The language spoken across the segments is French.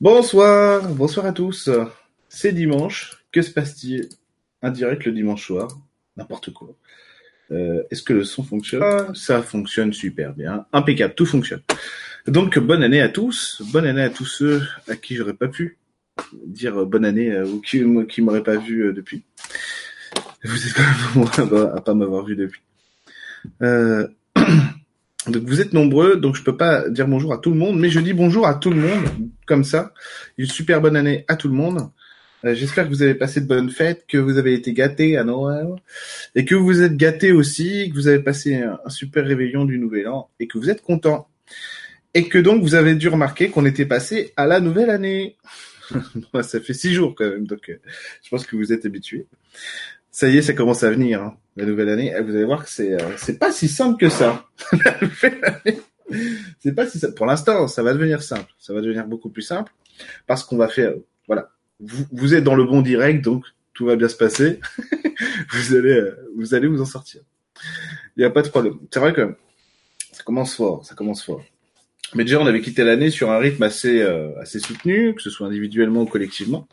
Bonsoir, bonsoir à tous. C'est dimanche. Que se passe-t-il? Indirect le dimanche soir. N'importe quoi. Euh, Est-ce que le son fonctionne? Ça fonctionne super bien. Impeccable, tout fonctionne. Donc bonne année à tous. Bonne année à tous ceux à qui j'aurais pas pu dire bonne année euh, ou qui, qui m'auraient pas vu euh, depuis. Vous êtes quand même à pas m'avoir vu depuis. Donc vous êtes nombreux, donc je peux pas dire bonjour à tout le monde, mais je dis bonjour à tout le monde comme ça. Une super bonne année à tout le monde. Euh, J'espère que vous avez passé de bonnes fêtes, que vous avez été gâtés à Noël, et que vous êtes gâtés aussi, que vous avez passé un, super réveillon du Nouvel An, et que vous êtes contents. Et que donc vous avez dû remarquer qu'on était passé à la nouvelle année. ça fait six jours quand même, donc euh, je pense que vous êtes habitués. Ça y est, ça commence à venir, hein, la nouvelle année. Et vous allez voir que c'est euh, c'est pas si simple que ça. c'est pas si simple. Pour l'instant, ça va devenir simple. Ça va devenir beaucoup plus simple parce qu'on va faire, voilà, vous, vous êtes dans le bon direct, donc tout va bien se passer. vous allez, euh, vous allez vous en sortir. Il n'y a pas de problème. C'est vrai que ça commence fort, ça commence fort. Mais déjà, on avait quitté l'année sur un rythme assez, euh, assez soutenu, que ce soit individuellement ou collectivement.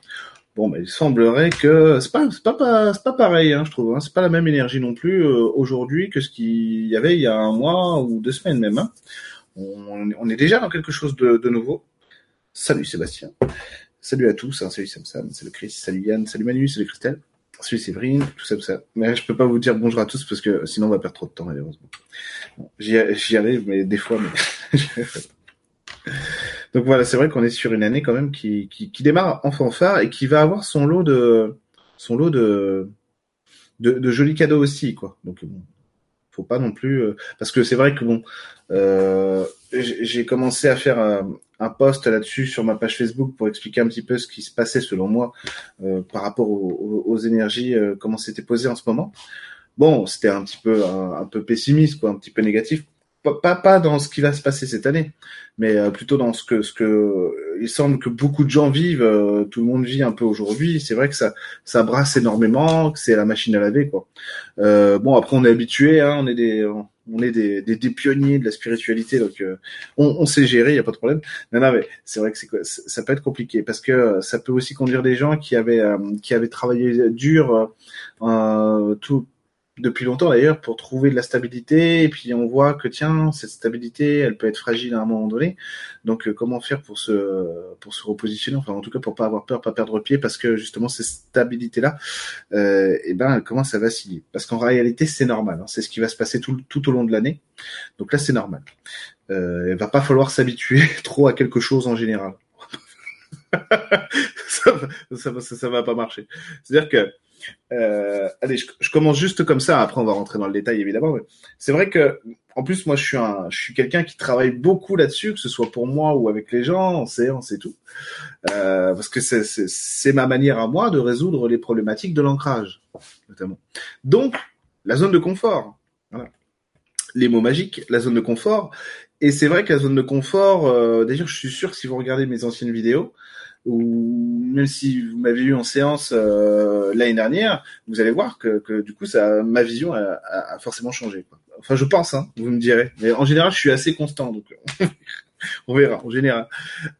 Bon, mais il semblerait que c'est pas, c'est pas, pas, pas pareil, hein, je trouve. Hein. C'est pas la même énergie non plus euh, aujourd'hui que ce qu'il y avait il y a un mois ou deux semaines même. Hein. On, est déjà dans quelque chose de, nouveau. Salut Sébastien. Salut à tous. Hein. Salut Sam Sam. Salut Chris. Salut Yann. Salut Manu. Salut Christelle. Salut Séverine. Tout ça, tout ça. Mais je peux pas vous dire bonjour à tous parce que sinon on va perdre trop de temps malheureusement. J'y, arrive, mais des fois, Donc voilà, c'est vrai qu'on est sur une année quand même qui, qui, qui démarre en fanfare et qui va avoir son lot de son lot de de, de jolis cadeaux aussi, quoi. Donc faut pas non plus euh, parce que c'est vrai que bon, euh, j'ai commencé à faire un, post là-dessus sur ma page Facebook pour expliquer un petit peu ce qui se passait selon moi euh, par rapport aux, aux- aux énergies, euh, comment c'était posé en ce moment. Bon, c'était un petit peu un, un peu pessimiste, quoi, un petit peu négatif. Pas, pas dans ce qui va se passer cette année, mais euh, plutôt dans ce que ce que euh, il semble que beaucoup de gens vivent, euh, tout le monde vit un peu aujourd'hui. C'est vrai que ça ça brasse énormément, que c'est la machine à laver quoi. Euh, bon après on est habitué, hein, on est des on est des, des, pionniers de la spiritualité, donc on, sait gérer, il y a pas de problème. Non, non, mais c'est vrai que ça peut être compliqué parce que ça peut aussi conduire des gens qui avaient euh, qui avaient travaillé dur tout depuis longtemps d'ailleurs pour trouver de la stabilité. Et puis on voit que tiens cette stabilité elle peut être fragile à un moment donné. Donc euh, comment faire pour se pour se repositionner? Enfin en tout cas pour pas avoir peur pas perdre pied parce que justement cette stabilité là euh, et ben elle commence à vaciller parce qu'en réalité c'est normal hein. c'est ce qui va se passer tout tout au long de l'année. Donc là c'est normal. Euh, il va pas falloir s'habituer trop à quelque chose en général. Ça, ça, ça, ça va pas marcher. C'est à dire que euh, allez, je, commence juste comme ça. Après, on va rentrer dans le détail évidemment. C'est vrai que, en plus, moi, je suis un, je suis quelqu'un qui travaille beaucoup là-dessus, que ce soit pour moi ou avec les gens, en séance et tout, euh, parce que c'est ma manière à moi de résoudre les problématiques de l'ancrage, notamment. Donc, la zone de confort. Voilà. Les mots magiques, la zone de confort. Et c'est vrai que la zone de confort, euh, d'ailleurs, je suis sûr que si vous regardez mes anciennes vidéos, ou même si vous m'avez eu en séance euh, l'année dernière, vous allez voir que, que du coup, ça, ma vision a, a- forcément changé. quoi. Enfin, je pense, hein, vous me direz. Mais en général, je suis assez constant, donc on verra. En général,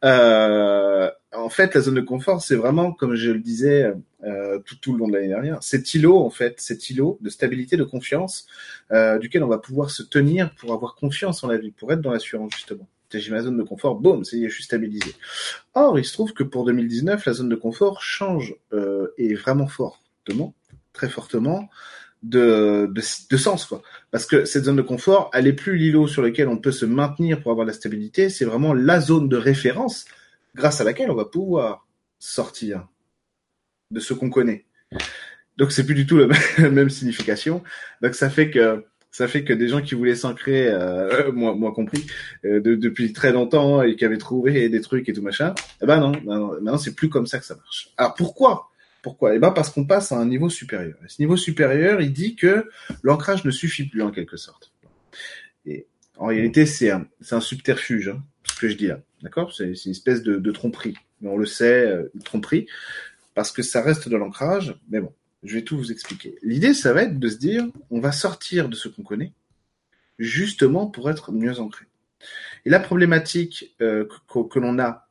euh, en fait, la zone de confort, c'est vraiment, comme je le disais euh, tout, tout le long de l'année dernière, cet îlot, en fait, cet îlot de stabilité, de confiance, euh, duquel on va pouvoir se tenir pour avoir confiance en la vie, pour être dans l'assurance justement. J'ai ma zone de confort, boum, ça y est, je suis stabilisé. Or, il se trouve que pour 2019, la zone de confort change euh, et vraiment fortement, très fortement, de, de, de sens. Quoi. Parce que cette zone de confort, elle est plus l'îlot sur lequel on peut se maintenir pour avoir la stabilité, c'est vraiment la zone de référence grâce à laquelle on va pouvoir sortir de ce qu'on connaît. Donc c'est plus du tout la même, la même signification. Donc ça fait que ça fait que des gens qui voulaient s'ancrer, euh, moi, moi compris, euh, de- depuis très longtemps et qui avaient trouvé des trucs et tout machin, eh ben non, maintenant c'est plus comme ça que ça marche. Alors pourquoi? Pourquoi? Eh ben parce qu'on passe à un niveau supérieur. Et ce niveau supérieur, il dit que l'ancrage ne suffit plus en quelque sorte. Et en réalité, c'est un, un subterfuge, hein, ce que je dis là, d'accord? C'est c'est une espèce de, de tromperie. Mais on le sait, euh, une tromperie, parce que ça reste de l'ancrage. Mais bon, je vais tout vous expliquer. L'idée, ça va être de se dire, on va sortir de ce qu'on connaît, justement pour être mieux ancré. Et la problématique euh, que, que l'on a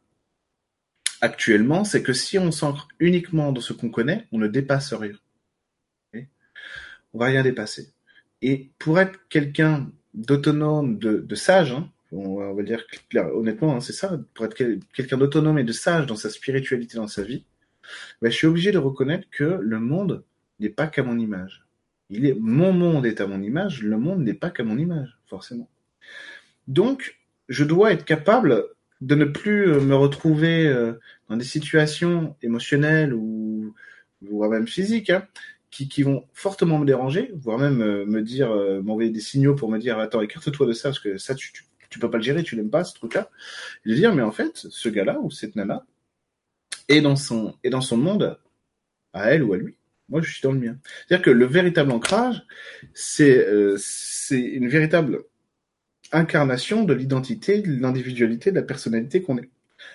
actuellement, c'est que si on s'ancre uniquement dans ce qu'on connaît, on ne dépasse rien. on va rien dépasser. Et pour être quelqu'un d'autonome, de, sage, hein, on, va, dire honnêtement, hein, c'est ça, pour être quelqu'un d'autonome et de sage dans sa spiritualité, dans sa vie, ben, je suis obligé de reconnaître que le monde n'est pas qu'à mon image. Mon monde est à mon image, le monde n'est pas qu'à mon image, forcément. Donc, je dois être capable de ne plus euh, me retrouver euh, dans des situations émotionnelles ou voire même physiques hein, qui, vont fortement me déranger, voire même euh, me dire, m'envoyer des signaux pour me dire attends écarte-toi de ça parce que ça tu, tu, peux pas le gérer, tu n'aimes pas ce truc-là. Et de dire mais en fait ce gars-là ou cette nana est dans son est dans son monde à elle ou à lui. Moi je suis dans le mien. C'est-à-dire que le véritable ancrage c'est c'est une véritable incarnation de l'identité, de l'individualité, de la personnalité qu'on est.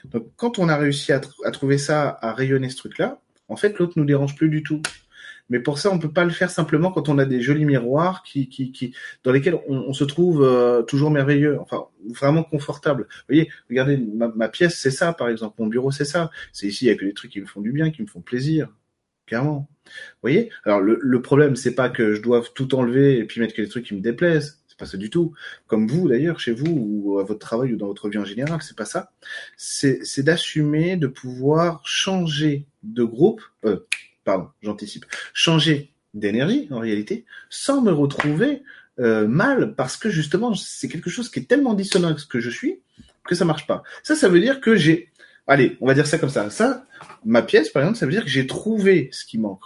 Donc quand on a réussi à, trouver ça, à rayonner ce truc-là, en fait l'autre nous dérange plus du tout. Mais pour ça, on peut pas le faire simplement quand on a des jolis miroirs qui, qui, qui dans lesquels on, se trouve euh, toujours merveilleux, enfin vraiment confortable. Vous voyez, regardez ma, pièce, c'est ça par exemple, mon bureau, c'est ça. C'est ici, il y a que des trucs qui me font du bien, qui me font plaisir, clairement. Vous voyez? Alors le, le problème, c'est pas que je doive tout enlever et puis mettre que des trucs qui me déplaisent pas ça du tout. Comme vous d'ailleurs, chez vous ou à votre travail ou dans votre vie en général, c'est pas ça. C'est d'assumer de pouvoir changer de groupe, euh, pardon, j'anticipe, changer d'énergie en réalité, sans me retrouver euh, mal parce que justement c'est quelque chose qui est tellement dissonant avec ce que je suis que ça marche pas. Ça, ça veut dire que j'ai, allez, on va dire ça comme ça. Ça, ma pièce par exemple, ça veut dire que j'ai trouvé ce qui manque.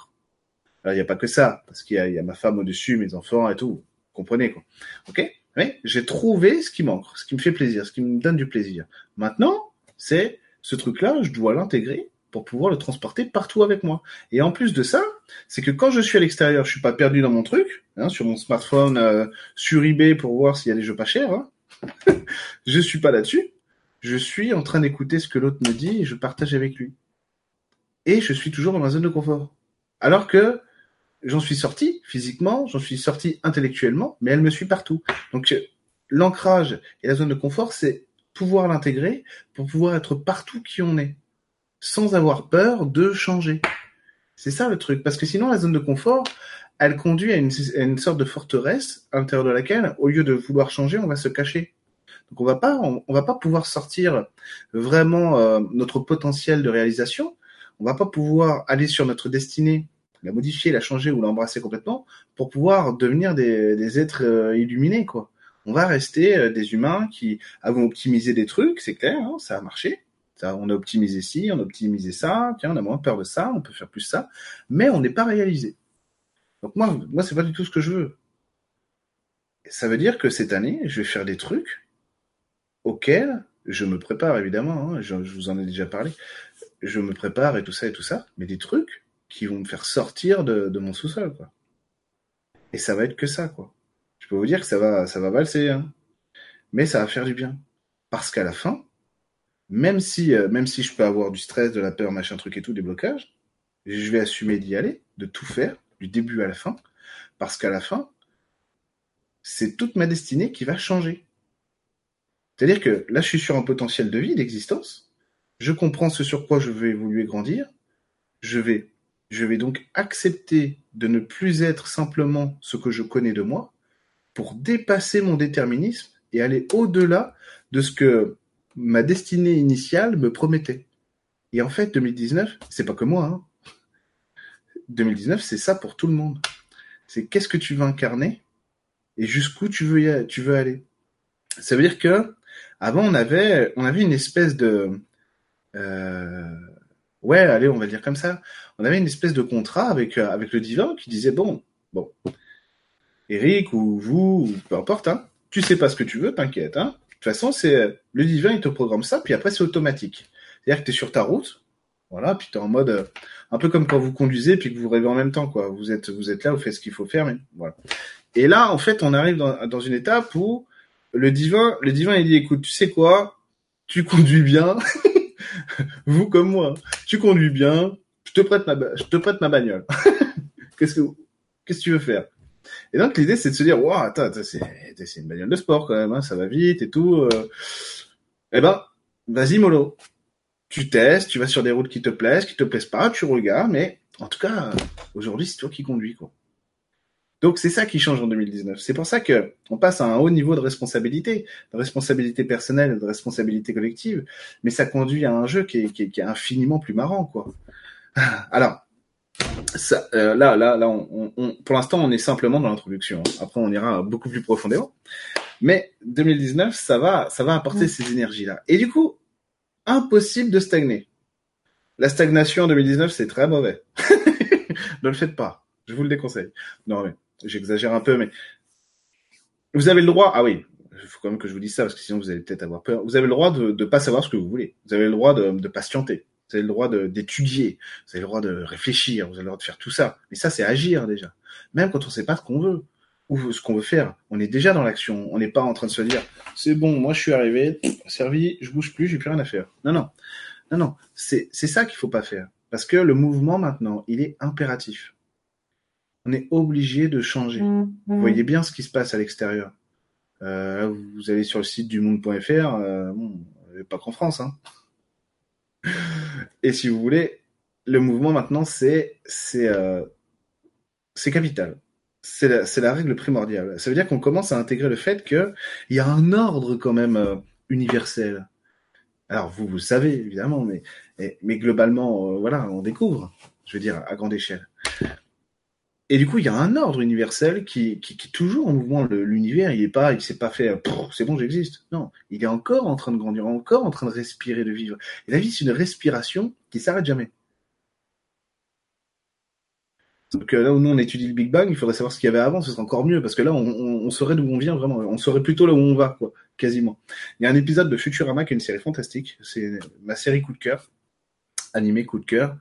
Alors il n'y a pas que ça, parce qu'il y, y, a ma femme au-dessus, mes enfants et tout comprenez quoi. Ok? Mais j'ai trouvé ce qui manque, ce qui me fait plaisir, ce qui me donne du plaisir. Maintenant, c'est ce truc-là, je dois l'intégrer pour pouvoir le transporter partout avec moi. Et en plus de ça, c'est que quand je suis à l'extérieur, je suis pas perdu dans mon truc, hein, sur mon smartphone, euh, sur eBay pour voir s'il y a des jeux pas chers. Hein. je suis pas là-dessus. Je suis en train d'écouter ce que l'autre me dit et je partage avec lui. Et je suis toujours dans ma zone de confort. Alors que j'en suis sorti physiquement, j'en suis sorti intellectuellement, mais elle me suit partout. Donc l'ancrage et la zone de confort, c'est pouvoir l'intégrer pour pouvoir être partout qui on est, sans avoir peur de changer. C'est ça le truc, parce que sinon la zone de confort, elle conduit à une, sorte de forteresse à l'intérieur de laquelle, au lieu de vouloir changer, on va se cacher. Donc on va pas, on, va pas pouvoir sortir vraiment euh, notre potentiel de réalisation. On va pas pouvoir aller sur notre destinée la modifier, la changer ou l'embrasser complètement pour pouvoir devenir des, êtres euh, illuminés, quoi. On va rester euh, des humains qui avons optimisé des trucs, c'est clair, hein, ça a marché. On a optimisé ci, on a optimisé ça, tiens, on a moins peur de ça, on peut faire plus ça, mais on n'est pas réalisé. Donc moi, moi, c'est pas du tout ce que je veux. Ça veut dire que cette année, je vais faire des trucs auxquels je me prépare évidemment. Hein, je, vous en ai déjà parlé. Je me prépare et tout ça et tout ça, mais des trucs qui vont me faire sortir de, de mon sous-sol, quoi. Et ça va être que ça, quoi. Je peux vous dire que ça va, ça va valser, hein. Mais ça va faire du bien. Parce qu'à la fin, même si, euh, même si je peux avoir du stress, de la peur, machin truc et tout, des blocages, je vais assumer d'y aller, de tout faire, du début à la fin, parce qu'à la fin, c'est toute ma destinée qui va changer. C'est-à-dire que là, je suis sur un potentiel de vie, d'existence, je comprends ce sur quoi je veux évoluer, grandir, je vais je vais donc accepter de ne plus être simplement ce que je connais de moi pour dépasser mon déterminisme et aller au-delà de ce que ma destinée initiale me promettait. Et en fait, 2019, c'est pas que moi. Hein. 2019, c'est ça pour tout le monde. C'est qu'est-ce que tu veux incarner et jusqu'où tu veux, tu veux aller. Ça veut dire que avant, on avait, on avait une espèce de euh, ouais, allez, on va dire comme ça. On avait une espèce de contrat avec, euh, avec le divin qui disait, bon, bon, Eric ou vous, ou peu importe, hein, tu sais pas ce que tu veux, t'inquiète. Hein. De toute façon, c'est le divin, il te programme ça, puis après, c'est automatique. C'est-à-dire que tu es sur ta route, voilà, puis tu en mode euh, un peu comme quand vous conduisez puis que vous rêvez en même temps, quoi. Vous êtes, vous êtes là, vous faites ce qu'il faut faire, mais voilà. Et là, en fait, on arrive dans, dans une étape où le divin, le divin, il dit, écoute, tu sais quoi, tu conduis bien. vous comme moi, tu conduis bien, je te prête ma, je te prête ma bagnole. qu'est-ce que, qu'est-ce que tu veux faire? Et donc l'idée c'est de se dire, waouh, attends, c'est, une bagnole de sport quand même, hein, ça va vite et tout. Euh. Eh ben, vas-y mollo. tu testes, tu vas sur des routes qui te plaisent, qui te plaisent pas, tu regardes, mais en tout cas, aujourd'hui, c'est toi qui conduis, quoi. Donc c'est ça qui change en 2019. C'est pour ça que on passe à un haut niveau de responsabilité, de responsabilité personnelle, de responsabilité collective, mais ça conduit à un jeu qui est, qui est, qui est infiniment plus marrant, quoi. Alors, ça, euh, là, là, là, on, on, pour l'instant, on est simplement dans l'introduction. Après, on ira beaucoup plus profondément. Mais 2019, ça va, ça va apporter mmh. ces énergies-là. Et du coup, impossible de stagner. La stagnation en 2019, c'est très mauvais. ne le faites pas. Je vous le déconseille. Non, mais j'exagère un peu, mais vous avez le droit. Ah oui, il faut quand même que je vous dise ça parce que sinon vous allez peut-être avoir peur. Vous avez le droit de ne pas savoir ce que vous voulez. Vous avez le droit de, de patienter. Vous avez le droit d'étudier. Vous avez le droit de réfléchir. Vous avez le droit de faire tout ça. Mais ça, c'est agir déjà. Même quand on ne sait pas ce qu'on veut ou ce qu'on veut faire, on est déjà dans l'action. On n'est pas en train de se dire c'est bon, moi je suis arrivé, servi, je bouge plus, j'ai plus rien à faire. Non, non, non, non. C'est ça qu'il faut pas faire parce que le mouvement maintenant, il est impératif on est obligé de changer. Mmh, vous voyez bien ce qui se passe à l'extérieur. Euh, vous allez sur le site du monde.fr, euh, bon, pas qu'en France. Hein. Et si vous voulez, le mouvement maintenant, c'est euh, capital. C'est la, la règle primordiale. Ça veut dire qu'on commence à intégrer le fait qu'il y a un ordre quand même euh, universel. Alors vous, vous savez évidemment, mais mais globalement, euh, voilà, on découvre. Je veux dire à grande échelle. Et du coup, il y a un ordre universel qui, qui, qui est toujours en mouvement. L'univers, il est pas, il s'est pas fait, c'est bon, j'existe. Non, il est encore en train de grandir, encore en train de respirer, de vivre. Et la vie, c'est une respiration qui s'arrête jamais. Donc là où nous on étudie le Big Bang, il faudrait savoir ce qu'il y avait avant, ce serait encore mieux, parce que là on, on, on saurait d'où on vient vraiment, on saurait plutôt là où on va, quoi, quasiment. Il y a un épisode de Futurama qui est une série fantastique, c'est ma série coup de cœur, animé coup de cœur,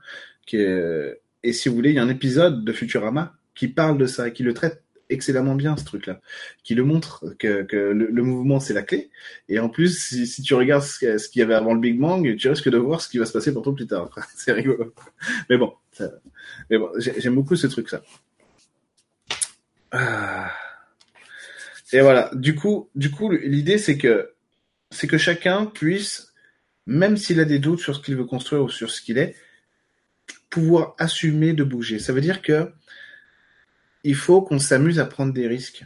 qui est et si vous voulez, il y a un épisode de Futurama qui parle de ça, qui le traite excellemment bien ce truc-là, qui le montre que, le, mouvement c'est la clé. Et en plus, si, si tu regardes ce, qu'il y avait avant le Big Bang, tu risques de voir ce qui va se passer pour toi plus tard. c'est rigolo. Mais bon, mais bon, j'aime beaucoup ce truc-là. Ah. Et voilà. Du coup, du coup, l'idée c'est que c'est que chacun puisse, même s'il a des doutes sur ce qu'il veut construire ou sur ce qu'il est, pouvoir assumer de bouger. Ça veut dire que il faut qu'on s'amuse à prendre des risques,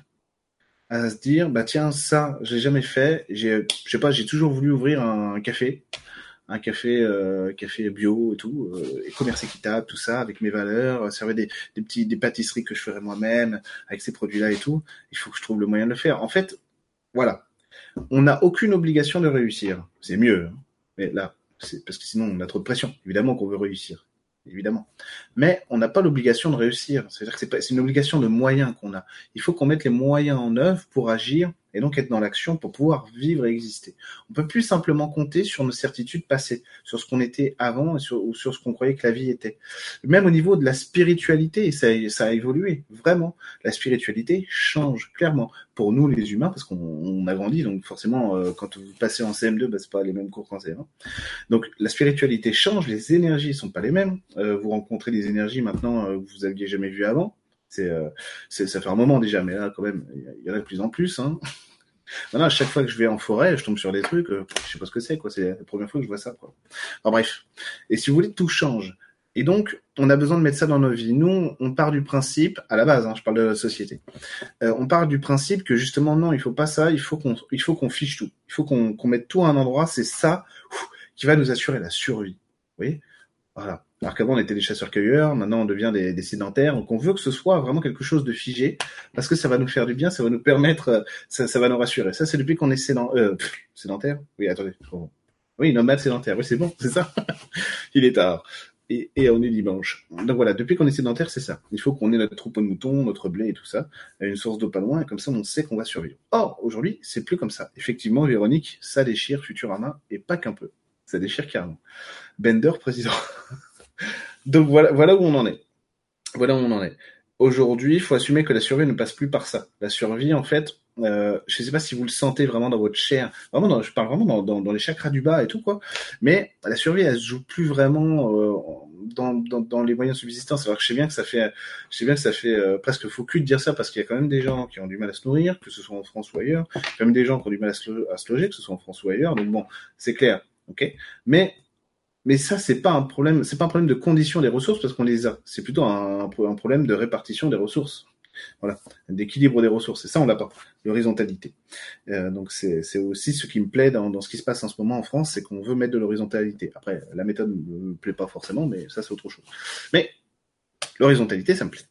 à se dire bah tiens ça j'ai jamais fait, j'ai je sais pas j'ai toujours voulu ouvrir un café, un café euh, café bio et tout, euh, et commerce équitable tout ça avec mes valeurs, servir des, des petits des pâtisseries que je ferais moi-même avec ces produits là et tout. Il faut que je trouve le moyen de le faire. En fait voilà, on n'a aucune obligation de réussir. C'est mieux, hein. mais là c'est parce que sinon on a trop de pression. Évidemment qu'on veut réussir évidemment. Mais on n'a pas l'obligation de réussir. C'est-à-dire que c'est une obligation de moyens qu'on a. Il faut qu'on mette les moyens en œuvre pour agir et donc être dans l'action pour pouvoir vivre et exister. On peut plus simplement compter sur nos certitudes passées, sur ce qu'on était avant et sur, ou sur ce qu'on croyait que la vie était. Même au niveau de la spiritualité, ça, ça a évolué, vraiment. La spiritualité change, clairement. Pour nous, les humains, parce qu'on a grandi, donc forcément, euh, quand vous passez en CM2, bah, c'est pas les mêmes cours qu'en CM1. Donc, la spiritualité change, les énergies sont pas les mêmes. Euh, vous rencontrez des énergies maintenant euh, que vous aviez jamais vues avant. C'est, euh, ça fait un moment déjà, mais là quand même, il y en a de plus en plus. Hein. Voilà, à chaque fois que je vais en forêt, je tombe sur des trucs, euh, je sais pas ce que c'est, quoi. C'est la première fois que je vois ça, quoi. Enfin bref. Et si vous voulez, tout change. Et donc, on a besoin de mettre ça dans nos vies. Nous, on part du principe, à la base, hein, je parle de la société, euh, on part du principe que justement, non, il faut pas ça, il faut qu'on, il faut qu'on fiche tout. Il faut qu'on qu'on mette tout à un endroit, c'est ça qui va nous assurer la survie. Vous voyez? Voilà. Alors qu'avant on était des chasseurs-cueilleurs, maintenant on devient des, des, sédentaires. Donc on veut que ce soit vraiment quelque chose de figé parce que ça va nous faire du bien, ça va nous permettre, euh, ça, ça va nous rassurer. Ça c'est depuis qu'on est sédent, euh, sédentaire? Oui, attendez. Oui, nomade sédentaire. Oui, c'est bon, c'est ça? Il est tard. Et, et, on est dimanche. Donc voilà, depuis qu'on est sédentaire, c'est ça. Il faut qu'on ait notre troupeau de moutons, notre blé et tout ça, une source d'eau pas loin, et comme ça on sait qu'on va survivre. Or, aujourd'hui, c'est plus comme ça. Effectivement, Véronique, ça déchire Futurama, et pas qu'un peu. Ça déchire carrément. Bender, président. Donc voilà, voilà où on en est. Voilà où on en est. Aujourd'hui, il faut assumer que la survie ne passe plus par ça. La survie, en fait, euh, je ne sais pas si vous le sentez vraiment dans votre chair. Vraiment, je parle vraiment dans, dans, les chakras du bas et tout quoi. Mais la survie, elle se joue plus vraiment euh, dans, les moyens de subsistance. Alors que je sais bien que ça fait, je sais bien que ça fait euh, presque faux cul de dire ça parce qu'il y a quand même des gens qui ont du mal à se nourrir, que ce soit en France ou ailleurs. Il y a quand même des gens qui ont du mal à se, à se loger, que ce soit en France ou ailleurs. Donc bon, c'est clair, ok. Mais mais ça, c'est pas un problème, c'est pas un problème de condition des ressources parce qu'on les a. C'est plutôt un, un, problème de répartition des ressources. Voilà, d'équilibre des ressources. Et ça, on l'a pas. L'horizontalité. Euh, donc c'est aussi ce qui me plaît dans, dans, ce qui se passe en ce moment en France, c'est qu'on veut mettre de l'horizontalité. Après, la méthode me plaît pas forcément, mais ça c'est autre chose. Mais l'horizontalité, ça me plaît.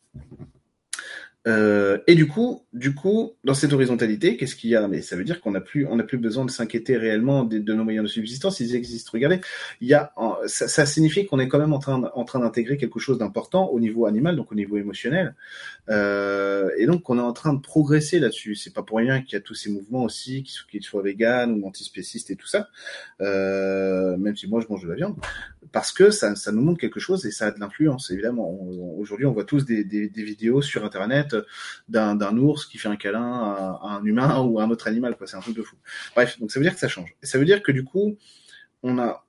Euh, et du coup, du coup, dans cette horizontalité, qu'est-ce qu'il y a? Mais ça veut dire qu'on n'a plus, on n'a plus besoin de s'inquiéter réellement de, nos moyens de subsistance. Ils existent. Regardez, il y a, ça, signifie qu'on est quand même en train, en train d'intégrer quelque chose d'important au niveau animal, donc au niveau émotionnel, euh, et donc on est en train de progresser là-dessus. C'est pas pour rien qu'il y a tous ces mouvements aussi, qu'ils soient véganes ou antispécistes et tout ça. Euh, même si moi je mange de la viande, parce que ça, ça nous montre quelque chose et ça a de l'influence. Évidemment, aujourd'hui on voit tous des vidéos sur Internet d'un ours qui fait un câlin à, un humain ou à un autre animal. C'est un truc de fou. Bref, donc ça veut dire que ça change. Et ça veut dire que du coup, on a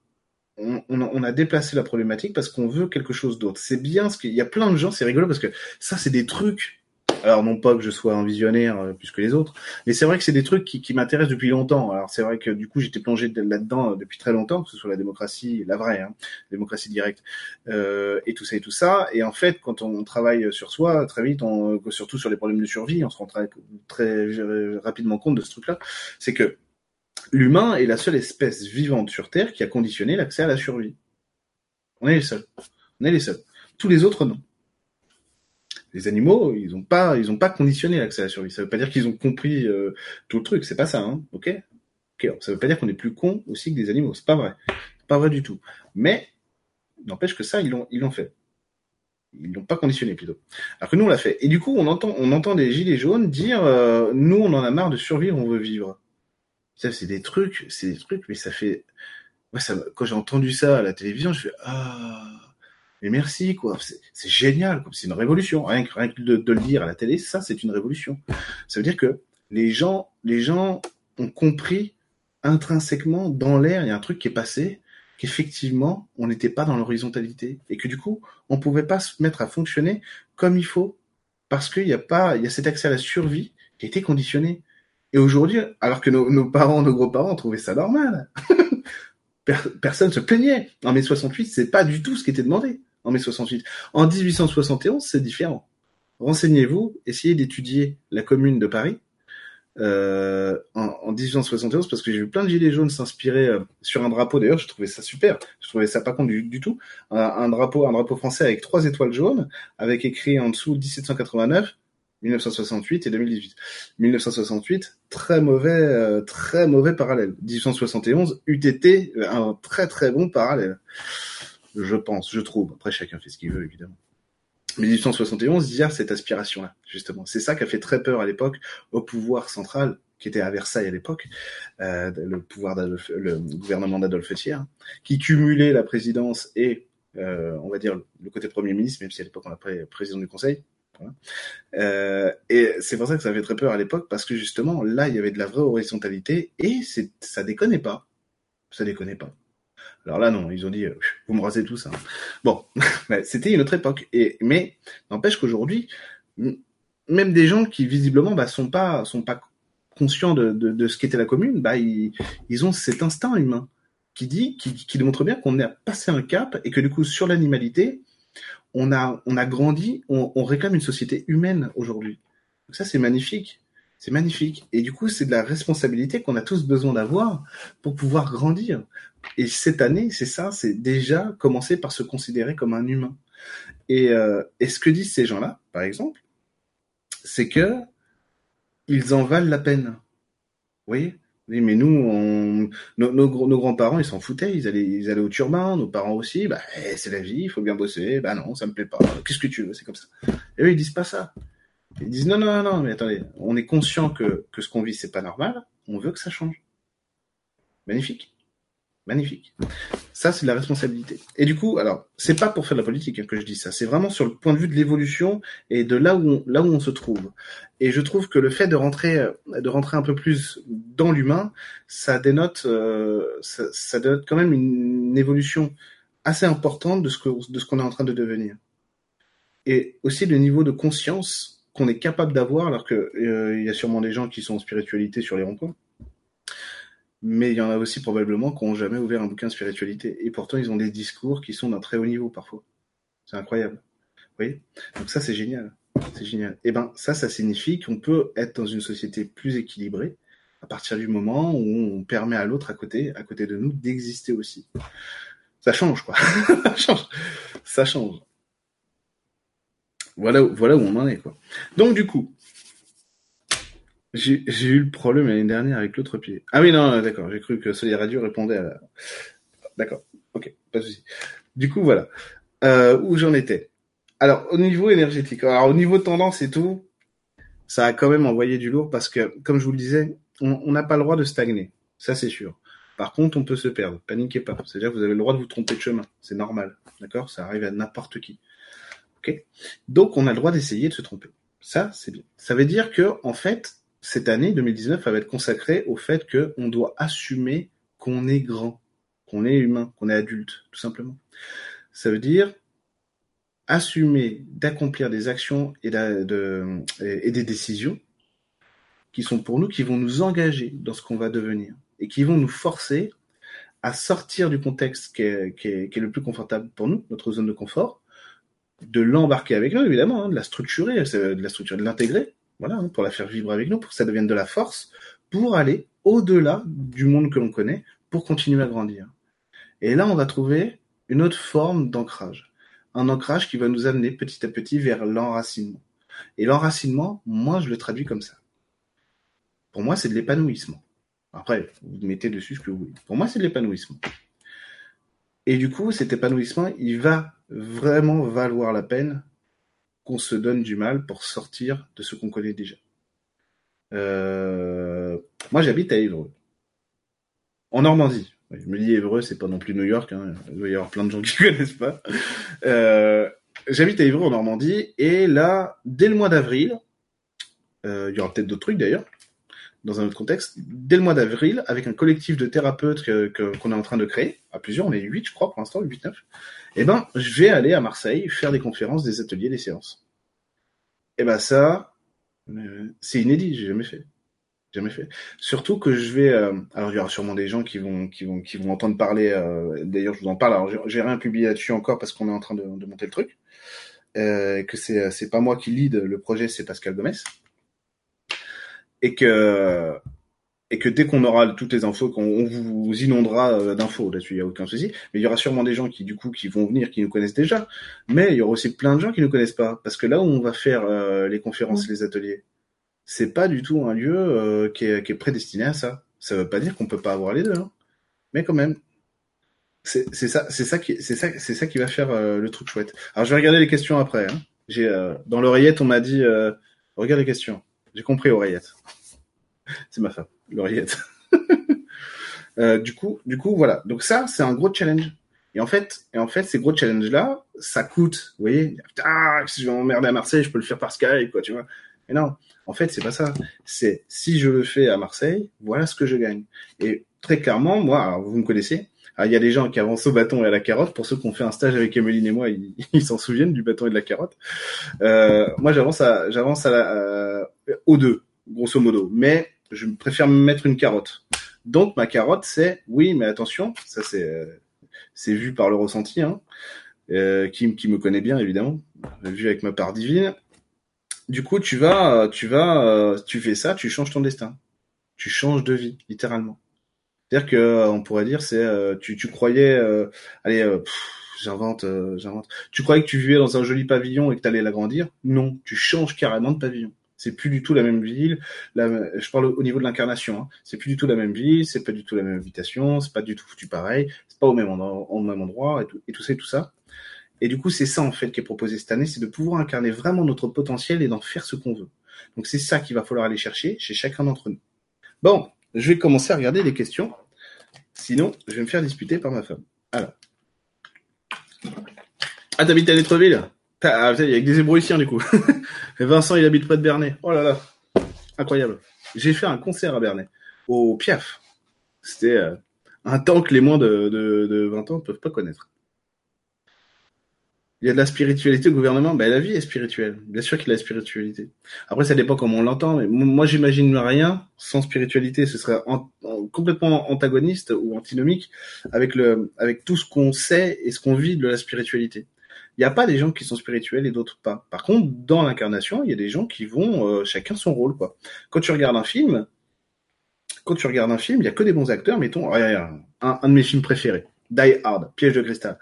on, a déplacé la problématique parce qu'on veut quelque chose d'autre. C'est bien ce qu'il y a plein de gens, c'est rigolo parce que ça, c'est des trucs alors non pas que je sois un visionnaire euh, plus que les autres, mais c'est vrai que c'est des trucs qui, qui m'intéressent depuis longtemps. Alors c'est vrai que du coup j'étais plongé là-dedans euh, depuis très longtemps, que ce soit la démocratie, la vraie, hein, démocratie directe, euh, et tout ça et tout ça. Et en fait, quand on travaille sur soi, très vite, on, surtout sur les problèmes de survie, on se rend très, très rapidement compte de ce truc-là, c'est que l'humain est la seule espèce vivante sur Terre qui a conditionné l'accès à la survie. On est les seuls. On est les seuls. Tous les autres, non les animaux, ils ont pas, ils ont pas conditionné l'accès à la survie. Ça veut pas dire qu'ils ont compris euh, tout le truc. C'est pas ça, hein. Ok? Ok. Ça veut pas dire qu'on est plus con aussi que des animaux. C'est pas vrai. pas vrai du tout. Mais n'empêche que ça, ils l'ont, ils l'ont fait. Ils l'ont pas conditionné plutôt. Alors que nous on l'a fait. Et du coup, on entend, on entend des gilets jaunes dire, euh, nous on en a marre de survivre, on veut vivre. Ça, c'est des trucs, c'est des trucs, mais ça fait, ouais, ça, quand j'ai entendu ça à la télévision, je fais ah mais merci quoi, c'est génial, c'est une révolution. Rien que, rien que de, le dire à la télé, ça c'est une révolution. Ça veut dire que les gens, les gens ont compris intrinsèquement dans l'air, il y a un truc qui est passé, qu'effectivement on n'était pas dans l'horizontalité et que du coup on pouvait pas se mettre à fonctionner comme il faut parce qu'il y a pas, il y a cet accès à la survie qui a été conditionné. Et aujourd'hui, alors que nos, nos parents, nos gros-parents trouvaient ça normal. personne se plaignait. En mai 68, c'est pas du tout ce qui était demandé en mai 68. En 1871, c'est différent. Renseignez-vous, essayez d'étudier la commune de Paris euh, en, en, 1871 parce que j'ai vu plein de gilets jaunes s'inspirer euh, sur un drapeau. D'ailleurs, je trouvais ça super. Je trouvais ça pas con du, tout. Un, drapeau, un drapeau français avec trois étoiles jaunes, avec écrit en dessous 1789. 1968 et 2018. 1968, très mauvais, euh, très mauvais parallèle. 1871, UTT, un très très bon parallèle je pense, je trouve. Après, chacun fait ce qu'il veut, évidemment. 1871, il y a cette aspiration-là, justement. C'est ça qui a fait très peur à l'époque au pouvoir central, qui était à Versailles à l'époque, euh, le pouvoir le gouvernement d'Adolphe Thiers, qui cumulait la présidence et, euh, on va dire, le côté premier ministre, même si à l'époque on l'appelait président du Conseil. Euh, et c'est pour ça que ça fait très peur à l'époque, parce que justement, là, il y avait de la vraie horizontalité, et ça déconnait pas. Ça déconnait pas. Alors là, non, ils ont dit, euh, vous me rasez tout ça. Bon, c'était une autre époque. Et mais n'empêche qu'aujourd'hui, même des gens qui visiblement bah, sont pas sont pas conscients de, de, de ce qu'était la commune, bah ils, ils ont cet instinct humain qui dit, qui, qui démontre bien qu'on a passé un cap et que du coup sur l'animalité, on a on a grandi, on, on réclame une société humaine aujourd'hui. Ça c'est magnifique. C'est magnifique. Et du coup, c'est de la responsabilité qu'on a tous besoin d'avoir pour pouvoir grandir. Et cette année, c'est ça, c'est déjà commencer par se considérer comme un humain. Et, euh, ce que disent ces gens-là, par exemple, c'est que ils en valent la peine. Vous voyez? Oui, mais nous, nos, grands-parents, ils s'en foutaient, ils allaient, ils allaient au turbin, nos parents aussi, bah, eh, c'est la vie, il faut bien bosser, bah non, ça me plaît pas, qu'est-ce que tu veux, c'est comme ça. Et eux, ils disent pas ça. Ils disent non, non, non, mais attendez, on est conscient que, que ce qu'on vit, c'est pas normal, on veut que ça change. Magnifique. Magnifique. Ça, c'est de la responsabilité. Et du coup, alors, c'est pas pour faire de la politique hein, que je dis ça, c'est vraiment sur le point de vue de l'évolution et de là où on, là où on se trouve. Et je trouve que le fait de rentrer, de rentrer un peu plus dans l'humain, ça dénote, euh, ça, ça, dénote quand même une, évolution assez importante de ce que, de ce qu'on est en train de devenir. Et aussi le niveau de conscience qu'on est capable d'avoir, alors que euh, il y a sûrement des gens qui sont en spiritualité sur les ronds-points. mais il y en a aussi probablement qui n'ont jamais ouvert un bouquin de spiritualité. Et pourtant, ils ont des discours qui sont d'un très haut niveau parfois. C'est incroyable. Vous voyez? Donc ça, c'est génial. C'est génial. Et eh ben ça, ça signifie qu'on peut être dans une société plus équilibrée à partir du moment où on permet à l'autre à côté, à côté de nous, d'exister aussi. Ça change, quoi. ça change. Ça change. Voilà, voilà où on en est, quoi. Donc du coup, j'ai eu le problème l'année dernière avec l'autre pied. Ah oui, non, d'accord. J'ai cru que Soleil Radio répondait à la... D'accord. Ok, pas de souci. Du coup, voilà. Euh, où j'en étais. Alors, au niveau énergétique, alors au niveau tendance et tout, ça a quand même envoyé du lourd parce que, comme je vous le disais, on n'a pas le droit de stagner. Ça, c'est sûr. Par contre, on peut se perdre. Paniquez pas. C'est-à-dire que vous avez le droit de vous tromper de chemin. C'est normal. D'accord Ça arrive à n'importe qui. Ok Donc, on a le droit d'essayer de se tromper. Ça, c'est bien. Ça veut dire que, en fait, cette année 2019 va être consacrée au fait qu'on doit assumer qu'on est grand, qu'on est humain, qu'on est adulte, tout simplement. Ça veut dire assumer d'accomplir des actions et, des décisions qui sont pour nous, qui vont nous engager dans ce qu'on va devenir et qui vont nous forcer à sortir du contexte qui est, le plus confortable pour nous, notre zone de confort, de l'embarquer avec nous, évidemment, hein, de la structurer, de la structurer, de l'intégrer, voilà, hein, pour la faire vivre avec nous, pour que ça devienne de la force, pour aller au-delà du monde que l'on connaît, pour continuer à grandir. Et là, on va trouver une autre forme d'ancrage. Un ancrage qui va nous amener petit à petit vers l'enracinement. Et l'enracinement, moi, je le traduis comme ça. Pour moi, c'est de l'épanouissement. Après, vous mettez dessus ce que vous voulez. Pour moi, c'est de l'épanouissement. Et du coup, cet épanouissement, il va vraiment valoir la peine qu'on se donne du mal pour sortir de ce qu'on connaît déjà. Euh, moi, j'habite à Évreux, en Normandie. Je me dis Évreux, c'est pas non plus New York. Hein. Il doit y avoir plein de gens qui ne connaissent pas. Euh, j'habite à Évreux, en Normandie, et là, dès le mois d'avril, euh, il y aura peut-être d'autres trucs d'ailleurs, dans un autre contexte, dès le mois d'avril, avec un collectif de thérapeutes qu'on est en train de créer, à plusieurs, on est 8 je crois pour l'instant, 8-9, eh ben, je vais aller à Marseille faire des conférences, des ateliers, des séances. Eh ben ça, euh, c'est inédit, j'ai jamais fait. Jamais fait. Surtout que je vais, euh, alors il y aura sûrement des gens qui vont, qui vont, qui vont entendre parler. Euh, d'ailleurs, je vous en parle. Alors j'ai rien publié là-dessus encore parce qu'on est en train de, de monter le truc. que c'est, c'est pas moi qui lead le projet, c'est Pascal Gomez et que et que dès qu'on aura toutes les infos, qu'on vous inondera euh, d'infos là-dessus, il n'y a aucun souci. Mais il y aura sûrement des gens qui, du coup, qui vont venir, qui nous connaissent déjà. Mais il y aura aussi plein de gens qui ne nous connaissent pas. Parce que là où on va faire euh, les conférences, les ateliers, c'est pas du tout un lieu euh, qui, est, qui, est, prédestiné à ça. Ça veut pas dire qu'on peut pas avoir les deux. Hein. Mais quand même, c'est ça, c'est ça qui, c'est ça, c'est ça qui va faire le truc chouette. Alors je vais regarder les questions après. Hein. J'ai dans l'oreillette, on m'a dit, regarde les questions. J'ai compris, oreillette. c'est ma femme, l'oreillette. euh, du coup, du coup, voilà. Donc ça, c'est un gros challenge. Et en fait, et en fait, ces gros challenges-là, ça coûte. Vous voyez, ah, si je vais m'emmerder à Marseille, je peux le faire par Skype, quoi, tu vois. Mais non, en fait, c'est pas ça. C'est si je le fais à Marseille, voilà ce que je gagne. Et très clairement, moi, alors vous me connaissez, il y a des gens qui avancent au bâton et à la carotte. Pour ceux qui ont fait un stage avec Emeline et moi, ils s'en souviennent du bâton et de la carotte. Euh, moi, j'avance à, j'avance à la, euh, aux deux, grosso modo. Mais je préfère me mettre une carotte. Donc ma carotte, c'est oui, mais attention, ça c'est euh, c'est vu par le ressenti, hein, euh, qui, qui me connaît bien évidemment, vu avec ma part divine. Du coup, tu vas, tu vas, euh, tu fais ça, tu changes ton destin, tu changes de vie, littéralement. C'est-à-dire que euh, on pourrait dire, c'est tu, tu croyais, allez, j'invente, j'invente. Tu croyais que tu vivais dans un joli pavillon et que tu allais l'agrandir? Non, tu changes carrément de pavillon. C'est plus du tout la même ville. je parle au niveau de l'incarnation. Hein. C'est plus du tout la même ville. C'est pas du tout la même habitation. C'est pas du tout foutu pareil. C'est pas au même endroit, au même endroit et tout, et tout ça, et tout ça. Et du coup, c'est ça en fait qui est proposé cette année, c'est de pouvoir incarner vraiment notre potentiel et d'en faire ce qu'on veut. Donc c'est ça qu'il va falloir aller chercher chez chacun d'entre nous. Bon, je vais commencer à regarder les questions. Sinon, je vais me faire disputer par ma femme. Alors. Ah, t'habites à Lettreville? Ah, il y a des ébrouissiens du coup. Vincent, il habite près de Bernay. Oh là là, incroyable. J'ai fait un concert à Bernay, au Piaf. C'était euh, un temps que les moins de, de, de 20 ans ne peuvent pas connaître. Il y a de la spiritualité au gouvernement? Ben, la vie est spirituelle. Bien sûr qu'il y a la spiritualité. Après, ça dépend comment on l'entend. Mais moi, j'imagine rien sans spiritualité. Ce serait complètement antagoniste ou antinomique avec le, avec tout ce qu'on sait et ce qu'on vit de la spiritualité. Il n'y a pas des gens qui sont spirituels et d'autres pas. Par contre, dans l'incarnation, il y a des gens qui vont euh, chacun son rôle, quoi. Quand tu regardes un film, quand tu regardes un film, il y a que des bons acteurs. Mettons, un, un de mes films préférés, Die Hard, Piège de cristal.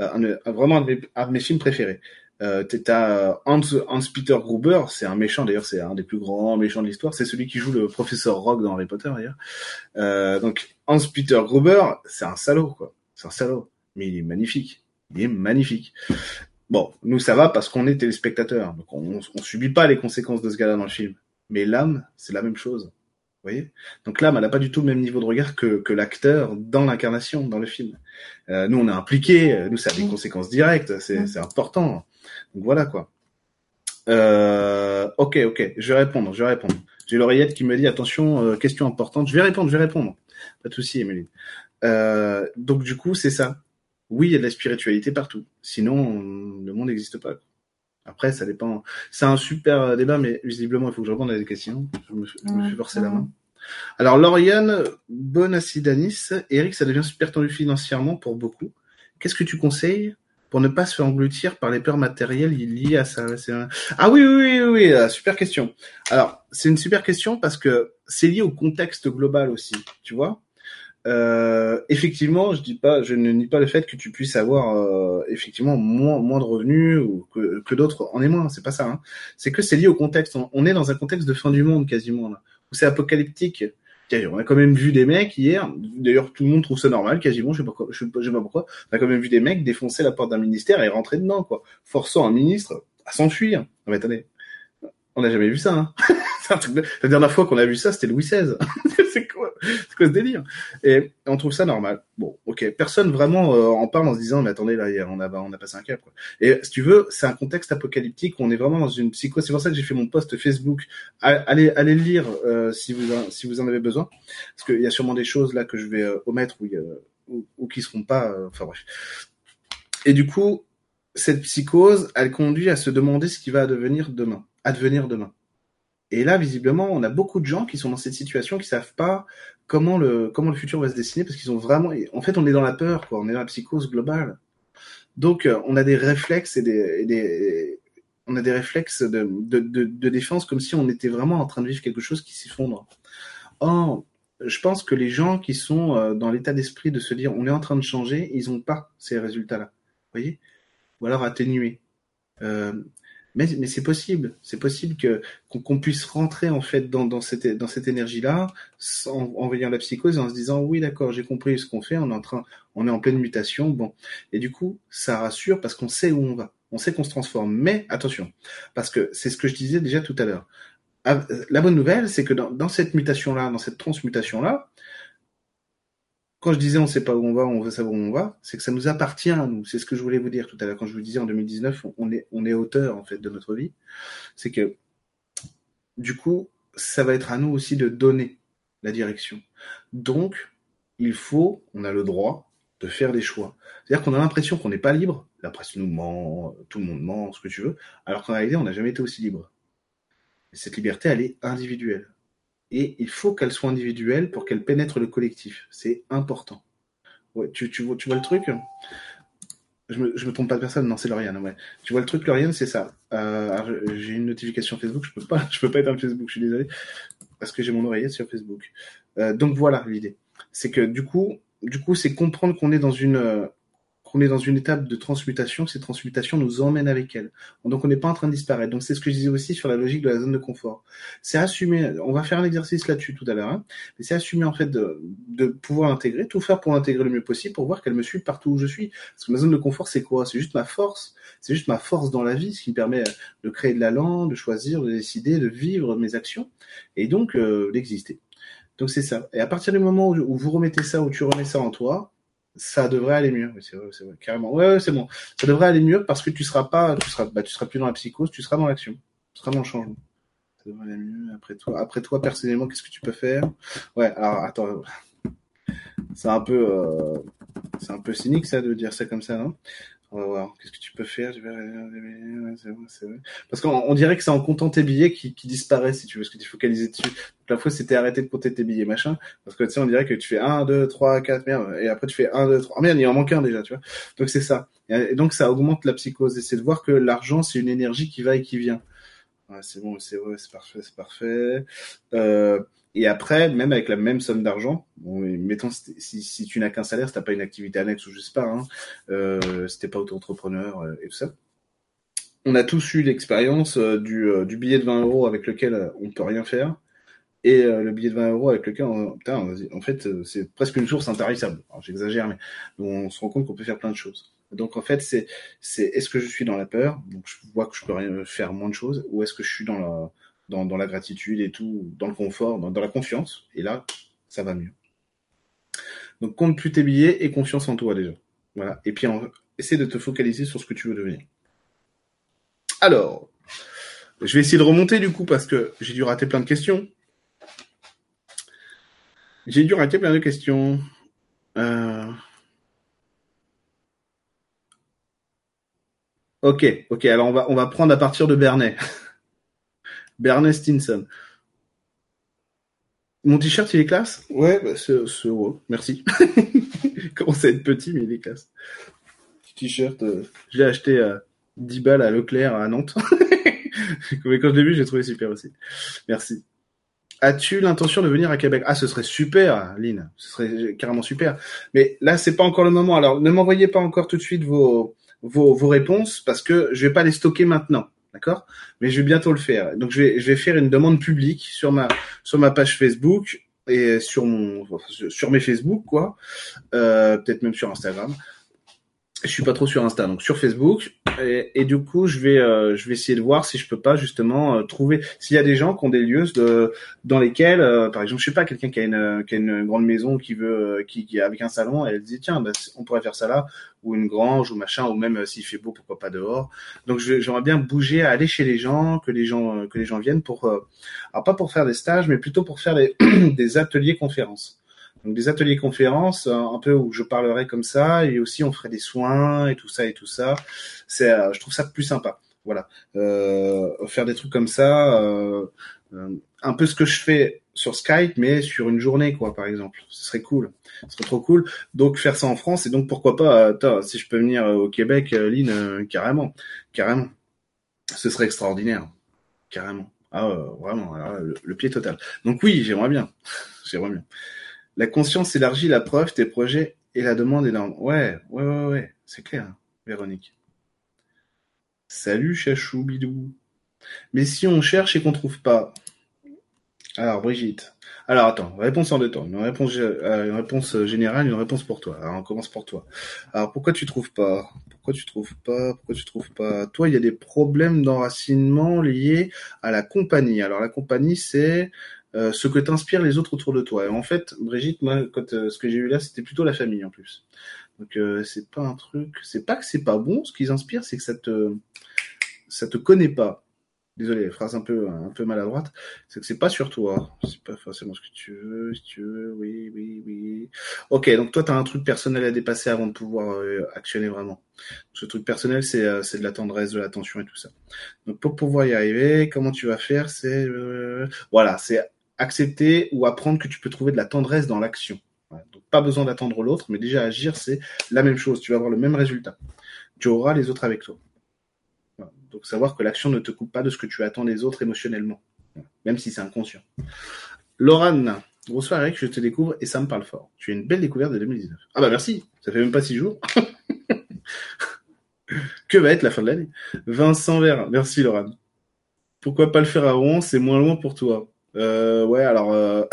Euh, vraiment un de, mes, films préférés. Euh, t'as Hans, Hans Peter Gruber, c'est un méchant d'ailleurs, c'est un des plus grands méchants de l'histoire. C'est celui qui joue le professeur Rock dans Harry Potter d'ailleurs. Euh, donc Hans Peter Gruber, c'est un salaud quoi, c'est un salaud, mais il est magnifique, il est magnifique. Bon, nous ça va parce qu'on est téléspectateurs, donc on, on subit pas les conséquences de ce gars-là dans le film. Mais l'âme, c'est la même chose voyez? Donc l'âme, elle n'a pas du tout le même niveau de regard que, que l'acteur dans l'incarnation, dans le film. Euh, nous, on est impliqué, nous, ça a des conséquences directes, c'est important. Donc voilà quoi. Euh, ok, ok, je vais répondre, je vais répondre. J'ai l'oreillette qui me dit attention, euh, question importante. Je vais répondre, je vais répondre. Pas de souci, Emeline. Euh, donc du coup, c'est ça. Oui, il y a de la spiritualité partout. Sinon, le monde n'existe pas. Après, ça dépend. C'est un super débat, mais visiblement, il faut que je réponde à des questions. Je me, suis forcé la main. Alors, Lauriane Bonacidanis, Eric, ça devient super tendu financièrement pour beaucoup. Qu'est-ce que tu conseilles pour ne pas se faire engloutir par les peurs matérielles liées à ça? Ah oui, oui, oui, oui, euh, super question. Alors, c'est une super question parce que c'est lié au contexte global aussi, tu vois? Euh, effectivement, je dis pas, je ne nie pas le fait que tu puisses avoir euh, effectivement moins moins de revenus ou que, que d'autres en aient moins. C'est pas ça. Hein. C'est que c'est lié au contexte. On, est dans un contexte de fin du monde quasiment là, où c'est apocalyptique. On a quand même vu des mecs hier. D'ailleurs, tout le monde trouve ça normal, quasiment. Je sais pas, je sais pas, je sais pas pourquoi. On a quand même vu des mecs défoncer la porte d'un ministère et rentrer dedans, quoi, forçant un ministre à s'enfuir. Attendez, on n'a jamais vu ça. Hein. La dernière fois qu'on a vu ça, c'était Louis XVI. c'est quoi, c'est quoi ce délire? Et on trouve ça normal. Bon, ok. Personne vraiment euh, en parle en se disant, mais attendez, là, on a, on a passé un cap. Quoi. Et si tu veux, c'est un contexte apocalyptique. On est vraiment dans une psychose. C'est pour ça que j'ai fait mon post Facebook. Allez, allez le lire euh, si vous, en, si vous en avez besoin, parce qu'il y a sûrement des choses là que je vais euh, omettre ou, ou, ou, qui seront pas. Enfin bref. Et du coup, cette psychose, elle conduit à se demander ce qui va devenir demain, advenir demain. Et là, visiblement, on a beaucoup de gens qui sont dans cette situation, qui savent pas comment le comment le futur va se dessiner, parce qu'ils ont vraiment, en fait, on est dans la peur, quoi. On est dans la psychose globale. Donc, euh, on a des réflexes et des, on a des réflexes de, de, de, défense comme si on était vraiment en train de vivre quelque chose qui s'effondre. Or, je pense que les gens qui sont euh, dans l'état d'esprit de se dire on est en train de changer, ils n'ont pas ces résultats-là. Vous voyez? Ou alors atténués. Euh, mais, mais c'est possible, c'est possible que qu'on puisse rentrer en fait dans, dans cette dans cette énergie-là, en, en voyant la psychose, en se disant oui d'accord, j'ai compris ce qu'on fait, on est en train, on est en pleine mutation, bon, et du coup ça rassure parce qu'on sait où on va, on sait qu'on se transforme. Mais attention, parce que c'est ce que je disais déjà tout à l'heure. Ah, la bonne nouvelle, c'est que dans, dans cette mutation-là, dans cette transmutation-là, quand je disais on sait pas où on va, on veut savoir où on va, c'est que ça nous appartient à nous. C'est ce que je voulais vous dire tout à l'heure quand je vous disais en 2019, on est on est auteur en fait de notre vie. C'est que du coup, ça va être à nous aussi de donner la direction. Donc, il faut, on a le droit de faire des choix. C'est-à-dire qu'on a l'impression qu'on n'est pas libre. La presse nous ment, tout le monde ment, ce que tu veux, alors qu'en réalité, on n'a jamais été aussi libre. Et cette liberté, elle est individuelle et il faut qu'elle soit individuelle pour qu'elle pénètre le collectif. C'est important. Ouais, tu, vois, le truc? Je me, je me trompe pas de personne, non, c'est Lauriane. Ouais. Tu vois le truc, Lauriane, c'est ça. Euh, j'ai une notification Facebook, je peux pas, je peux pas Facebook, je suis désolé, parce que j'ai mon oreillette sur Facebook. Euh, donc voilà l'idée, c'est que du coup, du coup, c'est comprendre qu'on est dans une on est dans une étape de transmutation, ces transmutations nous emmènent avec elles. Donc on n'est pas en train de disparaître. Donc c'est ce que je disais aussi sur la logique de la zone de confort. C'est assumer, on va faire un exercice là-dessus tout à l'heure, hein, mais c'est assumer en fait de, de pouvoir intégrer, tout faire pour l'intégrer le mieux possible, pour voir qu'elle me suit partout où je suis. Parce que ma zone de confort, c'est quoi? C'est juste ma force. C'est juste ma force dans la vie, ce qui me permet de créer de l'allant, de choisir, de décider, de vivre mes actions, et donc euh, d'exister. Donc c'est ça. Et à partir du moment où vous remettez ça, où tu remets ça en toi, ça devrait aller mieux. c'est vrai, c'est vrai, carrément. Ouais, c'est bon. Ça devrait aller mieux parce que tu seras pas, tu seras, bah, tu seras plus dans la psychose, tu seras dans l'action, tu seras dans le changement. Ça devrait aller mieux. Après toi, après toi personnellement, qu'est-ce que tu peux faire? Ouais. Alors attends, c'est un peu, euh, c'est un peu cynique ça de dire ça comme ça, non On va voir. Qu'est-ce que tu peux faire Parce qu'on dirait que c'est en comptant tes billets qui, qui disparaissent, si tu veux, parce que tu focaliser dessus. la fois, c'était arrêter de compter tes billets, machin. Parce que tu sais, on dirait que tu fais 1, 2, 3, 4, merde. Et après, tu fais 1, 2, 3. Oh merde, il en manque un déjà, tu vois. Donc c'est ça. Et donc ça augmente la psychose. Et c'est de voir que l'argent, c'est une énergie qui va et qui vient. Ouais, c'est bon, c'est ouais, c'est parfait, c'est parfait. Euh, et après, même avec la même somme d'argent, bon, mettons si, si tu n'as qu'un salaire, si t'as pas une activité annexe ou je sais pas, hein, euh, si pas auto-entrepreneur euh, et tout ça, on a tous eu l'expérience euh, du, euh, du billet de 20 euros avec lequel on peut rien faire et le billet de 20 euros avec lequel on, putain, en fait c'est presque une source intarissable. J'exagère, mais on se rend compte qu'on peut faire plein de choses. Donc en fait, c'est c'est est-ce que je suis dans la peur, donc je vois que je peux rien faire moins de choses, ou est-ce que je suis dans la dans, dans la gratitude et tout, dans le confort, dans, la confiance. Et là, ça va mieux. Donc compte plus tes billets et confiance en toi déjà. Voilà. Et puis essaie de te focaliser sur ce que tu veux devenir. Alors, je vais essayer de remonter du coup parce que j'ai dû rater plein de questions. J'ai dû rater plein de questions. Euh... Ok, ok. Alors on va on va prendre à partir de Bernet. Bernet Stinson. Mon t-shirt, il est classe? Ouais, bah, c'est heureux. Merci. il commence à être petit, mais il est classe. Petit t-shirt, euh, je l'ai acheté à 10 balles à Leclerc à Nantes. mais quand je l'ai vu, j'ai trouvé super aussi. Merci. As-tu l'intention de venir à Québec? Ah, ce serait super, Lynn. Ce serait carrément super. Mais là, c'est pas encore le moment. Alors, ne m'envoyez pas encore tout de suite vos, vos, vos réponses parce que je vais pas les stocker maintenant. D'accord? Mais je vais bientôt le faire. Donc je vais je vais faire une demande publique sur ma sur ma page Facebook et sur mon sur mes Facebook quoi, euh, peut-être même sur Instagram je suis pas trop sur Insta, donc sur Facebook. Et, et du coup, je vais, euh, je vais essayer de voir si je peux pas justement euh, trouver s'il y a des gens qui ont des lieux de, dans lesquels, euh, par exemple, je sais pas, quelqu'un qui a une, qui a une grande maison qui veut, qui, qui avec un salon, et elle dit tiens, bah, on pourrait faire ça là, ou une grange ou machin, ou même s'il fait beau, pourquoi pas dehors. Donc j'aimerais bien bouger, aller chez les gens, que les gens, que les gens viennent pour, alors pas pour faire des stages, mais plutôt pour faire des, des ateliers conférences. Donc des ateliers conférences, euh, un peu où je parlerai comme ça, et aussi on ferait des soins et tout ça et tout ça. C'est, euh, je trouve ça plus sympa. Voilà, euh, faire des trucs comme ça, un peu ce que je fais sur Skype, mais sur une journée, quoi, par exemple. Ce serait cool. Ce serait trop cool. Donc faire ça en France, et donc pourquoi pas, si je peux venir au Québec, Lynn, carrément, carrément. Ce serait extraordinaire, carrément. Ah, vraiment, le, le, pied total. Donc oui, j'aimerais bien, j'aimerais bien. La conscience élargit la preuve, tes projets et la demande énorme. Ouais, ouais, ouais, ouais, c'est clair, Véronique. Salut, chachou, bidou. Mais si on cherche et qu'on trouve pas. Alors, Brigitte. Alors, attends, réponse en deux temps. Une réponse, euh, une réponse générale, une réponse pour toi. Alors, on commence pour toi. Alors, pourquoi tu trouves pas? Pourquoi tu trouves pas? Pourquoi tu trouves pas? Toi, il y a des problèmes d'enracinement liés à la compagnie. Alors, la compagnie, c'est euh, ce que t'inspirent les autres autour de toi. Et en fait, Brigitte, moi, quand euh, ce que j'ai eu là, c'était plutôt la famille en plus. Donc euh, c'est pas un truc, c'est pas que c'est pas bon. Ce qu'ils inspirent, c'est que ça te ça te connaît pas. Désolé, phrase un peu un peu maladroite. C'est que c'est pas sur toi. C'est pas forcément ce que tu veux. Si tu veux, oui, oui, oui. Ok, donc toi, t'as un truc personnel à dépasser avant de pouvoir actionner vraiment. Ce truc personnel, c'est c'est de la tendresse, de l'attention et tout ça. Donc pour pouvoir y arriver, comment tu vas faire C'est voilà, c'est accepter ou apprendre que tu peux trouver de la tendresse dans l'action. Donc pas besoin d'attendre l'autre, mais déjà agir, c'est la même chose. Tu vas avoir le même résultat. Tu auras les autres avec toi. Donc savoir que l'action ne te coupe pas de ce que tu attends des autres émotionnellement, même si c'est inconscient. Laurent, bonsoir Eric, je te découvre et ça me parle fort. Tu es une belle découverte de 2019. Ah bah merci, ça fait même pas six jours. que va être la fin de l'année? Vincent Vert, merci Laurent. Pourquoi pas le faire à Rouen? C'est moins loin pour toi. Euh, ouais, alors euh...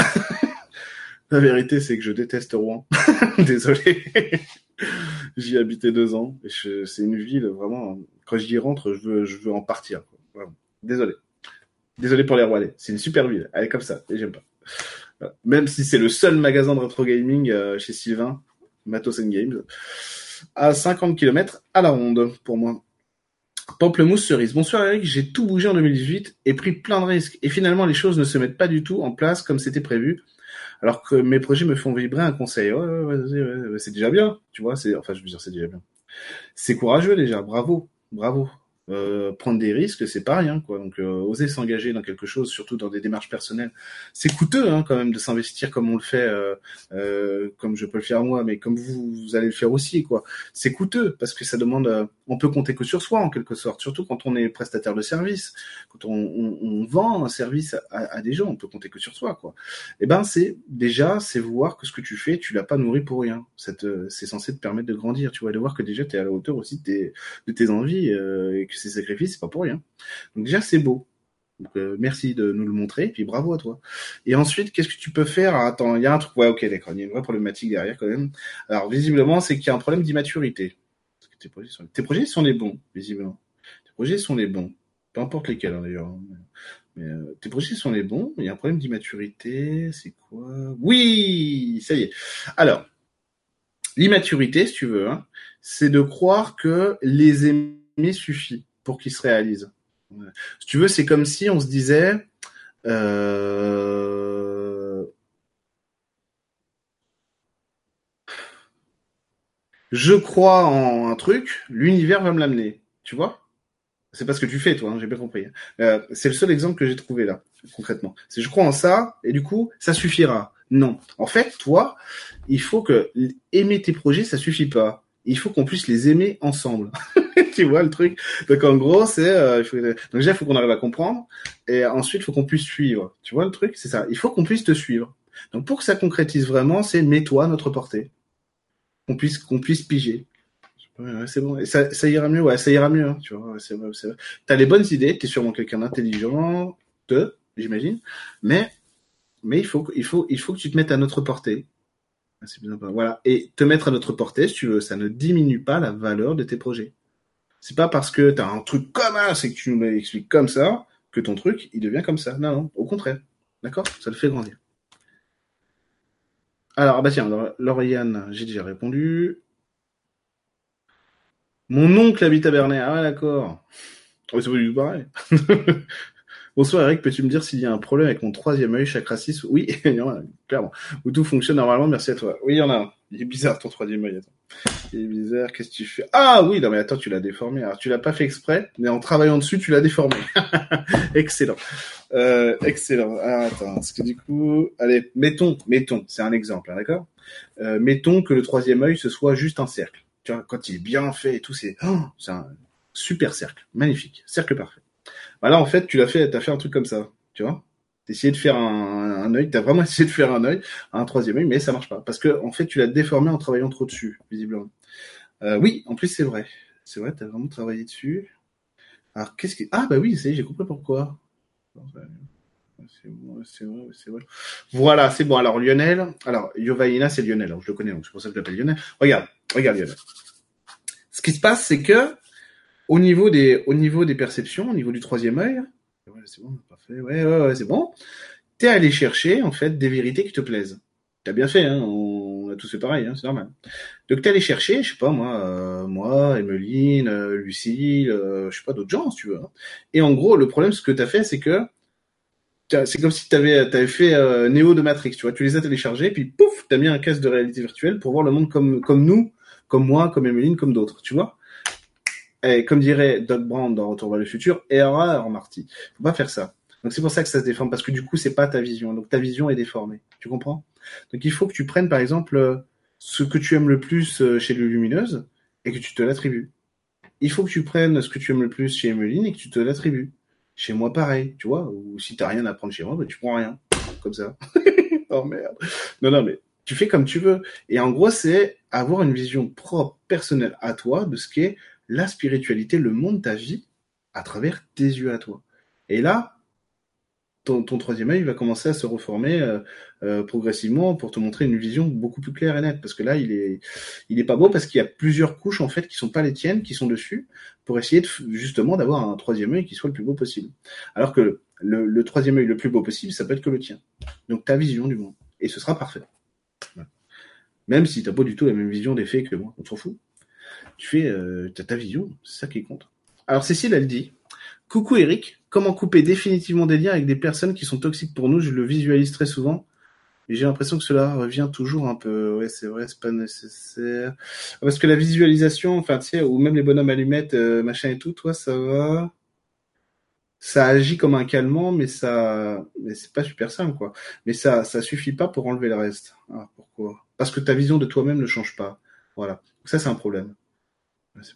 la vérité c'est que je déteste Rouen. Désolé. J'y habitais deux ans. C'est une ville vraiment. Quand j'y rentre, je veux, je veux en partir. Désolé. Désolé pour les Rouennais. C'est une super ville. Elle est comme ça. Et j'aime pas. Même si c'est le seul magasin de retro gaming euh, chez Sylvain, Matos Games, à 50 km à la ronde pour moi. Pamplemousse cerise. Bonsoir Eric, j'ai tout bougé en 2018 et pris plein de risques. Et finalement, les choses ne se mettent pas du tout en place comme c'était prévu. Alors que mes projets me font vibrer un conseil. Ouais, ouais, ouais, c'est déjà bien, tu vois. C'est, enfin, je veux dire, c'est déjà bien. C'est courageux déjà, bravo, bravo. Euh, prendre des risques, c'est pas rien, quoi. Donc, euh, oser s'engager dans quelque chose, surtout dans des démarches personnelles, c'est coûteux, hein, quand même, de s'investir comme on le fait, euh, euh, comme je peux le faire moi, mais comme vous, vous allez le faire aussi, quoi. C'est coûteux parce que ça demande, on peut compter que sur soi en quelque sorte, surtout quand on est prestataire de service, quand on, on, on vend un service à, à, des gens, on peut compter que sur soi, quoi. Et eh ben, c'est déjà, c'est voir que ce que tu fais, tu l'as pas nourri pour rien. C'est censé te permettre de grandir, tu vois, de voir que déjà tu es à la hauteur aussi de tes, de tes envies et que ces sacrifices, c'est pas pour rien. Donc déjà, c'est beau. Euh, merci de nous le montrer, et puis bravo à toi. Et ensuite, qu'est-ce que tu peux faire? Ah, Attends, il y a un truc. Ouais, ok, d'accord. Il y a une vraie problématique derrière quand même. Alors visiblement, c'est qu'il y a un problème d'immaturité. Tes projets, sont... les bons, visiblement. Tes projets sont les bons, peu importe lesquels hein, d'ailleurs. Mais euh, tes projets sont les bons. Il y a un problème d'immaturité. C'est quoi? Oui, ça y est. Alors, l'immaturité, si tu veux, hein, c'est de croire que les suffit pour qu'il se réalise. Si tu veux, c'est comme si on se disait, euh... je crois en un truc, l'univers va me l'amener. Tu vois? C'est pas ce que tu fais, toi. Hein, j'ai bien compris. Euh, c'est le seul exemple que j'ai trouvé là, concrètement. C'est je crois en ça et du coup, ça suffira. Non. En fait, toi, il faut que aimer tes projets, ça suffit pas il faut qu'on puisse les aimer ensemble. tu vois le truc? Donc en gros, c'est euh, donc déjà il faut qu'on arrive à comprendre et ensuite il faut qu'on puisse suivre. Tu vois le truc? C'est ça. Il faut qu'on puisse te suivre. Donc pour que ça concrétise vraiment, c'est mets-toi à notre portée. Qu'on puisse qu'on puisse piger. C'est bon. Ça, ça ira mieux, ouais, ça ira mieux. Hein, tu vois, c'est c'est T'as les bonnes idées, t'es sûrement quelqu'un d'intelligent, te, j'imagine. Mais, mais il faut, il faut, il faut que tu te mettes à notre portée. Voilà. Et te mettre à notre portée, si tu veux, ça ne diminue pas la valeur de tes projets. C'est pas parce que tu as un truc comme ça et que tu nous l'expliques comme ça que ton truc, il devient comme ça. Non, non, au contraire. D'accord? Ça le fait grandir. Alors, ah bah tiens, Lauriane, j'ai déjà répondu. Mon oncle habite à Bernay. Ah d'accord. Oh, c'est pas du tout pareil. Bonsoir Eric, peux-tu me dire s'il y a un problème avec mon troisième œil, chakra 6 Oui, il y en a, clairement. Où tout fonctionne normalement, merci à toi. Oui, il y en a un. Il est bizarre ton troisième œil, attends. Il est bizarre, qu'est-ce que tu fais? Ah oui, non mais attends, tu l'as déformé. Alors tu l'as pas fait exprès, mais en travaillant dessus, tu l'as déformé. excellent. Euh, excellent. Ah, attends, parce que du coup, allez, mettons, mettons, c'est un exemple, hein, d'accord? Euh, Mettons que le troisième œil, ce soit juste un cercle. Tu vois, quand il est bien fait et tout, c'est oh, c'est un super cercle, magnifique, cercle parfait. Bah là, en fait, tu l'as fait, t'as fait un truc comme ça, tu vois. T'as essayé de faire un, un œil, t'as vraiment essayé de faire un œil, un troisième œil, mais ça marche pas. Parce que, en fait, tu l'as déformé en travaillant trop dessus, visiblement. Euh, oui, en plus, c'est vrai. C'est vrai, t'as vraiment travaillé dessus. Alors, qu'est-ce qui... Ah, bah oui, c'est, j'ai compris pourquoi. C'est bon, c'est vrai, c'est vrai. Voilà, c'est bon. Alors, Lionel. Alors, Yovaina, c'est Lionel. Alors, je le connais, donc c'est pour ça que je l'appelle Lionel. Regarde, regarde, Lionel. Ce qui se passe, c'est que au niveau des, au niveau des perceptions, au niveau du troisième œil, ouais, c'est bon, parfait, ouais, ouais, ouais c'est bon. T'es allé chercher, en fait, des vérités qui te plaisent. T'as bien fait, hein, on a tous fait pareil, hein, c'est normal. Donc t'es allé chercher, je sais pas, moi, euh, moi, Emeline, euh, Lucille, euh, je sais pas, d'autres gens, si tu veux. Hein. Et en gros, le problème, ce que t'as fait, c'est que c'est comme si t'avais, avais fait euh, Néo de Matrix, tu vois, tu les as téléchargés, puis pouf, t'as mis un casque de réalité virtuelle pour voir le monde comme, comme nous, comme moi, comme Emeline, comme d'autres, tu vois. Et comme dirait Doug Brown dans Retour vers le futur, erreur, Marty. Faut pas faire ça. Donc c'est pour ça que ça se déforme, parce que du coup, c'est pas ta vision. Donc ta vision est déformée. Tu comprends? Donc il faut que tu prennes, par exemple, euh, ce que tu aimes le plus euh, chez le Lumineuse et que tu te l'attribues. Il faut que tu prennes ce que tu aimes le plus chez Emeline et que tu te l'attribues. Chez moi, pareil, tu vois. Ou si t'as rien à prendre chez moi, bah, tu prends rien. Comme ça. oh merde. Non, non, mais tu fais comme tu veux. Et en gros, c'est avoir une vision propre, personnelle à toi de ce qu'est la spiritualité, le monde, ta vie, à travers tes yeux à toi. Et là, ton, troisième œil va commencer à se reformer euh, euh, progressivement pour te montrer une vision beaucoup plus claire et nette. Parce que là, il est, il est pas beau parce qu'il y a plusieurs couches en fait qui sont pas les tiennes, qui sont dessus, pour essayer justement d'avoir un troisième œil qui soit le plus beau possible. Alors que le, troisième œil le plus beau possible, ça peut être que le tien. Donc ta vision du monde. Et ce sera parfait. Même si t'as pas du tout la même vision des faits que moi, on s'en fout tu fais euh, ta vision, c'est ça qui compte. Alors Cécile, elle dit Coucou Eric, comment couper définitivement des liens avec des personnes qui sont toxiques pour nous? Je le visualise très souvent Mais j'ai l'impression que cela revient toujours un peu. Ouais, c'est vrai, c'est pas nécessaire. Parce que la visualisation, enfin, tu sais, ou même les bonhommes allumettes, euh, machin et tout, toi, ça va. Ça agit comme un calmant, mais ça, mais c'est pas super simple, quoi. Mais ça, ça suffit pas pour enlever le reste. Ah, pourquoi? Parce que ta vision de toi-même ne change pas. Voilà. Ça, c'est un problème.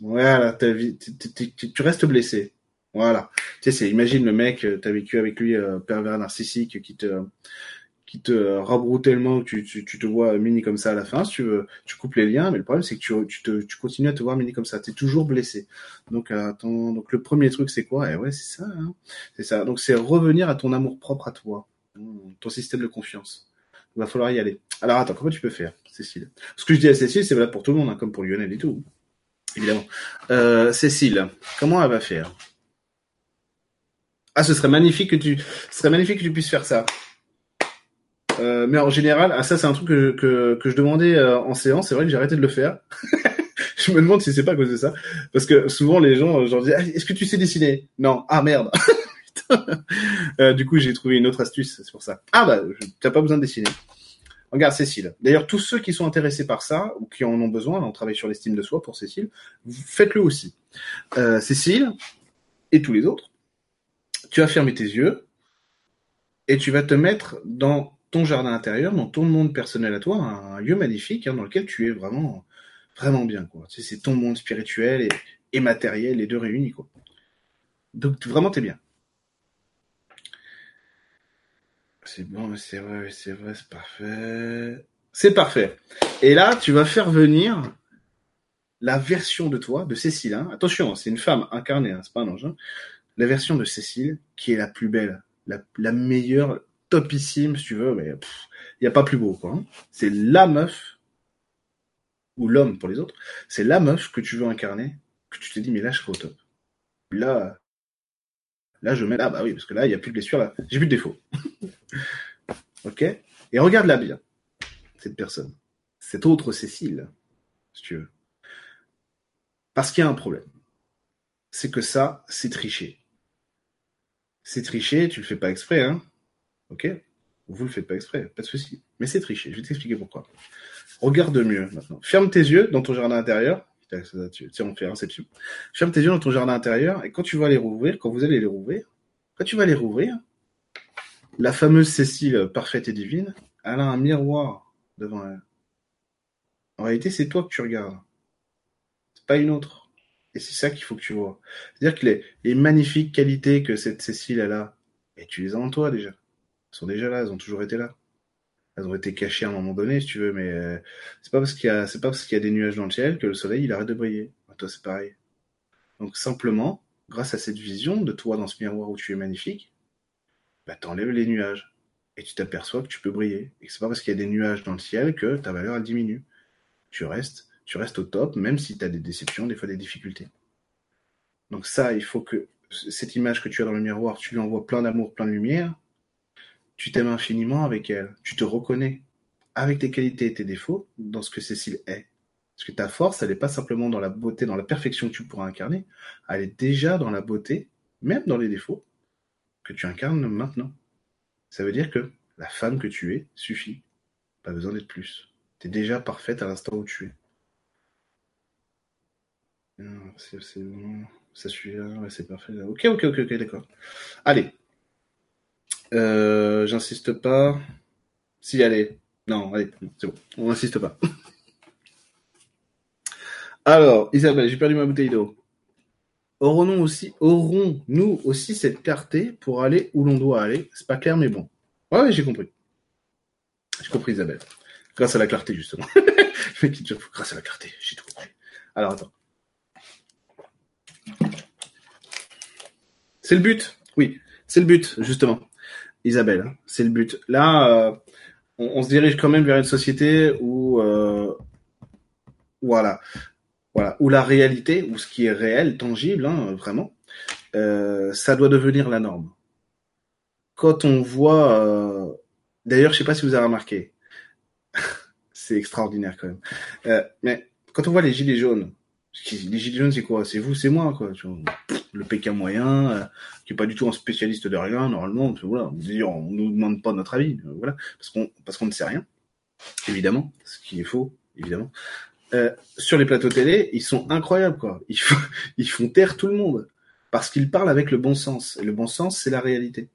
Voilà, tu restes blessé. Voilà. Tu sais, imagine le mec, euh, t'as vécu avec lui, euh, pervers narcissique, qui te, qui te rabroue tellement que tu, tu, tu, te vois mini comme ça à la fin, si tu veux, tu coupes les liens, mais le problème c'est que tu, tu, te, tu continues à te voir mini comme ça, tu es toujours blessé. Donc euh, attends, donc le premier truc c'est quoi? Eh ouais, c'est ça, hein c'est ça. Donc c'est revenir à ton amour propre à toi, ton système de confiance. Il va falloir y aller. Alors attends, comment tu peux faire, Cécile? Ce que je dis à Cécile, c'est valable pour tout le monde, hein, comme pour Lionel et tout, évidemment. Euh, Cécile, comment elle va faire? Ah, ce serait magnifique que tu, ce serait magnifique que tu puisses faire ça. Euh, mais en général, ah, ça c'est un truc que, que, je demandais euh, en séance. C'est vrai que j'ai arrêté de le faire. je me demande si c'est pas à cause de ça, parce que souvent les gens, genre disent, ah, est-ce que tu sais dessiner? Non. Ah merde. du coup, j'ai trouvé une autre astuce. C'est pour ça. Ah bah, t'as pas besoin de dessiner. Regarde Cécile. D'ailleurs, tous ceux qui sont intéressés par ça ou qui en ont besoin, on travaille sur l'estime de soi pour Cécile, faites-le aussi. Euh, Cécile et tous les autres tu vas fermer tes yeux et tu vas te mettre dans ton jardin intérieur, dans ton monde personnel à toi, un lieu magnifique hein, dans lequel tu es vraiment, bien. Quoi. C'est ton monde spirituel et, matériel, les deux réunis. Donc vraiment, t'es bien. C'est bon, c'est vrai, c'est vrai, c'est parfait. C'est parfait. Et là, tu vas faire venir la version de toi, de Cécile. Hein. Attention, c'est une femme incarnée, hein, c'est pas un ange. Hein la version de Cécile, qui est la plus belle, la, la meilleure, topissime, si tu veux, mais il n'y a pas plus beau, quoi. Hein. C'est la meuf, ou l'homme pour les autres, c'est la meuf que tu veux incarner, que tu te dis, mais là, je serai au top. Là, là, je mets, ah bah oui, parce que là, il n'y a plus de blessure, là, j'ai plus de défaut. ok Et regarde-la bien, cette personne. Cette autre Cécile, si tu veux. Parce qu'il y a un problème. C'est que ça, c'est tricher. C'est tricher, tu le fais pas exprès, hein. Ok Vous le faites pas exprès, pas de souci. Mais c'est tricher, je vais t'expliquer pourquoi. Regarde mieux maintenant. Ferme tes yeux dans ton jardin intérieur. Tiens, on fait Inception. Ferme tes yeux dans ton jardin intérieur et quand tu vas les rouvrir, quand vous allez les rouvrir, quand tu vas les rouvrir, la fameuse Cécile parfaite et divine, elle a un miroir devant elle. En réalité, c'est toi que tu regardes. C'est pas une autre. Et c'est ça qu'il faut que tu vois. C'est-à-dire que les, magnifiques qualités que cette Cécile a, et tu les as en toi déjà. Elles sont déjà là, elles ont toujours été là. Elles ont été cachées à un moment donné, si tu veux, mais euh, c'est pas parce qu'il y a, c'est pas parce qu'il y a des nuages dans le ciel que le soleil il arrête de briller. toi c'est pareil. Donc simplement, grâce à cette vision de toi dans ce miroir où tu es magnifique, bah t'enlèves les nuages et tu t'aperçois que tu peux briller. Et c'est pas parce qu'il y a des nuages dans le ciel que ta valeur elle diminue. Tu restes tu restes au top, même si tu as des déceptions, des fois des difficultés. Donc ça, il faut que cette image que tu as dans le miroir, tu lui envoies plein d'amour, plein de lumière, tu t'aimes infiniment avec elle, tu te reconnais avec tes qualités et tes défauts dans ce que Cécile est. Parce que ta force, elle n'est pas simplement dans la beauté, dans la perfection que tu pourras incarner, elle est déjà dans la beauté, même dans les défauts, que tu incarnes maintenant. Ça veut dire que la femme que tu es suffit. Pas besoin d'être plus. Tu es déjà parfaite à l'instant où tu es. C'est. Ça suit là, c'est parfait. Ok, ok, ok, ok, d'accord. Allez. Euh, J'insiste pas. Si, allez. Non, allez, c'est bon. On n'insiste pas. Alors, Isabelle, j'ai perdu ma bouteille d'eau. Aurons-nous aussi, aurons-nous aussi cette clarté pour aller où l'on doit aller? C'est pas clair, mais bon. Ouais, j'ai compris. J'ai compris, Isabelle. Grâce à la clarté, justement. grâce à la clarté, j'ai tout compris. Alors, attends. C'est le but, oui, c'est le but, justement. Isabelle, hein, c'est le but. Là, euh, on, se dirige quand même vers une société où, euh, voilà, voilà, où la réalité, où ce qui est réel, tangible, hein, vraiment, euh, ça doit devenir la norme. Quand on voit, d'ailleurs, je sais pas si vous avez remarqué, c'est extraordinaire quand même, mais quand on voit les gilets jaunes, les gilets jaunes, c'est quoi? C'est vous, c'est moi, quoi. le Pékin moyen, euh, qui est pas du tout un spécialiste de rien, normalement, voilà, on nous demande pas notre avis, euh, voilà, parce qu'on parce qu'on ne sait rien, évidemment, ce qui est faux, évidemment. Euh, sur les plateaux télé, ils sont incroyables, quoi. Ils ils font taire tout le monde parce qu'ils parlent avec le bon sens. Et le bon sens, c'est la réalité.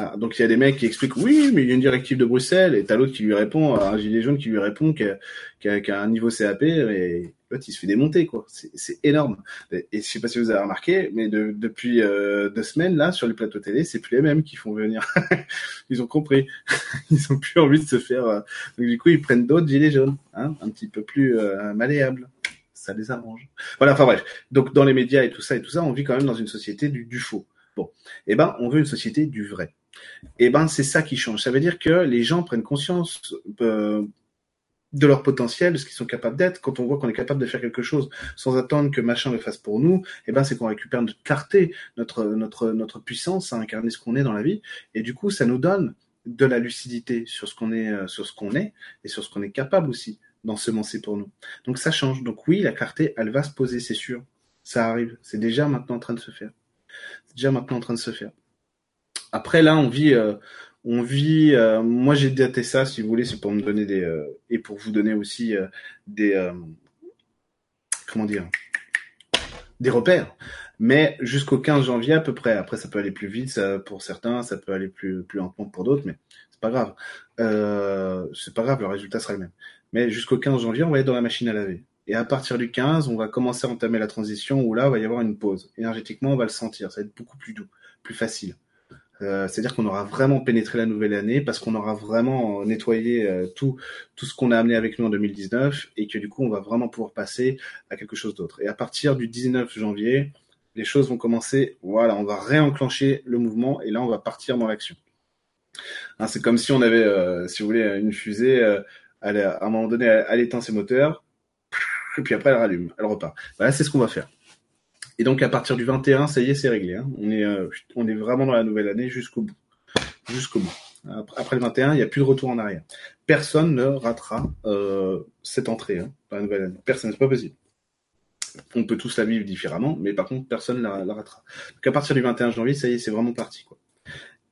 Ah, donc il y a des mecs qui expliquent oui, mais il y a une directive de Bruxelles, et t'as l'autre qui lui répond, un gilet jaune qui lui répond qu'il a, un niveau CAP, et l'autre il se fait démonter quoi. C'est énorme. Et, je sais pas si vous avez remarqué, mais depuis euh, deux semaines là sur les plateaux télé, c'est plus les mêmes qui font venir. ils ont compris. ils ont plus envie de se faire. Euh, donc du coup ils prennent d'autres gilets jaunes, hein, un petit peu plus euh, malléables ça les arrange. Voilà, enfin bref. Donc dans les médias et tout ça et tout ça, on vit quand même dans une société du, du faux. Bon, eh ben on veut une société du vrai. Eh ben, c'est ça qui change. Ça veut dire que les gens prennent conscience euh, de leur potentiel, de ce qu'ils sont capables d'être. Quand on voit qu'on est capable de faire quelque chose sans attendre que machin le fasse pour nous, eh ben, c'est qu'on récupère notre clarté, notre, puissance à incarner ce qu'on est dans la vie. Et du coup, ça nous donne de la lucidité sur ce qu'on est, euh, sur ce qu'on est et sur ce qu'on est capable aussi d'ensemencer pour nous. Donc ça change. Donc oui, la clarté, elle va se poser, c'est sûr. Ça arrive. C'est déjà maintenant en train de se faire. C'est déjà maintenant en train de se faire. Après là, on vit, euh, on vit. Euh, moi, j'ai daté ça, si vous voulez, c'est pour me donner des euh, et pour vous donner aussi des comment dire des repères. Mais jusqu'au 15 janvier à peu près. Après, ça peut aller plus vite ça, pour certains, ça peut aller plus plus lentement pour d'autres, mais c'est pas grave. c'est pas grave, le résultat sera le même. Mais jusqu'au 15 janvier, on va être dans la machine à laver. Et à partir du 15, on va commencer à entamer la transition où là, il va y avoir une pause. Énergétiquement, on va le sentir. Ça va être beaucoup plus doux, plus facile. Euh, c'est-à-dire qu'on aura vraiment pénétré la nouvelle année parce qu'on aura vraiment nettoyé euh, tout tout ce qu'on a amené avec nous en 2019 et que du coup on va vraiment pouvoir passer à quelque chose d'autre. Et à partir du 19 janvier, les choses vont commencer. Voilà, on va réenclencher le mouvement et là on va partir dans l'action. Hein, c'est comme si on avait, euh, si vous voulez, une fusée. à un moment donné, elle, éteint ses moteurs, et puis après elle rallume, elle repart. Voilà, c'est ce qu'on va faire. Et donc à partir du 21, ça y est, c'est réglé. Hein. On est, euh, on est vraiment dans la nouvelle année jusqu'au bout, jusqu'au bout. Après le 21, il n'y a plus de retour en arrière. Personne ne ratera euh, cette entrée hein, dans la nouvelle année. Personne, c'est pas possible. On peut tous la vivre différemment, mais par contre, personne la, la ratera. Donc à partir du 21 janvier, ça y est, c'est vraiment parti. Quoi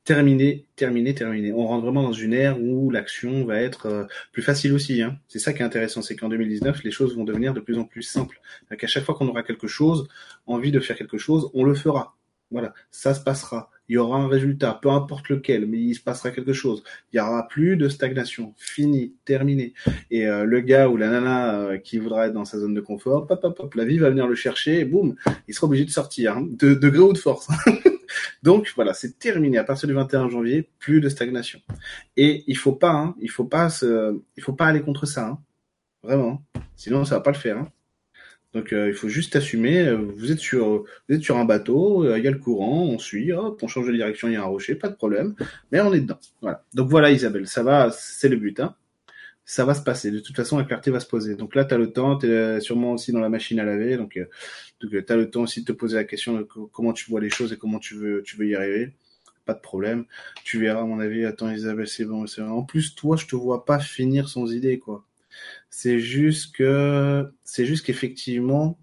terminé, terminé, terminé. On rentre vraiment dans une ère où l'action va être euh, plus facile aussi. Hein. C'est ça qui est intéressant, c'est qu'en 2019, les choses vont devenir de plus en plus simples. À chaque fois qu'on aura quelque chose, envie de faire quelque chose, on le fera. Voilà, ça se passera. Il y aura un résultat, peu importe lequel, mais il se passera quelque chose. Il y aura plus de stagnation. Fini, terminé. Et euh, le gars ou la nana euh, qui voudra être dans sa zone de confort, hop, hop, hop, la vie va venir le chercher, et boum, il sera obligé de sortir, hein, de, de gré ou de force. Donc voilà, c'est terminé. À partir du 21 janvier, plus de stagnation. Et il faut pas, hein, il faut pas se, il faut pas aller contre ça, hein. vraiment. Sinon, ça va pas le faire. Hein. Donc euh, il faut juste assumer. Euh, vous êtes sur, vous êtes sur un bateau, euh, il y a le courant, on suit, hop, on change de direction, il y a un rocher, pas de problème. Mais on est dedans. Voilà. Donc voilà, Isabelle, ça va, c'est le but. Hein ça va se passer. De toute façon, la clarté va se poser. Donc là, tu as le temps, tu es sûrement aussi dans la machine à laver. Donc, euh, tu as le temps aussi de te poser la question de comment tu vois les choses et comment tu veux, tu veux y arriver. Pas de problème. Tu verras, à mon avis. Attends, Isabelle, c'est bon, c'est En plus, toi, je te vois pas finir sans idée, quoi. C'est juste que, c'est juste qu'effectivement,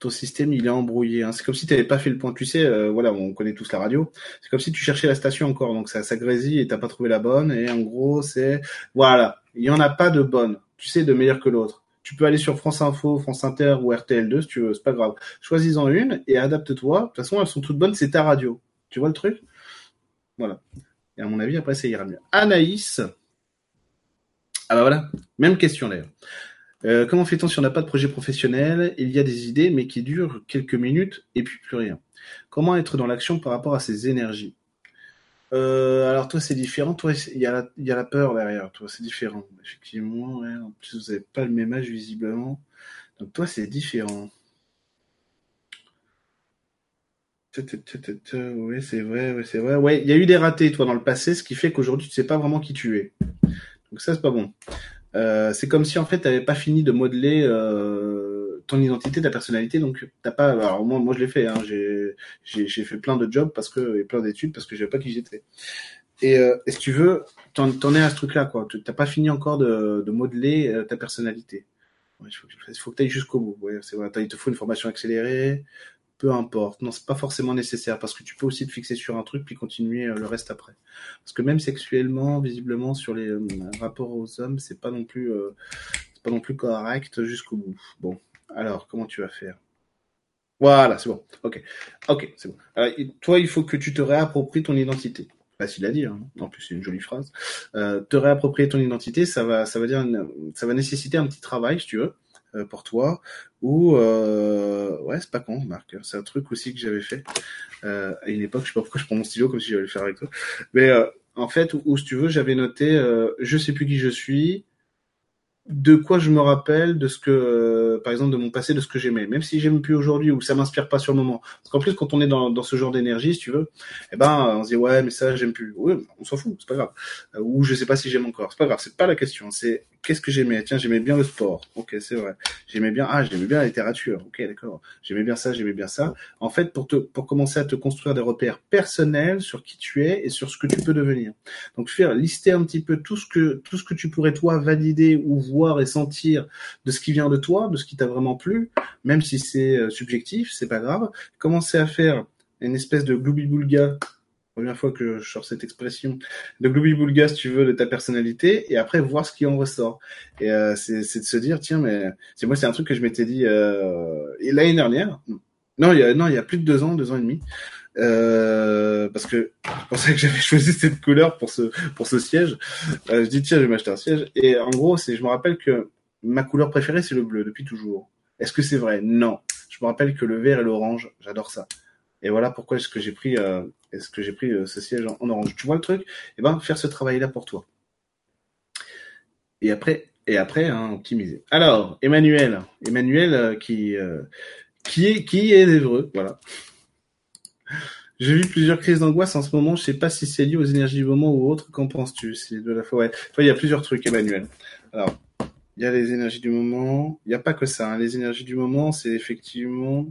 ton système il est embrouillé. Hein. C'est comme si tu n'avais pas fait le point. Tu sais, euh, voilà, on connaît tous la radio. C'est comme si tu cherchais la station encore, donc ça, ça grésille et t'as pas trouvé la bonne. Et en gros, c'est voilà, il y en a pas de bonne. Tu sais, de meilleure que l'autre. Tu peux aller sur France Info, France Inter ou RTL2 si tu veux, c'est pas grave. Choisis-en une et adapte-toi. De toute façon, elles sont toutes bonnes, c'est ta radio. Tu vois le truc? Voilà. Et à mon avis, après, ça ira mieux. Anaïs. Ah bah voilà, même question d'ailleurs. Euh, comment fait-on si on n'a pas de projet professionnel? Il y a des idées, mais qui durent quelques minutes et puis plus rien. Comment être dans l'action par rapport à ces énergies? Euh, Alors toi, c'est différent. Toi, il y, a la, peur derrière. Toi, c'est différent. Effectivement, ouais. en plus, vous n'avez pas le même âge visiblement. Donc toi, c'est différent. Oui, c'est vrai, c'est vrai. Ouais, il y a eu des ratés, toi, dans le passé, ce qui fait qu'aujourd'hui, tu sais pas vraiment qui tu es. Donc ça, c'est pas bon. Euh, c'est comme si en fait tu n'avais pas fini de modeler euh, ton identité, ta personnalité, donc t'as pas. Alors moi, moi je l'ai fait. Hein, j'ai fait plein de jobs parce que et plein d'études parce que je savais pas qui j'étais. Et, euh, et si tu veux, t'en en es à ce truc-là, quoi. T'as pas fini encore de, de modeler euh, ta personnalité. il faut, faut que tu ailles jusqu'au bout. Ouais, vrai. Il te faut une formation accélérée peu importe. Non, c'est pas forcément nécessaire parce que tu peux aussi te fixer sur un truc puis continuer euh, le reste après. Parce que même sexuellement, visiblement sur les euh, rapports aux hommes, c'est pas non plus euh, c'est pas non plus correct jusqu'au bout. Bon, alors comment tu vas faire? Voilà, c'est bon. Ok, ok, c'est bon. Alors, toi, il faut que tu te réappropries ton identité. Facile à dire. Hein. En plus, c'est une jolie phrase. Euh, te réapproprier ton identité, ça va, ça va dire, ça va nécessiter un petit travail, si tu veux. Euh, pour toi. Ou euh, ouais c'est pas con Marc. C'est un truc aussi que j'avais fait euh, à une époque. Je sais pas pourquoi je prends mon stylo comme si j'allais le faire avec toi. Mais euh, en fait où, si tu veux j'avais noté je sais plus qui je suis de quoi je me rappelle de ce que euh, par exemple de mon passé de ce que j'aimais. Même si j'aime plus aujourd'hui ou ça m'inspire pas sur le moment. Parce qu'en plus quand on est dans, dans ce genre d'énergie si tu veux eh ben on se dit ouais mais ça j'aime plus. Oui on s'en fout c'est pas grave. Ou je sais pas si j'aime encore. C'est pas grave c'est pas la question. C'est qu'est-ce que j'aimais? Tiens, j'aimais bien le sport. Ok, c'est vrai. J'aimais bien. Ah, j'aimais bien la littérature. Ok, d'accord. J'aimais bien ça, j'aimais bien ça. En fait, pour te, pour commencer à te construire des repères personnels sur qui tu es et sur ce que tu peux devenir. Donc, faire lister un petit peu tout ce que tout ce que tu pourrais toi valider ou voir et sentir de ce qui vient de toi, de ce qui t'a vraiment plu, même si c'est euh, subjectif, c'est pas grave. Commencer à faire une espèce de gloubi-boulga première fois que je sors cette expression, de globi boulga, si tu veux, de ta personnalité, et après voir ce qui en ressort. Et euh, c'est de se dire, tiens, mais c'est moi, c'est un truc que je m'étais dit euh, l'année dernière. Non, il y a non, il y a plus de deux ans, deux ans et demi. Euh, parce que je pensais que j'avais choisi cette couleur pour ce pour ce siège. Euh, je dis tiens, je vais m'acheter un siège. Et en gros, c'est je me rappelle que ma couleur préférée c'est le bleu depuis toujours. Est-ce que c'est vrai? Non. Je me rappelle que le vert et l'orange, j'adore ça. Et voilà pourquoi est-ce que j'ai pris, euh, euh, ce siège en, orange. Tu vois le truc? Eh ben, faire ce travail-là pour toi. Et après, et après, hein, optimiser. Alors, Emmanuel, Emmanuel euh, qui est qui est heureux, voilà. J'ai vu plusieurs crises d'angoisse en ce moment. Je sais pas si c'est lié aux énergies du moment ou autre. Qu'en penses-tu? C'est de la forêt. il y a plusieurs trucs, Emmanuel. Alors, il y a les énergies du moment. Il n'y a pas que ça. Hein. Les énergies du moment, c'est effectivement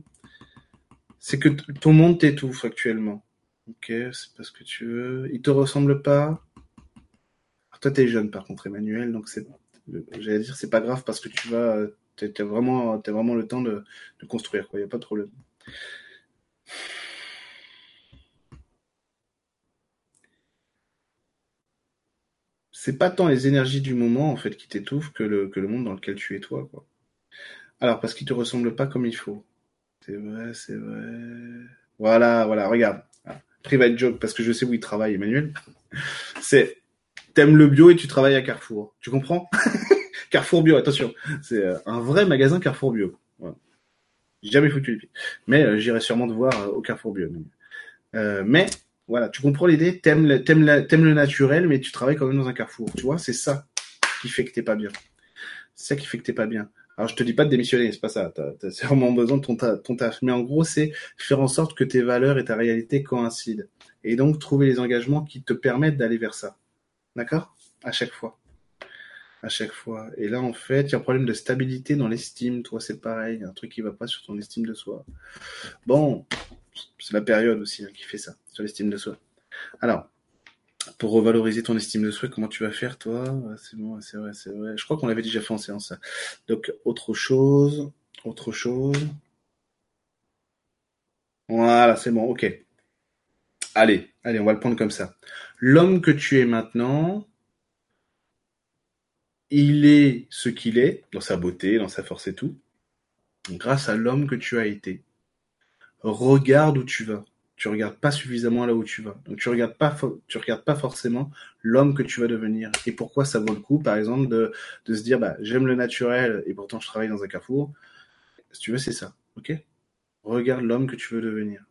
c'est que ton monde t'étouffe actuellement. Ok, c'est pas ce que tu veux. Il te ressemble pas. Alors toi, t'es jeune par contre, Emmanuel, donc c'est, j'allais dire, c'est pas grave parce que tu vas, t'as vraiment, vraiment le temps de, de construire, quoi. Y a pas de problème. C'est pas tant les énergies du moment en fait qui t'étouffent que le, que le monde dans lequel tu es toi, quoi. Alors parce qu'il te ressemble pas comme il faut. C'est vrai, c'est vrai. Voilà, voilà, regarde. Private joke, parce que je sais où il travaille, Emmanuel. C'est, t'aimes le bio et tu travailles à Carrefour. Tu comprends? Carrefour bio, attention. C'est euh, un vrai magasin Carrefour bio. J'ai jamais foutu les pieds. Mais euh, j'irai sûrement te voir euh, au Carrefour bio. mais voilà, tu comprends l'idée? T'aimes le naturel, mais tu travailles quand même dans un Carrefour. Tu vois, c'est ça qui fait que t'es pas bien. C'est ça qui fait que t'es pas bien. Alors je te dis pas de démissionner, c'est pas ça. T'as, as vraiment besoin de ton, ton taf. Mais en gros, c'est faire en sorte que tes valeurs et ta réalité coïncident. Et donc trouver les engagements qui te permettent d'aller vers ça. D'accord? À chaque fois. À chaque fois. Et là, en fait, il y a un problème de stabilité dans l'estime. Toi, c'est pareil. Il y a un truc qui va pas sur ton estime de soi. Bon, c'est la période aussi hein, qui fait ça, sur l'estime de soi. Alors, pour revaloriser ton estime de soi, comment tu vas faire, toi? C'est bon, c'est vrai, c'est vrai. Je crois qu'on l'avait déjà fait en séance. Donc, autre chose, autre chose. Voilà, c'est bon, ok. Allez, allez, on va le prendre comme ça. L'homme que tu es maintenant, il est ce qu'il est, dans sa beauté, dans sa force et tout, grâce à l'homme que tu as été. Regarde où tu vas tu regardes pas suffisamment là où tu vas. Donc tu regardes pas, tu regardes pas forcément l'homme que tu vas devenir. Et pourquoi ça vaut le coup, par exemple, de, de se dire, bah, j'aime le naturel et pourtant je travaille dans un carrefour. Si tu veux, c'est ça. Ok? Regarde l'homme que tu veux devenir.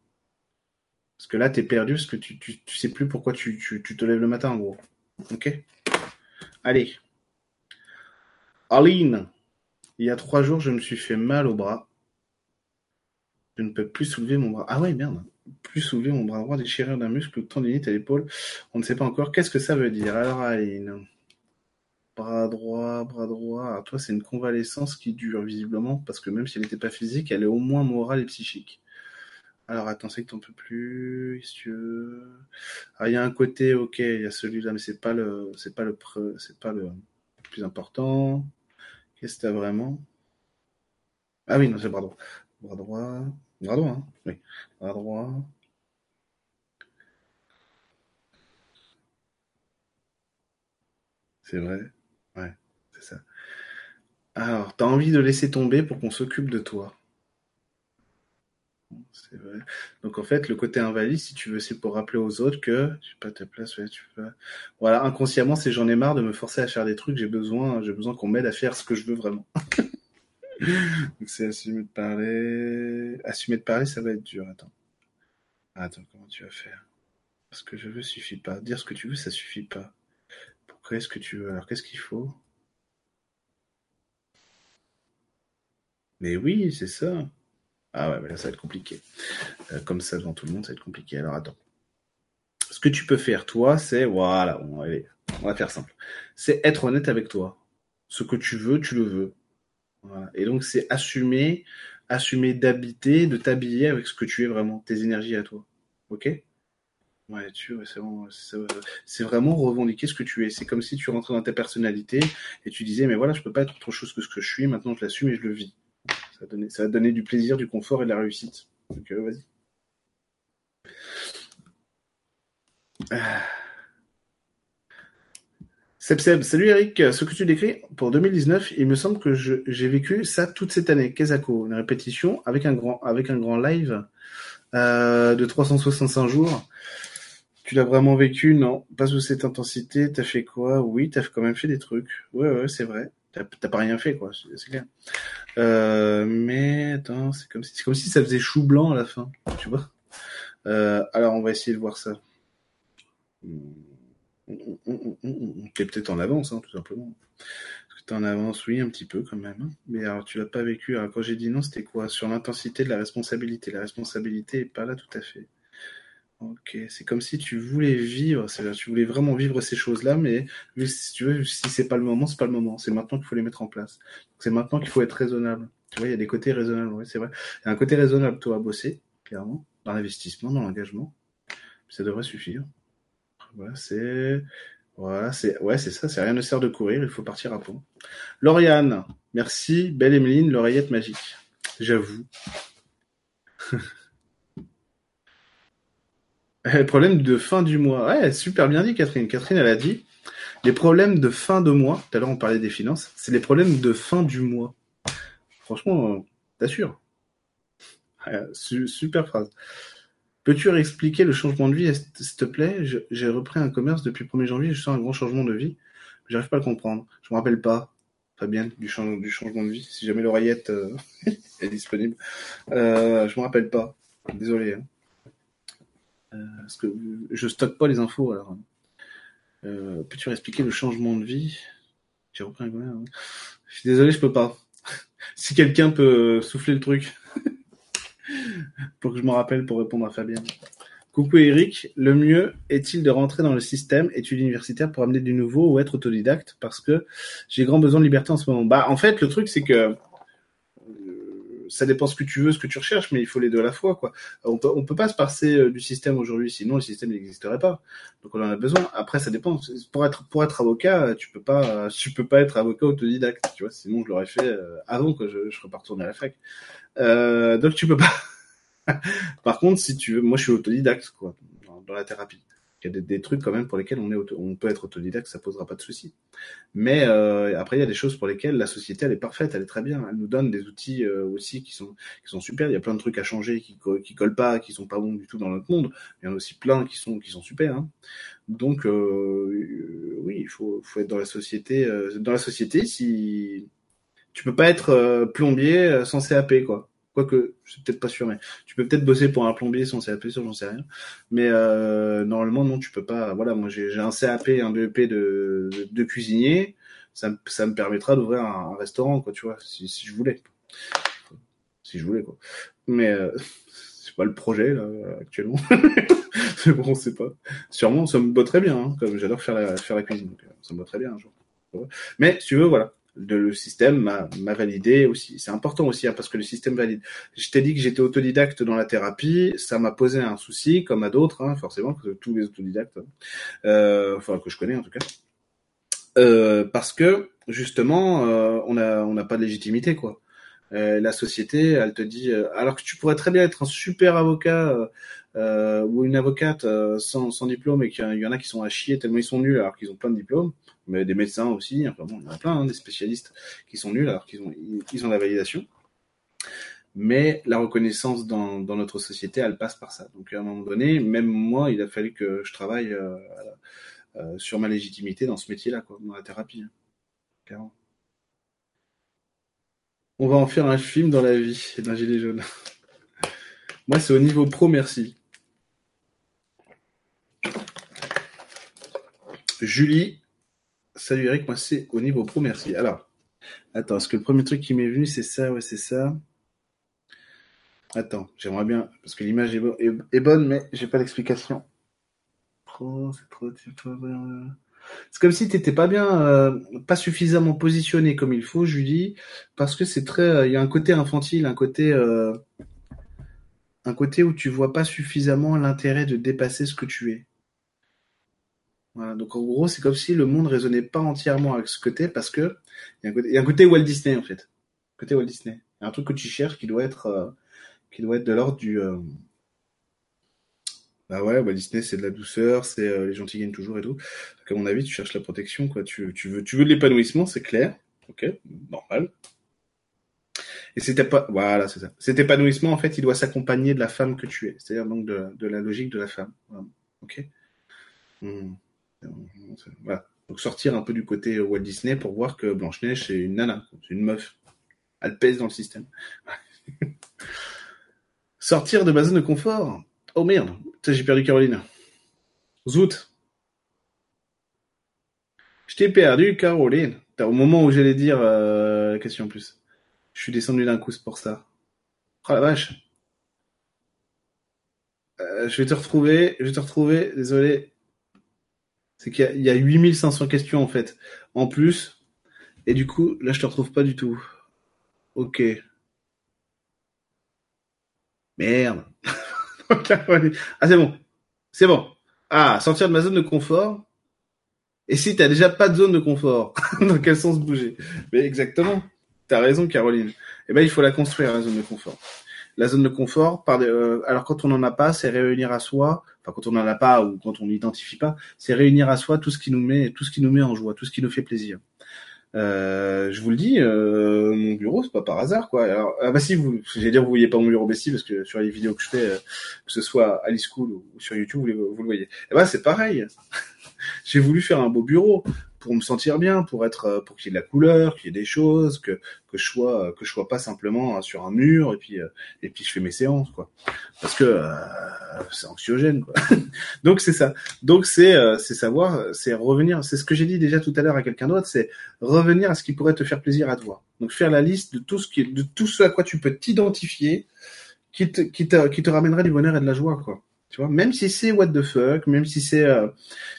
Parce que là, tu es perdu parce que tu, tu, tu sais plus pourquoi tu, tu, tu te lèves le matin, en gros. Ok? Allez. Aline. Il y a trois jours, je me suis fait mal au bras. Je ne peux plus soulever mon bras. Ah ouais, merde plus soulever mon bras droit, déchirure d'un muscle tendinite à l'épaule. On ne sait pas encore. Qu'est-ce que ça veut dire? Alors Aline, bras droit, bras droit. Alors toi, c'est une convalescence qui dure visiblement parce que même si elle n'était pas physique, elle est au moins morale et psychique. Alors attends, c'est que t'en peux plus, Ah, il y a un côté, ok, il y a celui-là, mais c'est pas pas le, pas le plus important. Qu'est-ce que t'as vraiment? Ah oui, non, c'est bras droit. Bras droit. Bras droit, hein Oui. Bras droit. C'est vrai Ouais, c'est ça. Alors, t'as envie de laisser tomber pour qu'on s'occupe de toi. C'est vrai. Donc en fait, le côté invalide, si tu veux, c'est pour rappeler aux autres que tu pas ta place, ouais, tu peux. Voilà, inconsciemment, c'est j'en ai marre de me forcer à faire des trucs. J'ai besoin, j'ai besoin qu'on m'aide à faire ce que je veux vraiment. Donc c'est assumer de parler. Assumer de parler, ça va être dur. Attends. Attends, comment tu vas faire? Ce que je veux suffit pas. Dire ce que tu veux, ça suffit pas. Pourquoi est-ce que tu veux? Alors qu'est-ce qu'il faut? Mais oui, c'est ça. Ah ouais, mais là, ça va être compliqué. Euh, comme ça, devant tout le monde, ça va être compliqué. Alors, attends. Ce que tu peux faire, toi, c'est... Voilà, on va, on va faire simple. C'est être honnête avec toi. Ce que tu veux, tu le veux. Voilà. Et donc, c'est assumer, assumer d'habiter, de t'habiller avec ce que tu es vraiment, tes énergies à toi. Ok? Ouais, tu c'est vraiment, c'est vraiment revendiquer ce que tu es. C'est comme si tu rentrais dans ta personnalité et tu disais, mais voilà, je peux pas être autre chose que ce que je suis. Maintenant, je l'assume et je le vis. Ça va, donner, du plaisir, du confort et de la réussite. Donc, euh, vas-y. Ah. Seb Seb, salut Eric, ce que tu décris pour 2019, il me semble que j'ai vécu ça toute cette année. Kezako, une répétition avec un grand, avec un grand live euh, de 365 jours. Tu l'as vraiment vécu? Non, pas sous cette intensité. T'as fait quoi? Oui, t'as quand même fait des trucs. Ouais, ouais, c'est vrai. T'as pas rien fait, quoi, c'est clair. Euh, mais attends, c'est comme si, comme si ça faisait chou blanc à la fin, tu vois. Euh, alors, on va essayer de voir ça. T'es peut-être en avance, hein, tout simplement. T'es en avance, oui, un petit peu quand même. Mais alors, tu l'as pas vécu. Alors, quand j'ai dit non, c'était quoi? Sur l'intensité de la responsabilité. La responsabilité est pas là tout à fait. Ok, c'est comme si tu voulais vivre, c'est-à-dire tu voulais vraiment vivre ces choses-là, mais si tu veux, si c'est pas le moment, c'est pas le moment. C'est maintenant qu'il faut les mettre en place. C'est maintenant qu'il faut être raisonnable. Tu vois, il y a des côtés raisonnables, oui, c'est vrai. Il y a un côté raisonnable, toi, à bosser, clairement, dans l'investissement, dans l'engagement. Ça devrait suffire. Voilà, c'est, voilà, ouais, c'est ça, rien ne sert de courir, il faut partir à fond. Lauriane, merci, belle Emeline, l'oreillette magique. J'avoue. Les problèmes de fin du mois. Ouais, super bien dit, Catherine. Catherine, elle a dit les problèmes de fin de mois. Tout à l'heure, on parlait des finances. C'est les problèmes de fin du mois. Franchement, euh, t'assures. super phrase. Peux-tu réexpliquer le changement de vie, s'il te plaît? J'ai repris un commerce depuis le 1er janvier. Je sens un grand changement de vie. J'arrive pas à le comprendre. Je me rappelle pas. Fabien, du, du changement de vie. Si jamais l'oreillette euh, est disponible. Euh, je me rappelle pas. Désolé. Hein. Euh, parce que je stocke pas les infos alors. Euh, peux-tu expliquer le changement de vie? J'ai repris un hein. Je suis désolé, je peux pas. si quelqu'un peut souffler le truc pour que je me rappelle pour répondre à Fabien. Coucou Eric, le mieux est-il de rentrer dans le système études universitaires pour amener du nouveau ou être autodidacte? Parce que j'ai grand besoin de liberté en ce moment. Bah en fait le truc c'est que ça dépend ce que tu veux, ce que tu recherches, mais il faut les deux à la fois, quoi. On peut, peut pas se passer euh, du système aujourd'hui, sinon le système n'existerait pas. Donc on en a besoin. Après, ça dépend. Pour être, pour être avocat, tu peux pas, tu peux pas être avocat autodidacte, tu vois. Sinon, je l'aurais fait euh, avant que je, je serais pas retourné à la fac. Donc tu peux pas. Par contre, si tu veux, moi je suis autodidacte, quoi, dans la thérapie il y a des, trucs quand même pour lesquels on, est on peut être autodidacte, ça posera pas de souci. Mais euh, après, il y a des choses pour lesquelles la société, elle est parfaite, elle est très bien. Elle nous donne des outils euh, aussi qui sont, qui sont super. Il y a plein de trucs à changer qui, qui collent pas, qui sont pas bons du tout dans notre monde. Il y en a aussi plein qui sont, qui sont super. Hein. Donc, euh, oui, il faut, faut être dans la société. dans la société, si tu peux pas être plombier sans CAP, quoi. Quoique, suis peut-être pas sûr, mais tu peux peut-être bosser pour un plombier sans CAP, ça j'en sais rien. Mais euh, normalement, non, tu peux pas. Voilà, moi j'ai un CAP, un BEP de, de, cuisinier, ça, ça me permettra d'ouvrir un, restaurant, quoi, tu vois, si, si je voulais. Si je voulais, quoi. Mais euh, c'est pas le projet là actuellement. c'est bon, on sait pas. Sûrement, ça me très bien, hein, comme j'adore faire la, faire la cuisine, donc, euh, ça me très bien un. Mais si tu veux, voilà de le système m'a validé aussi. C'est important aussi hein, parce que le système valide. Je t'ai dit que j'étais autodidacte dans la thérapie, ça m'a posé un souci comme à d'autres, hein, forcément, que tous les autodidactes, hein. euh, enfin que je connais en tout cas, euh, parce que justement euh, on a on n'a pas de légitimité quoi. Euh, la société, elle te dit, euh, alors que tu pourrais très bien être un super avocat euh, ou une avocate sans, sans, diplôme et qu'il y en a qui sont à chier tellement ils sont nuls alors qu'ils ont plein de diplômes, mais des médecins aussi, enfin bon, il y en a plein, hein, des spécialistes qui sont nuls alors qu'ils ont, ils ont la validation. Mais la reconnaissance dans, dans, notre société, elle passe par ça. Donc à un moment donné, même moi, il a fallu que je travaille euh, sur ma légitimité dans ce métier-là, quoi, dans la thérapie. Hein. On va en faire un film dans la vie d'un gilet jaune. Moi, c'est au niveau pro, merci. Julie, salut Eric, moi c'est au niveau pro, merci. Alors, attends, est-ce que le premier truc qui m'est venu, c'est ça, ouais, c'est ça. Attends, j'aimerais bien, parce que l'image est, bonne, mais j'ai pas l'explication. c'est trop, c'est trop, c'est comme si t'étais pas bien, euh, pas suffisamment positionné comme il faut, Julie, parce que c'est très, euh, il y a un côté infantile, un côté, euh, un côté où tu vois pas suffisamment l'intérêt de dépasser ce que tu es. Voilà, donc en gros, c'est comme si le monde résonnait pas entièrement avec ce t'es, parce que il y, a un côté Walt Disney en fait, côté Walt Disney. Il y a un truc que tu cherches qui doit être, qui doit être de l'ordre du bah ouais, bah Disney c'est de la douceur, c'est euh, les gentils gagnent toujours et tout. À mon avis, tu cherches la protection, quoi. Tu, tu veux, tu veux de l'épanouissement, c'est clair. Ok, normal. Et c'était pas, voilà, c'est ça. Cet épanouissement, en fait, il doit s'accompagner de la femme que tu es, c'est-à-dire donc de, de, la logique de la femme. Ok. Hmm. Voilà. Donc sortir un peu du côté Walt Disney pour voir que Blanche Neige c'est une nana, c'est une meuf. Elle pèse dans le système. sortir de ma zone de confort. Oh merde, j'ai perdu Caroline. Zout. Je t'ai perdu, Caroline. Au moment où j'allais dire euh, la question en plus? Je suis descendu d'un coup, pour ça. Oh la vache. Euh, je vais te retrouver, je vais te retrouver, désolé. C'est qu'il y, y, a 8500 questions en fait, en plus. Et du coup, là, je te retrouve pas du tout. Ok. Merde. ah, c'est bon. C'est bon. Ah, sortir de ma zone de confort. Et si t'as déjà pas de zone de confort, dans quel sens bouger? Mais exactement. T'as raison, Caroline. Eh ben, il faut la construire, la zone de confort. La zone de confort, par euh, alors quand on n'en a pas, c'est réunir à soi, enfin quand on n'en a pas ou quand on n'identifie pas, c'est réunir à soi tout ce qui nous met, tout ce qui nous met en joie, tout ce qui nous fait plaisir. Euh, je vous le dis, euh, mon bureau, c'est pas par hasard, quoi. Alors, ah bah si, vous, j'allais dire, vous voyez pas mon bureau Bessie parce que sur les vidéos que je fais, que ce soit à l'e-school ou sur YouTube, vous, le voyez. Eh bah, c'est pareil. J'ai voulu faire un beau bureau pour me sentir bien, pour être, euh, pour qu'il y ait de la couleur, qu'il y ait des choses, que que je sois, que je sois pas simplement euh, sur un mur et puis euh, et puis je fais mes séances quoi. Parce que euh, c'est anxiogène quoi. Donc c'est ça. Donc c'est c'est savoir, c'est revenir. C'est ce que j'ai dit déjà tout à l'heure à quelqu'un d'autre, c'est revenir à ce qui pourrait te faire plaisir à toi. Donc faire la liste de tout ce qui, de tout ce à quoi tu peux t'identifier, qui te, qui te, qui te ramènerait du bonheur et de la joie quoi. Tu vois, même si c'est what the fuck, même si c'est euh,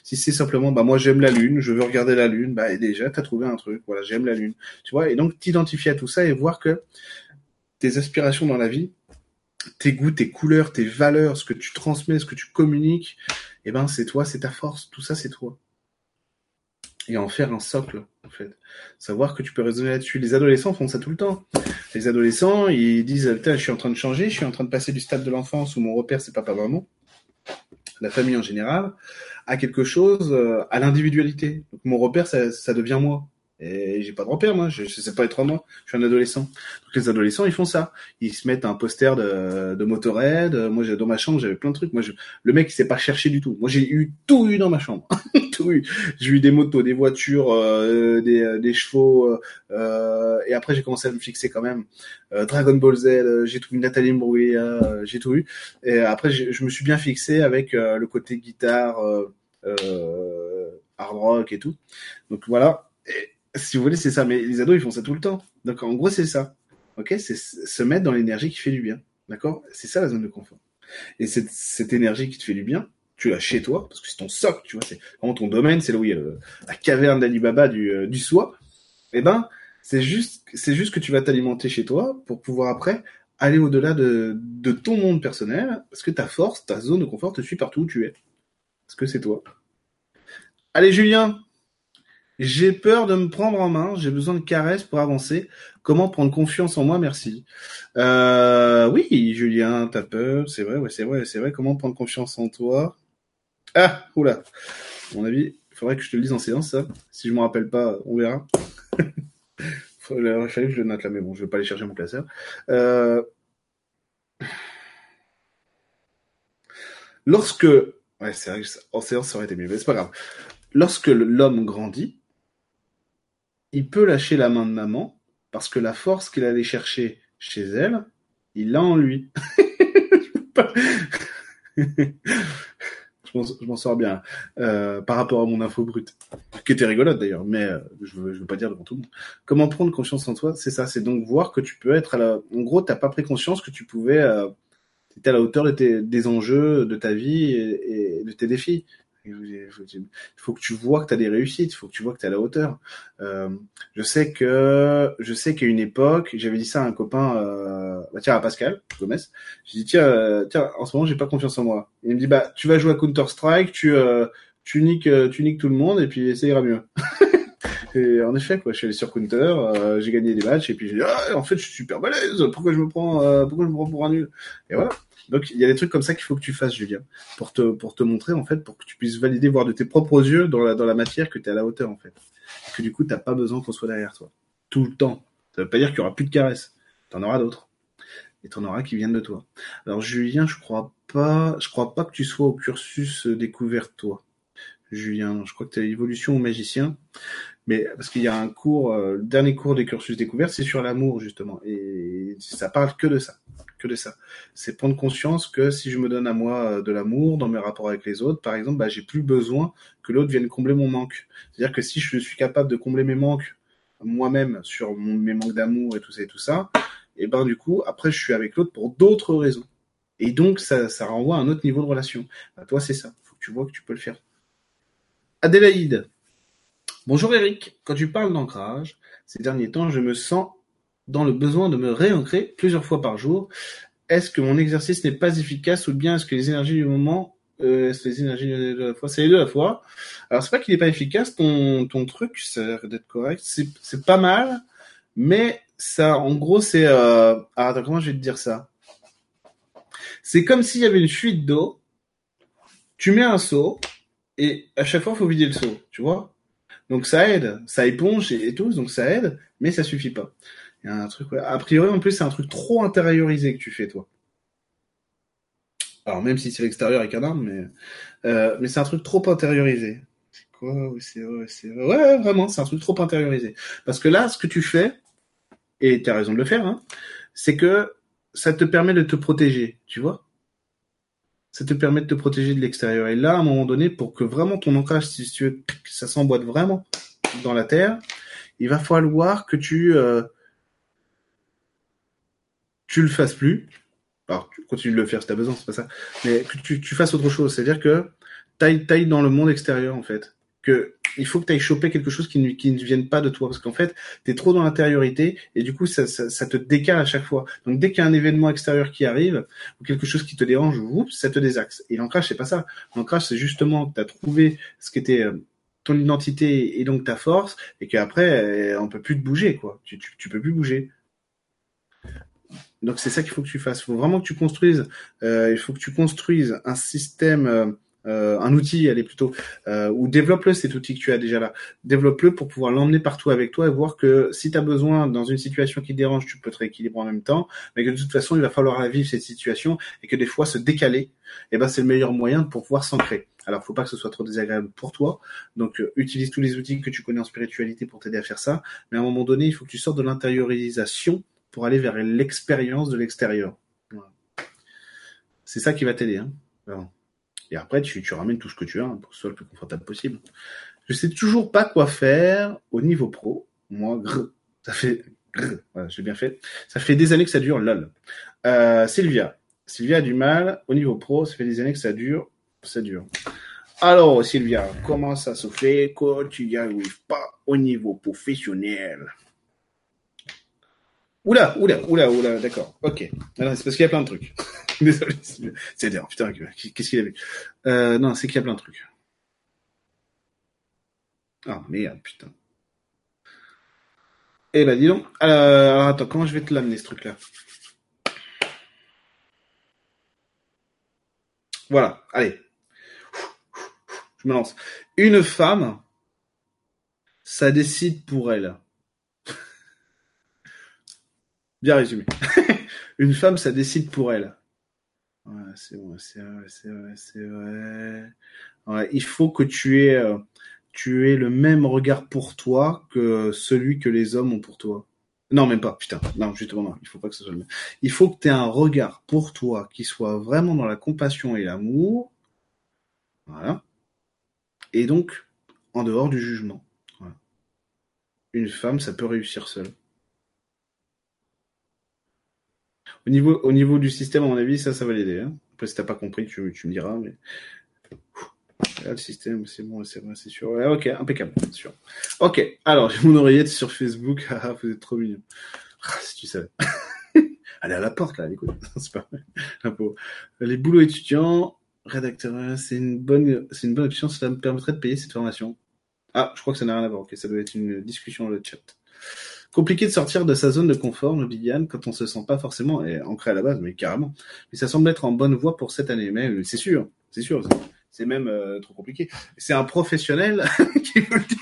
si c'est simplement bah moi j'aime la lune, je veux regarder la lune, bah et déjà t'as trouvé un truc, voilà j'aime la lune, tu vois, et donc t'identifier à tout ça et voir que tes aspirations dans la vie, tes goûts, tes couleurs, tes valeurs, ce que tu transmets, ce que tu communiques, eh ben c'est toi, c'est ta force, tout ça c'est toi. Et en faire un socle, en fait. Savoir que tu peux raisonner là-dessus. Les adolescents font ça tout le temps. Les adolescents, ils disent, putain, je suis en train de changer, je suis en train de passer du stade de l'enfance où mon repère c'est papa maman la famille en général, à quelque chose, euh, à l'individualité. Mon repère, ça, ça devient moi. Et j'ai pas de repère, moi. Je, je sais pas être moi. Je suis un adolescent. Donc les adolescents, ils font ça. Ils se mettent un poster de, de Motorhead. Moi, dans ma chambre, j'avais plein de trucs. Moi, je, le mec, il s'est pas cherché du tout. Moi, j'ai eu tout eu dans ma chambre. tout eu. J'ai eu des motos, des voitures, euh, des, euh, des chevaux. Euh, et après, j'ai commencé à me fixer quand même. Euh, Dragon Ball Z. j'ai tout eu. Nathalie Imbruglia. j'ai tout eu. Et après, je me suis bien fixé avec le côté guitare, hard rock et tout. Donc voilà. Si vous voulez, c'est ça. Mais les ados, ils font ça tout le temps. Donc, en gros, c'est ça. Ok C'est se mettre dans l'énergie qui fait du bien. D'accord? C'est ça la zone de confort. Et cette, cette énergie qui te fait du bien, tu l'as chez toi, parce que c'est ton socle, tu vois. C'est vraiment ton domaine, c'est là où il y a la caverne d'Alibaba du, euh, du soi. Eh ben, c'est juste, juste que tu vas t'alimenter chez toi pour pouvoir après aller au-delà de, de ton monde personnel, parce que ta force, ta zone de confort te suit partout où tu es. Parce que c'est toi. Allez, Julien, J'ai peur de me prendre en main, j'ai besoin de caresses pour avancer. Comment prendre confiance en moi Merci. Euh, oui, Julien, t'as peur, c'est vrai, ouais, c'est vrai, c'est vrai. Comment prendre confiance en toi? Ah, oula. À mon avis, il faudrait que je te le dise en séance, ça. Si je m'en rappelle pas, on verra. il fallait que je le note là, mais bon, je vais pas aller chercher mon classeur. Euh... Lorsque, ouais, c'est vrai en séance ça aurait été mieux, mais c'est pas grave. Lorsque l'homme grandit, il peut lâcher la main de maman parce que la force qu'il allait chercher chez elle, il l'a en lui. je m'en sors bien euh, par rapport à mon info brute, qui était rigolote d'ailleurs, mais euh, je je veux pas dire devant tout le monde. Comment prendre conscience en toi, c'est ça, c'est donc voir que tu peux être à la. En gros, t'as pas pris conscience que tu pouvais, euh, à la hauteur des enjeux de ta vie et de tes défis. Il faut que tu vois que tu as des réussites, il faut que tu vois que tu es à la hauteur. Euh, je sais que je sais qu'à une époque, j'avais dit ça à un copain, euh, bah tiens à Pascal Gomez. J'ai dit tiens, euh, tiens, en ce moment j'ai pas confiance en moi. il me dit bah tu vas jouer à Counter Strike, tu euh, tu niques euh, tu niques tout le monde et puis ça ira mieux. en effet je suis allé sur Counter, euh, j'ai gagné des matchs et puis j'ai dit ah, en fait je suis super balèze, pourquoi je me prends pourquoi je me prends pour un nul? Et voilà. Donc il y a des trucs comme ça qu'il faut que tu fasses, Julien, pour te pour te montrer en fait, pour que tu puisses valider, voir de tes propres yeux dans la dans la matière que tu es à la hauteur en fait, que du coup t'as pas besoin qu'on soit derrière toi tout le temps. Ça veut pas dire qu'il y aura plus de caresses, t'en auras d'autres et t'en auras qui viennent de toi. Alors Julien, je crois pas, je crois pas que tu sois au cursus découvert toi. Julien, je crois que tu es évolution ou magicien, mais parce qu'il y a un cours, euh, le dernier cours des cursus découverts, c'est sur l'amour justement, et ça parle que de ça de ça. C'est prendre conscience que si je me donne à moi euh, de l'amour dans mes rapports avec les autres, par exemple, bah, j'ai plus besoin que l'autre vienne combler mon manque. C'est-à-dire que si je suis capable de combler mes manques moi-même sur mes manques d'amour et tout ça et tout ça, et ben du coup, après, je suis avec l'autre pour d'autres raisons. Et donc, ça, ça renvoie à un autre niveau de relation. Bah, toi, c'est ça. Faut que tu vois que tu peux le faire. Adélaïde. Bonjour Eric. Quand tu parles d'ancrage, ces derniers temps, je me sens dans le besoin de me réancrer plusieurs fois par jour. Est-ce que mon exercice n'est pas efficace ou bien est-ce que les énergies du moment, euh, est-ce les énergies de la fois, c'est les deux à la fois? Alors c'est pas qu'il n'est pas efficace ton ton truc, ça a l'air d'être correct, c'est c'est pas mal, mais ça, en gros, c'est euh... attends comment je vais te dire ça? C'est comme s'il y avait une fuite d'eau. Tu mets un seau et à chaque fois il faut vider le seau, tu vois? Donc ça aide, ça éponge et, tout, donc ça aide, mais ça suffit pas. Y a un truc, a priori, en plus, c'est un truc trop intériorisé que tu fais, toi. Alors, même si c'est l'extérieur avec un arme, mais, euh, mais c'est un truc trop intériorisé. C'est quoi? c'est, ouais, vraiment, c'est un truc trop intériorisé. Parce que là, ce que tu fais, et tu as raison de le faire, hein, c'est que ça te permet de te protéger, tu vois? Ça te permet de te protéger de l'extérieur. Et là, à un moment donné, pour que vraiment ton ancrage, si tu veux, ça s'emboîte vraiment dans la terre, il va falloir que tu, euh, tu le fasses plus. Alors, tu continues de le faire si t'as besoin, c'est pas ça. Mais que tu, tu fasses autre chose. C'est-à-dire que taille taille dans le monde extérieur, en fait. Que il faut que tu ailles choper quelque chose qui ne, qui ne vienne pas de toi. Parce qu'en fait, tu es trop dans l'intériorité et du coup, ça, ça, ça, te décale à chaque fois. Donc, dès qu'il y a un événement extérieur qui arrive ou quelque chose qui te dérange, oups, ça te désaxe. Et l'ancrage, c'est pas ça. L'ancrage, c'est justement que tu as trouvé ce qui était euh, ton identité et donc ta force et qu'après, euh, on peut plus te bouger, quoi. Tu, tu, tu peux plus bouger. Donc c'est ça qu'il faut que tu fasses. Il faut vraiment que tu construises. Euh, il faut que tu construises un système, euh, un outil, allez plutôt, euh, ou développe-le cet outil que tu as déjà là. Développe-le pour pouvoir l'emmener partout avec toi et voir que si tu as besoin dans une situation qui te dérange, tu peux te rééquilibrer en même temps, mais que de toute façon il va falloir la vivre cette situation et que des fois se décaler, eh ben c'est le meilleur moyen pour pouvoir s'ancrer. Alors, faut pas que ce soit trop désagréable pour toi. Donc, euh, utilise tous les outils que tu connais en spiritualité pour t'aider à faire ça. Mais à un moment donné, il faut que tu sortes de l'intériorisation pour aller vers l'expérience de l'extérieur. C'est ça qui va t'aider. Hein. Et après, tu, ramènes tout ce que tu as hein, pour que ce soit le plus confortable possible. Je sais toujours pas quoi faire au niveau pro. Moi, grrr, ça fait voilà, j'ai bien fait. Ça fait des années que ça dure, lol. Euh, Sylvia. Sylvia a du mal au niveau pro. Ça fait des années que ça dure. Ça dure. Alors, Sylvia, comment ça se fait que tu n'y arrives pas au niveau professionnel? Oula, oula, oula, oula, d'accord. Ok. Alors, c'est parce qu'il y a plein de trucs. Désolé. C'est dire, putain, qu'est-ce qu'il a vu euh, Non, c'est qu'il y a plein de trucs. Ah merde, putain. Eh ben dis donc. Alors, attends, comment je vais te l'amener ce truc-là? Voilà, allez. Je me lance. Une femme, ça décide pour elle. Bien résumé. Une femme, ça décide pour elle. Ouais, c'est vrai, c'est vrai, c'est vrai, c'est vrai. Il faut que tu aies, euh, tu aies le même regard pour toi que celui que les hommes ont pour toi. Non, même pas, putain. Non, justement, non, il faut pas que ce soit le même. Il faut que tu aies un regard pour toi qui soit vraiment dans la compassion et l'amour. Voilà. Et donc, en dehors du jugement. Une femme, ça peut réussir seule. Au niveau, au niveau du système, à mon avis, ça, ça va l'aider. Hein. Après, si t'as pas compris, tu, tu me diras. Mais... Là, le système, c'est bon, c'est vrai, c'est sûr. Ouais, ok, impeccable, sûr. Ok, alors, j'ai mon oreillette sur Facebook. Ah, vous êtes trop mignon. Ah, si tu savais. Elle est à la porte, là, écoute. c'est pas vrai. Les boulots étudiants, rédacteur, c'est une bonne, c'est une bonne option. Cela me permettrait de payer cette formation. Ah, je crois que ça n'a rien à voir. Ok, ça doit être une discussion dans le chat. Compliqué de sortir de sa zone de confort, Viviane, quand on se sent pas forcément ancré à la base, mais carrément. Mais ça semble être en bonne voie pour cette année. Mais c'est sûr, c'est sûr. C'est même euh, trop compliqué. C'est un professionnel qui vous le dit.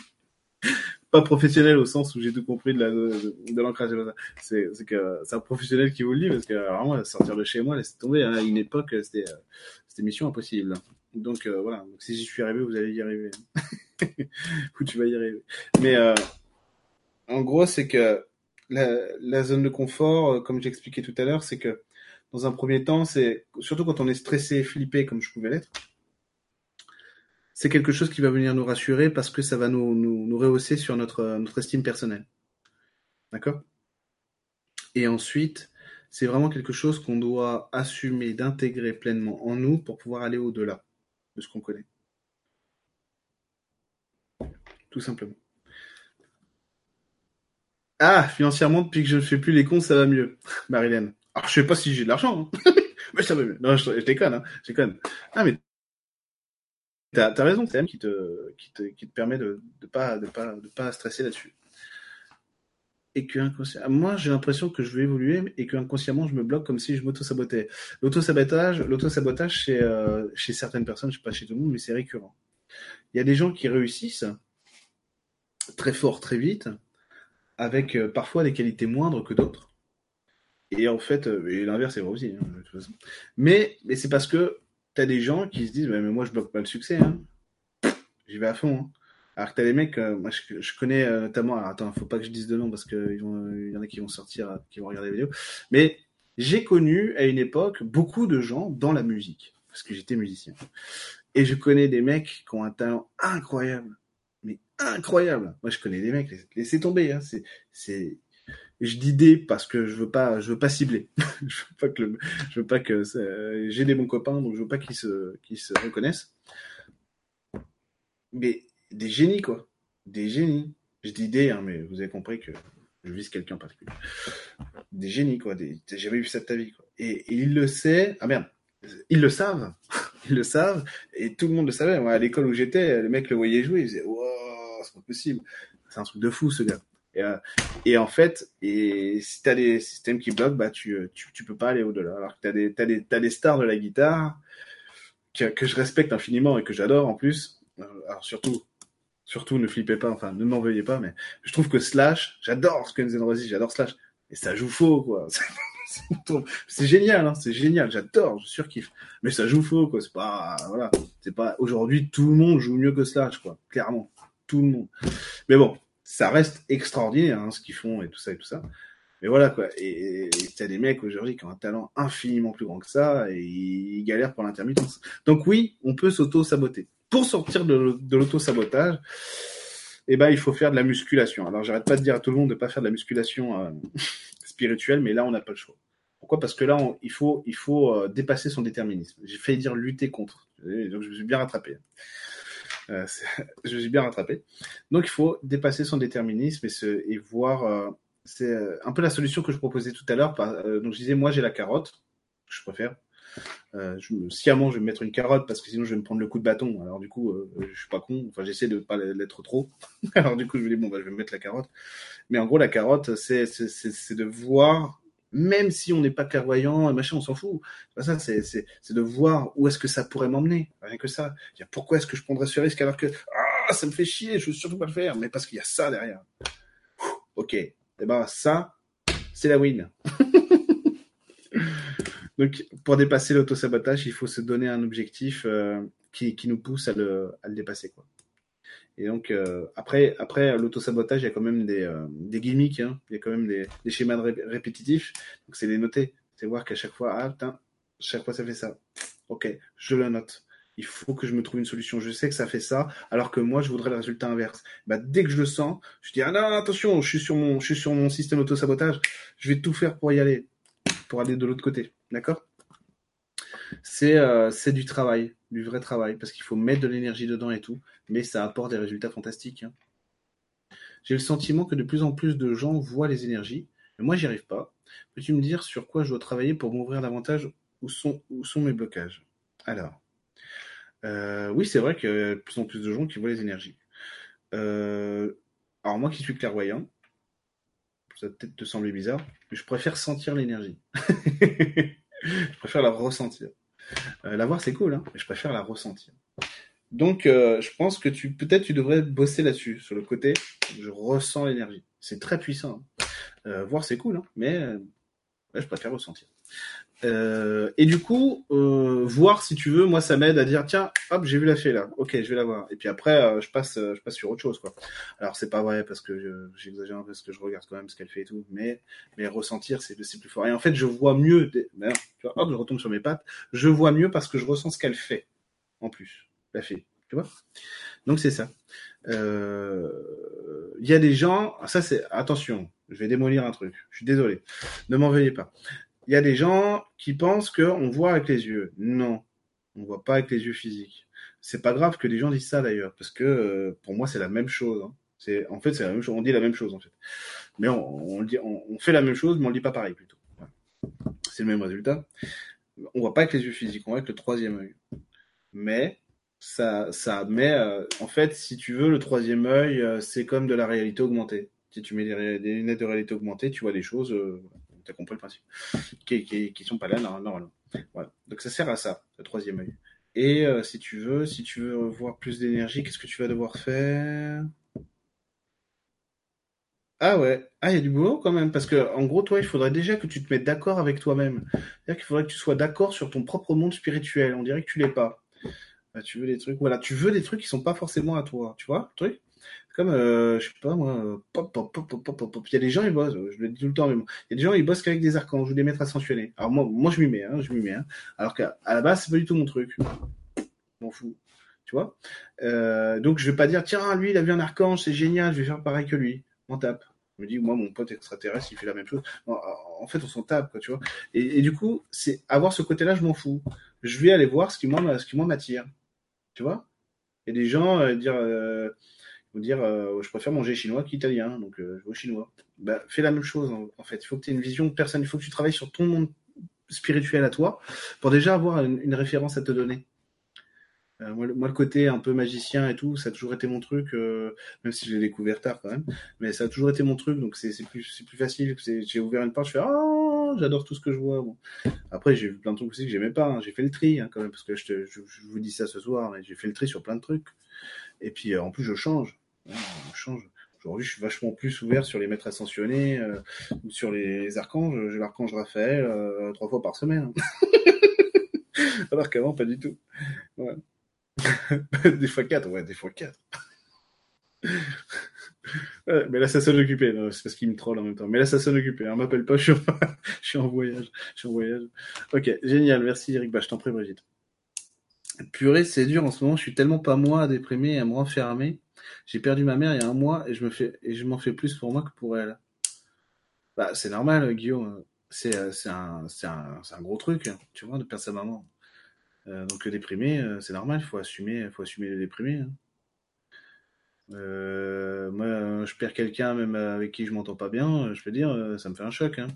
Pas professionnel au sens où j'ai tout compris de la de, l'ancrage. C'est que c'est un professionnel qui vous le dit parce que vraiment sortir de chez moi, laissez tomber. Hein, à une époque, c'était euh, c'était mission impossible. Donc euh, voilà. Si j'y suis arrivé, vous allez y arriver. Ou tu vas y arriver. Mais en gros, c'est que la, zone de confort, euh, comme j'expliquais tout à l'heure, c'est que dans un premier temps, c'est surtout quand on est stressé, flippé comme je pouvais l'être, c'est quelque chose qui va venir nous rassurer parce que ça va nous, rehausser sur notre, notre estime personnelle. D'accord? Et ensuite, c'est vraiment quelque chose qu'on doit assumer d'intégrer pleinement en nous pour pouvoir aller au-delà de ce qu'on connaît. Tout simplement. Ah, financièrement, depuis que je ne fais plus les cons, ça va mieux. Marilyn. Alors, je sais pas si j'ai de l'argent, hein. mais ça va mieux. Non, je, déconne, hein. Je déconne. Ah, mais t'as as raison, c'est elle qui te, qui te, qui te permet de, de pas, de pas, de pas stresser là-dessus. Et que inconsciemment, moi, j'ai l'impression que je veux évoluer et que inconsciemment, je me bloque comme si je m'auto-sabotais. L'auto-sabotage, l'auto-sabotage chez, euh, chez certaines personnes, je sais pas chez tout le monde, mais c'est récurrent. Il y a des gens qui réussissent très fort, très vite, avec euh, parfois des qualités moindres que d'autres. Et en fait, euh, et l'inverse est vrai aussi, hein. Mais, mais c'est parce que tu as des gens qui se disent, mais moi je bloque pas le succès, hein. j'y vais à fond. Hein. Alors que t'as des mecs, euh, moi je, connais notamment, alors attends, faut pas que je dise de nom parce qu'il y en a qui vont sortir, qui vont regarder la vidéo, mais j'ai connu à une époque beaucoup de gens dans la musique, parce que j'étais musicien. Et je connais des mecs qui ont un talent incroyable, incroyable. Moi, je connais des mecs, laissez tomber. Hein. C'est, je dis des parce que je veux pas, je veux pas cibler. je veux pas que, je veux pas que j'ai des bons copains, donc je veux pas qu'ils se, qu'ils se reconnaissent. Mais des génies quoi, des génies. Je dis des, hein, mais vous avez compris que je vise quelqu'un en particulier. Des génies quoi, des, t'as jamais vu ça de ta vie quoi. Et, et il le sait. Ah merde, ils le savent, ils le savent, et tout le monde le savait. Moi, à l'école où j'étais, les mecs le voyaient jouer, ils disaient, c'est pas possible. C'est un truc de fou, ce gars. Et, euh, et en fait, et si t'as des systèmes qui bloquent, bah tu, tu, tu peux pas aller au-delà. Alors que t'as des, des, stars de la guitare que, je respecte infiniment et que j'adore en plus. Euh, alors surtout, surtout ne flippez pas, enfin ne m'en veuillez pas, mais je trouve que Slash, j'adore ce que N Rossi, j'adore Slash, et ça joue faux quoi. c'est génial, hein, c'est génial, j'adore, je surkiffe. Mais ça joue faux quoi, c'est pas, voilà, c'est pas. Aujourd'hui, tout le monde joue mieux que Slash quoi, clairement Mais bon, ça reste extraordinaire hein, ce qu'ils font et tout ça et tout ça. Mais voilà quoi. Et t'as des mecs aujourd'hui qui ont un talent infiniment plus grand que ça et ils galèrent pour l'intermittence. Donc oui, on peut s'auto-saboter. Pour sortir de, l'auto-sabotage, eh ben il faut faire de la musculation. Alors j'arrête pas de dire à tout le monde de pas faire de la musculation euh, spirituelle, mais là on n'a pas le choix. Pourquoi? Parce que là il faut il faut euh, dépasser son déterminisme. J'ai failli dire lutter contre. Donc je me suis bien rattrapé. Euh, je suis bien rattrapé. Donc il faut dépasser son déterminisme et, voir. Euh, c'est euh, un peu la solution que je proposais tout à l'heure. donc je disais, moi j'ai la carotte, je préfère. Euh, je, sciemment, je vais me mettre une carotte parce que sinon je vais me prendre le coup de bâton. Alors du coup, euh, je suis pas con. Enfin, j'essaie de pas l'être trop. Alors du coup, je me dis bon, bah, je vais me mettre la carotte. Mais en gros, la carotte, c'est de voir, même si on n'est pas clairvoyant et machin, on s'en fout. ça, c'est c'est de voir où est-ce que ça pourrait m'emmener. Rien que ça. Pourquoi est-ce que je prendrais ce risque alors que ah, ça me fait chier, je veux surtout pas le faire, mais parce qu'il y a ça derrière. Ok. Et eh ben ça, c'est la win. Donc, pour dépasser l'autosabotage, il faut se donner un objectif euh, qui, qui, nous pousse à le, à le dépasser. Quoi. Et donc, euh, après, après l'autosabotage, il y a quand même des, euh, des gimmicks, hein. il y a quand même des, schémas répétitifs. Donc, c'est les noter. C'est voir qu'à chaque fois, ah putain, chaque fois ça fait ça. Ok, je le note. Il faut que je me trouve une solution. Je sais que ça fait ça, alors que moi, je voudrais le résultat inverse. Bah, dès que je le sens, je dis ah non, attention, je suis sur mon, je suis sur mon système auto-sabotage. Je vais tout faire pour y aller, pour aller de l'autre côté. D'accord? C'est euh, du travail, du vrai travail, parce qu'il faut mettre de l'énergie dedans et tout, mais ça apporte des résultats fantastiques. Hein. J'ai le sentiment que de plus en plus de gens voient les énergies, mais moi j'y arrive pas. Peux-tu me dire sur quoi je dois travailler pour m'ouvrir davantage Où sont, mes blocages? Alors, euh, oui, c'est vrai qu'il y a de plus en plus de gens qui voient les énergies. Euh, alors moi qui suis clairvoyant, ça peut-être te sembler bizarre, mais je préfère sentir l'énergie. je préfère la ressentir. Euh, la voir, c'est cool, hein, mais je préfère la ressentir. Donc, euh, je pense que tu peut-être tu devrais bosser là-dessus, sur le côté. Je ressens l'énergie. C'est très puissant. Hein. Euh, voir, c'est cool, hein, mais je préfère ressentir. Euh, et du coup, euh, voir si tu veux, moi ça m'aide à dire tiens, hop, j'ai vu la fée là, ok, je vais la voir. Et puis après, euh, je passe, je passe sur autre chose quoi. Alors c'est pas vrai parce que j'exagère un peu parce que je regarde quand même ce qu'elle fait et tout, mais mais ressentir c'est plus fort. Et en fait, je vois mieux. tu vois, hop, je retombe sur mes pattes. Je vois mieux parce que je ressens ce qu'elle fait en plus, la fée. Tu vois Donc c'est ça. Il y a des gens, ça c'est attention, je vais démolir un truc. Je suis désolé, ne m'en veuillez pas il y a des gens qui pensent qu'on voit avec les yeux. Non, on voit pas avec les yeux physiques. C'est pas grave que les gens disent ça d'ailleurs, parce que euh, pour moi c'est la même chose. Hein. En fait c'est la même chose. On dit la même chose en fait, mais on, fait la même chose, mais on le dit pas pareil plutôt. C'est le même résultat. On voit pas avec les yeux physiques, on voit avec le troisième œil. Mais ça, ça met, euh, en fait, si tu veux, le troisième œil, euh, c'est comme de la réalité augmentée. Si tu mets des, lunettes de réalité augmentée, tu vois des choses tu as compris le principe, qui, qui, sont pas là normalement. Voilà. Donc ça sert à ça, le troisième œil. Et euh, si tu veux, si tu veux voir plus d'énergie, qu'est-ce que tu vas devoir faire? Ah ouais, ah il y a du boulot quand même, parce que en gros, toi, il faudrait déjà que tu te mettes d'accord avec toi-même. C'est-à-dire qu'il faudrait que tu sois d'accord sur ton propre monde spirituel. On dirait que tu l'es pas. Bah, tu veux des trucs, voilà, tu veux des trucs qui sont pas forcément à toi, tu vois, comme, euh, je sais pas moi, pop, pop, pop, pop, pop, pop. Il y a des gens, ils bossent, je le dis tout le temps, mais bon. Il y a des gens, ils bossent qu'avec des archanges ou des maîtres ascensionnés. Alors moi, moi je m'y mets, hein, je m'y mets. Hein. Alors qu'à la base, c'est pas du tout mon truc. M'en fous. Tu vois? Euh, Donc je vais pas dire, tiens, lui, il a vu un archange, c'est génial, je vais faire pareil que lui. On tape. Je me dis, moi, mon pote extraterrestre, il fait la même chose. en fait, on s'en tape, quoi, tu vois. Et, et, du coup, c'est avoir ce côté-là, je m'en fous. Je vais aller voir ce qui moi, ce qui moi m'attire. Tu vois? Et des gens euh, dire. Euh, vous dire euh, je préfère manger chinois qu'italien, donc euh, je vais au chinois. Bah, fais la même chose en, fait. Il faut que tu aies une vision de personne, il faut que tu travailles sur ton monde spirituel à toi pour déjà avoir une, référence à te donner. Euh, moi, le côté un peu magicien et tout, ça a toujours été mon truc, même si je l'ai découvert tard quand même, mais ça a toujours été mon truc, donc c'est plus, facile. J'ai ouvert une porte, je fais Ah, j'adore tout ce que je vois. Après, j'ai vu plein de trucs aussi que j'aimais pas, hein. j'ai fait le tri hein, quand même, parce que je, te, je, vous dis ça ce soir, j'ai fait le tri sur plein de trucs. Et puis en plus, je change on change. Aujourd'hui, je suis vachement plus ouvert sur les maîtres ascensionnés euh, ou sur les archanges. J'ai l'archange Raphaël euh, trois fois par semaine. Alors qu'avant, pas du tout. des fois quatre, ouais, des fois quatre. mais là, ça sonne occupé. C'est parce qu'il me troll en même temps. Mais là, ça sonne occupé. On m'appelle pas, je suis, en voyage. Je suis en voyage. Ok, génial. Merci, Eric. Bah, je t'en prie, Brigitte. Purée, c'est dur en ce moment. Je suis tellement pas moi et à me renfermer. J'ai perdu ma mère il y a un mois et je me fais et je m'en fais plus pour moi que pour elle. Bah, c'est normal, Guillaume. C'est euh, un, un, un gros truc, tu vois, de perdre sa maman. Euh, donc euh, c'est normal. Il faut assumer, faut assumer le déprimer. Hein. moi, je perds quelqu'un même avec qui je m'entends pas bien. Je peux dire, ça me fait un choc. Hein.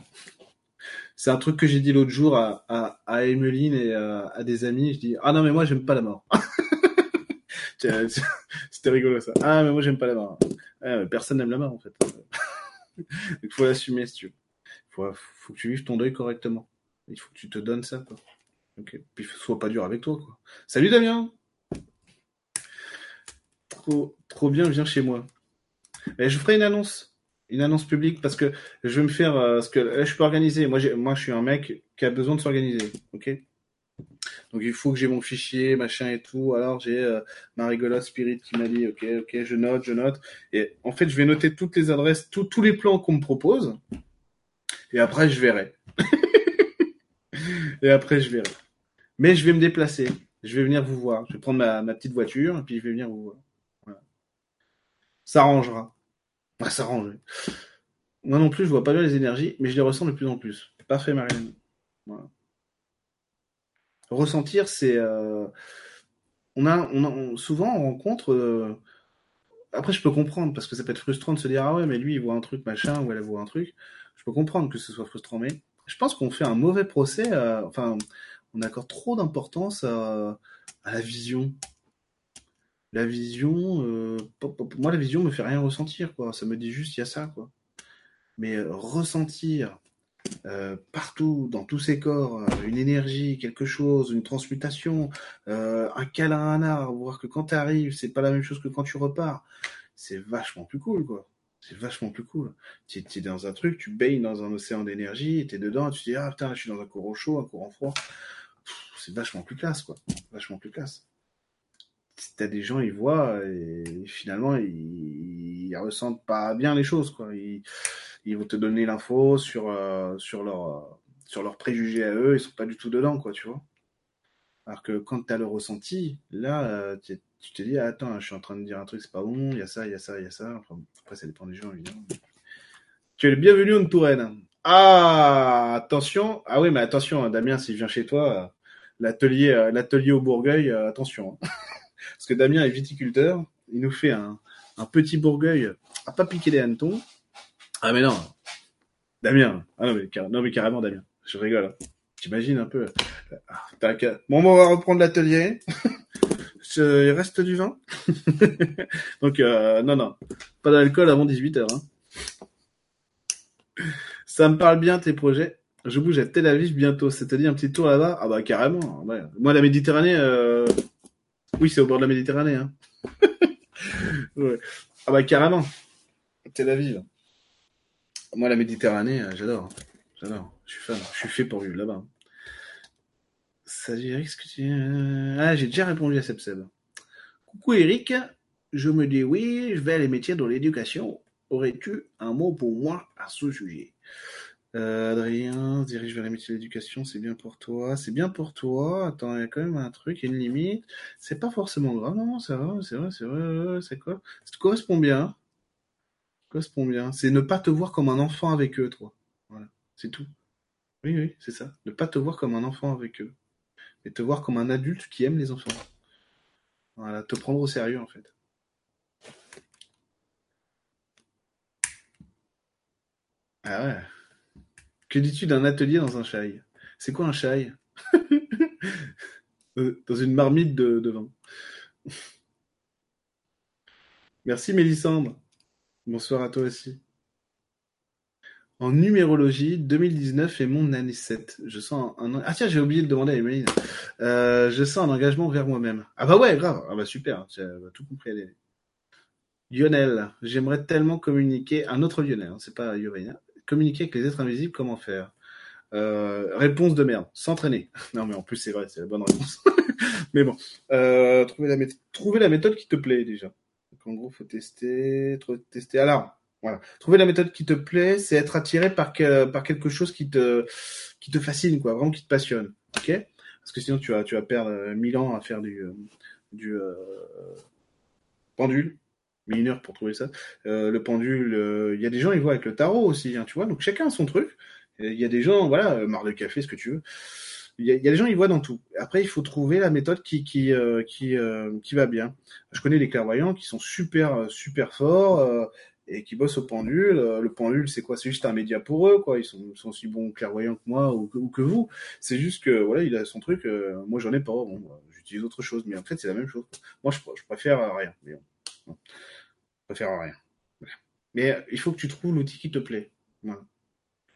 C'est un truc que j'ai dit l'autre jour à, à, Emeline et à, des amis. Je dis, ah non, mais moi, j'aime pas la mort. C'était rigolo, ça. Ah, mais moi, j'aime pas la mort. personne n'aime la mort, en fait. Il faut l'assumer, si tu veux. Faut, faut que tu vives ton deuil correctement. Il faut que tu te donnes ça, quoi. Ok. Puis, sois pas dur avec toi, quoi. Salut, Damien! Trop, trop bien, viens chez moi. Et je ferai une annonce une annonce publique parce que je vais me faire euh, ce que je peux organiser. Moi, moi, je suis un mec qui a besoin de s'organiser, ok? Donc il faut que j'ai mon fichier, machin et tout. Alors j'ai euh, ma rigolote Spirit qui m'a dit, ok, ok, je note, je note. Et en fait, je vais noter toutes les adresses, tous les plans qu'on me propose. Et après, je verrai. et après, je verrai. Mais je vais me déplacer. Je vais venir vous voir. Je vais prendre ma, ma petite voiture et puis je vais venir vous voir. Voilà. Ça arrangera. Ça s'arrange. Moi non plus, je vois pas bien les énergies, mais je les ressens de plus en plus. Parfait, Marianne. Voilà. Ressentir, c'est. Euh... On, a, on, souvent, on rencontre. Euh... Après, je peux comprendre, parce que ça peut être frustrant de se dire Ah ouais, mais lui, il voit un truc, machin, ou elle voit un truc. Je peux comprendre que ce soit frustrant, mais je pense qu'on fait un mauvais procès. À... Enfin, on accorde trop d'importance à... à la vision la vision, euh, moi la vision me fait rien ressentir, quoi. Ça me dit juste il y a ça, quoi. Mais euh, ressentir euh, partout, dans tous ces corps, une énergie, quelque chose, une transmutation, un câlin à un arbre, voir que quand tu arrives, c'est pas la même chose que quand tu repars, c'est vachement plus cool, quoi. C'est vachement plus cool. Tu es, dans un truc, tu baignes dans un océan d'énergie, tu es dedans, tu te dis, ah putain, je suis dans un courant chaud, un courant froid. C'est vachement plus classe, quoi. Vachement plus classe t'as des gens, ils voient et finalement ils, ressentent pas bien les choses quoi. Ils vont te donner l'info sur euh, sur leur sur leurs préjugés à eux, ils sont pas du tout dedans quoi, tu vois. Alors que quand tu as le ressenti, là euh, tu te dis attends, je suis en train de dire un truc, c'est pas bon, il y a ça, il y a ça, il y a ça. Après ça dépend des gens évidemment. Tu es le bienvenu en Touraine. Ah attention, ah oui mais attention hein, Damien, s'il vient chez toi, l'atelier euh, l'atelier au Bourgueil, attention. Hein. Parce que Damien est viticulteur, il nous fait un, un petit bourgueil à pas piquer les hannetons. Ah mais non, Damien, ah non mais, non, mais carrément Damien, je rigole. Hein. T'imagines un peu. Ah, bon, on va reprendre l'atelier. Il reste du vin. Donc, euh, non, non. Pas d'alcool avant 18h. Hein. Ça me parle bien tes projets. Je bouge à Tel Aviv bientôt. C'est-à-dire un petit tour là-bas? Ah bah carrément. Moi, la Méditerranée, euh, oui, c'est au bord de la Méditerranée. Hein. Ah bah carrément. Tel Aviv. Moi, la Méditerranée, euh, j'adore. J'adore. Je suis fan. Je suis fait pour vivre là-bas. Salut Eric, ce que tu... Ah, j'ai déjà répondu à Seb Coucou Eric, je me dis oui, je vais aller métier dans l'éducation. Aurais-tu un mot pour moi à ce sujet? Euh, Adrien dirige vers les métiers de l'éducation, c'est bien pour toi. C'est bien pour toi. Attends, il y a quand même un truc, une limite. C'est pas forcément grave. Non, c'est vrai, c'est vrai, c'est vrai. C'est quoi? Ça te correspond bien. Bien. C'est ne pas te voir comme un enfant avec eux, toi. Voilà, c'est tout. Oui, oui, c'est ça. Ne pas te voir comme un enfant avec eux. Mais te voir comme un adulte qui aime les enfants. Voilà, te prendre au sérieux, en fait. Ah ouais. Que dis-tu d'un atelier dans un chai? C'est quoi un chai? Euh, Dans une marmite de, vin. Merci Mélissandre. Bonsoir à toi aussi. En numérologie, 2019 est mon année 7. Je sens un... Ah tiens, j'ai oublié de demander à Emeline. Euh, je sens un engagement vers moi-même. Ah bah ouais, grave. Ah bah super, as tout compris. Lionel, j'aimerais tellement communiquer. Un autre Lionel, hein, c'est pas Yoréna communiquer avec les êtres invisibles, comment faire? Euh, Réponse de merde, s'entraîner. Non mais en plus c'est vrai, c'est la bonne réponse. mais bon, euh, trouver la méthode qui te plaît déjà. En gros, faut tester, tester. Alors, voilà. Trouver la méthode qui te plaît, c'est être attiré par, quelque chose qui te, qui te fascine, quoi, vraiment qui te passionne. Ok? Parce que sinon tu vas, tu vas perdre euh, mille ans à faire du, euh, du pendule une heure pour trouver ça. Euh, le pendule, euh, il y a des gens, ils voient avec le tarot aussi, hein, tu vois. Donc chacun a son truc. Il y a des gens, voilà, euh, marre de café, ce que tu veux. Il y, a, des gens, ils voient dans tout. Après, il faut trouver la méthode qui qui qui qui va bien. Je connais des clairvoyants qui sont super super forts et qui bossent au pendule. Euh, Le pendule, c'est quoi? C'est juste un média pour eux, quoi. Ils sont, sont aussi bons clairvoyants que moi ou que, ou que vous. C'est juste que voilà, il a son truc. euh, moi, j'en ai pas. Bon, bah, j'utilise autre chose, mais en fait, c'est la même chose. Moi, je, préfère euh, rien. Mais préfère rien. Mais euh, il faut que tu trouves l'outil qui te plaît. Voilà.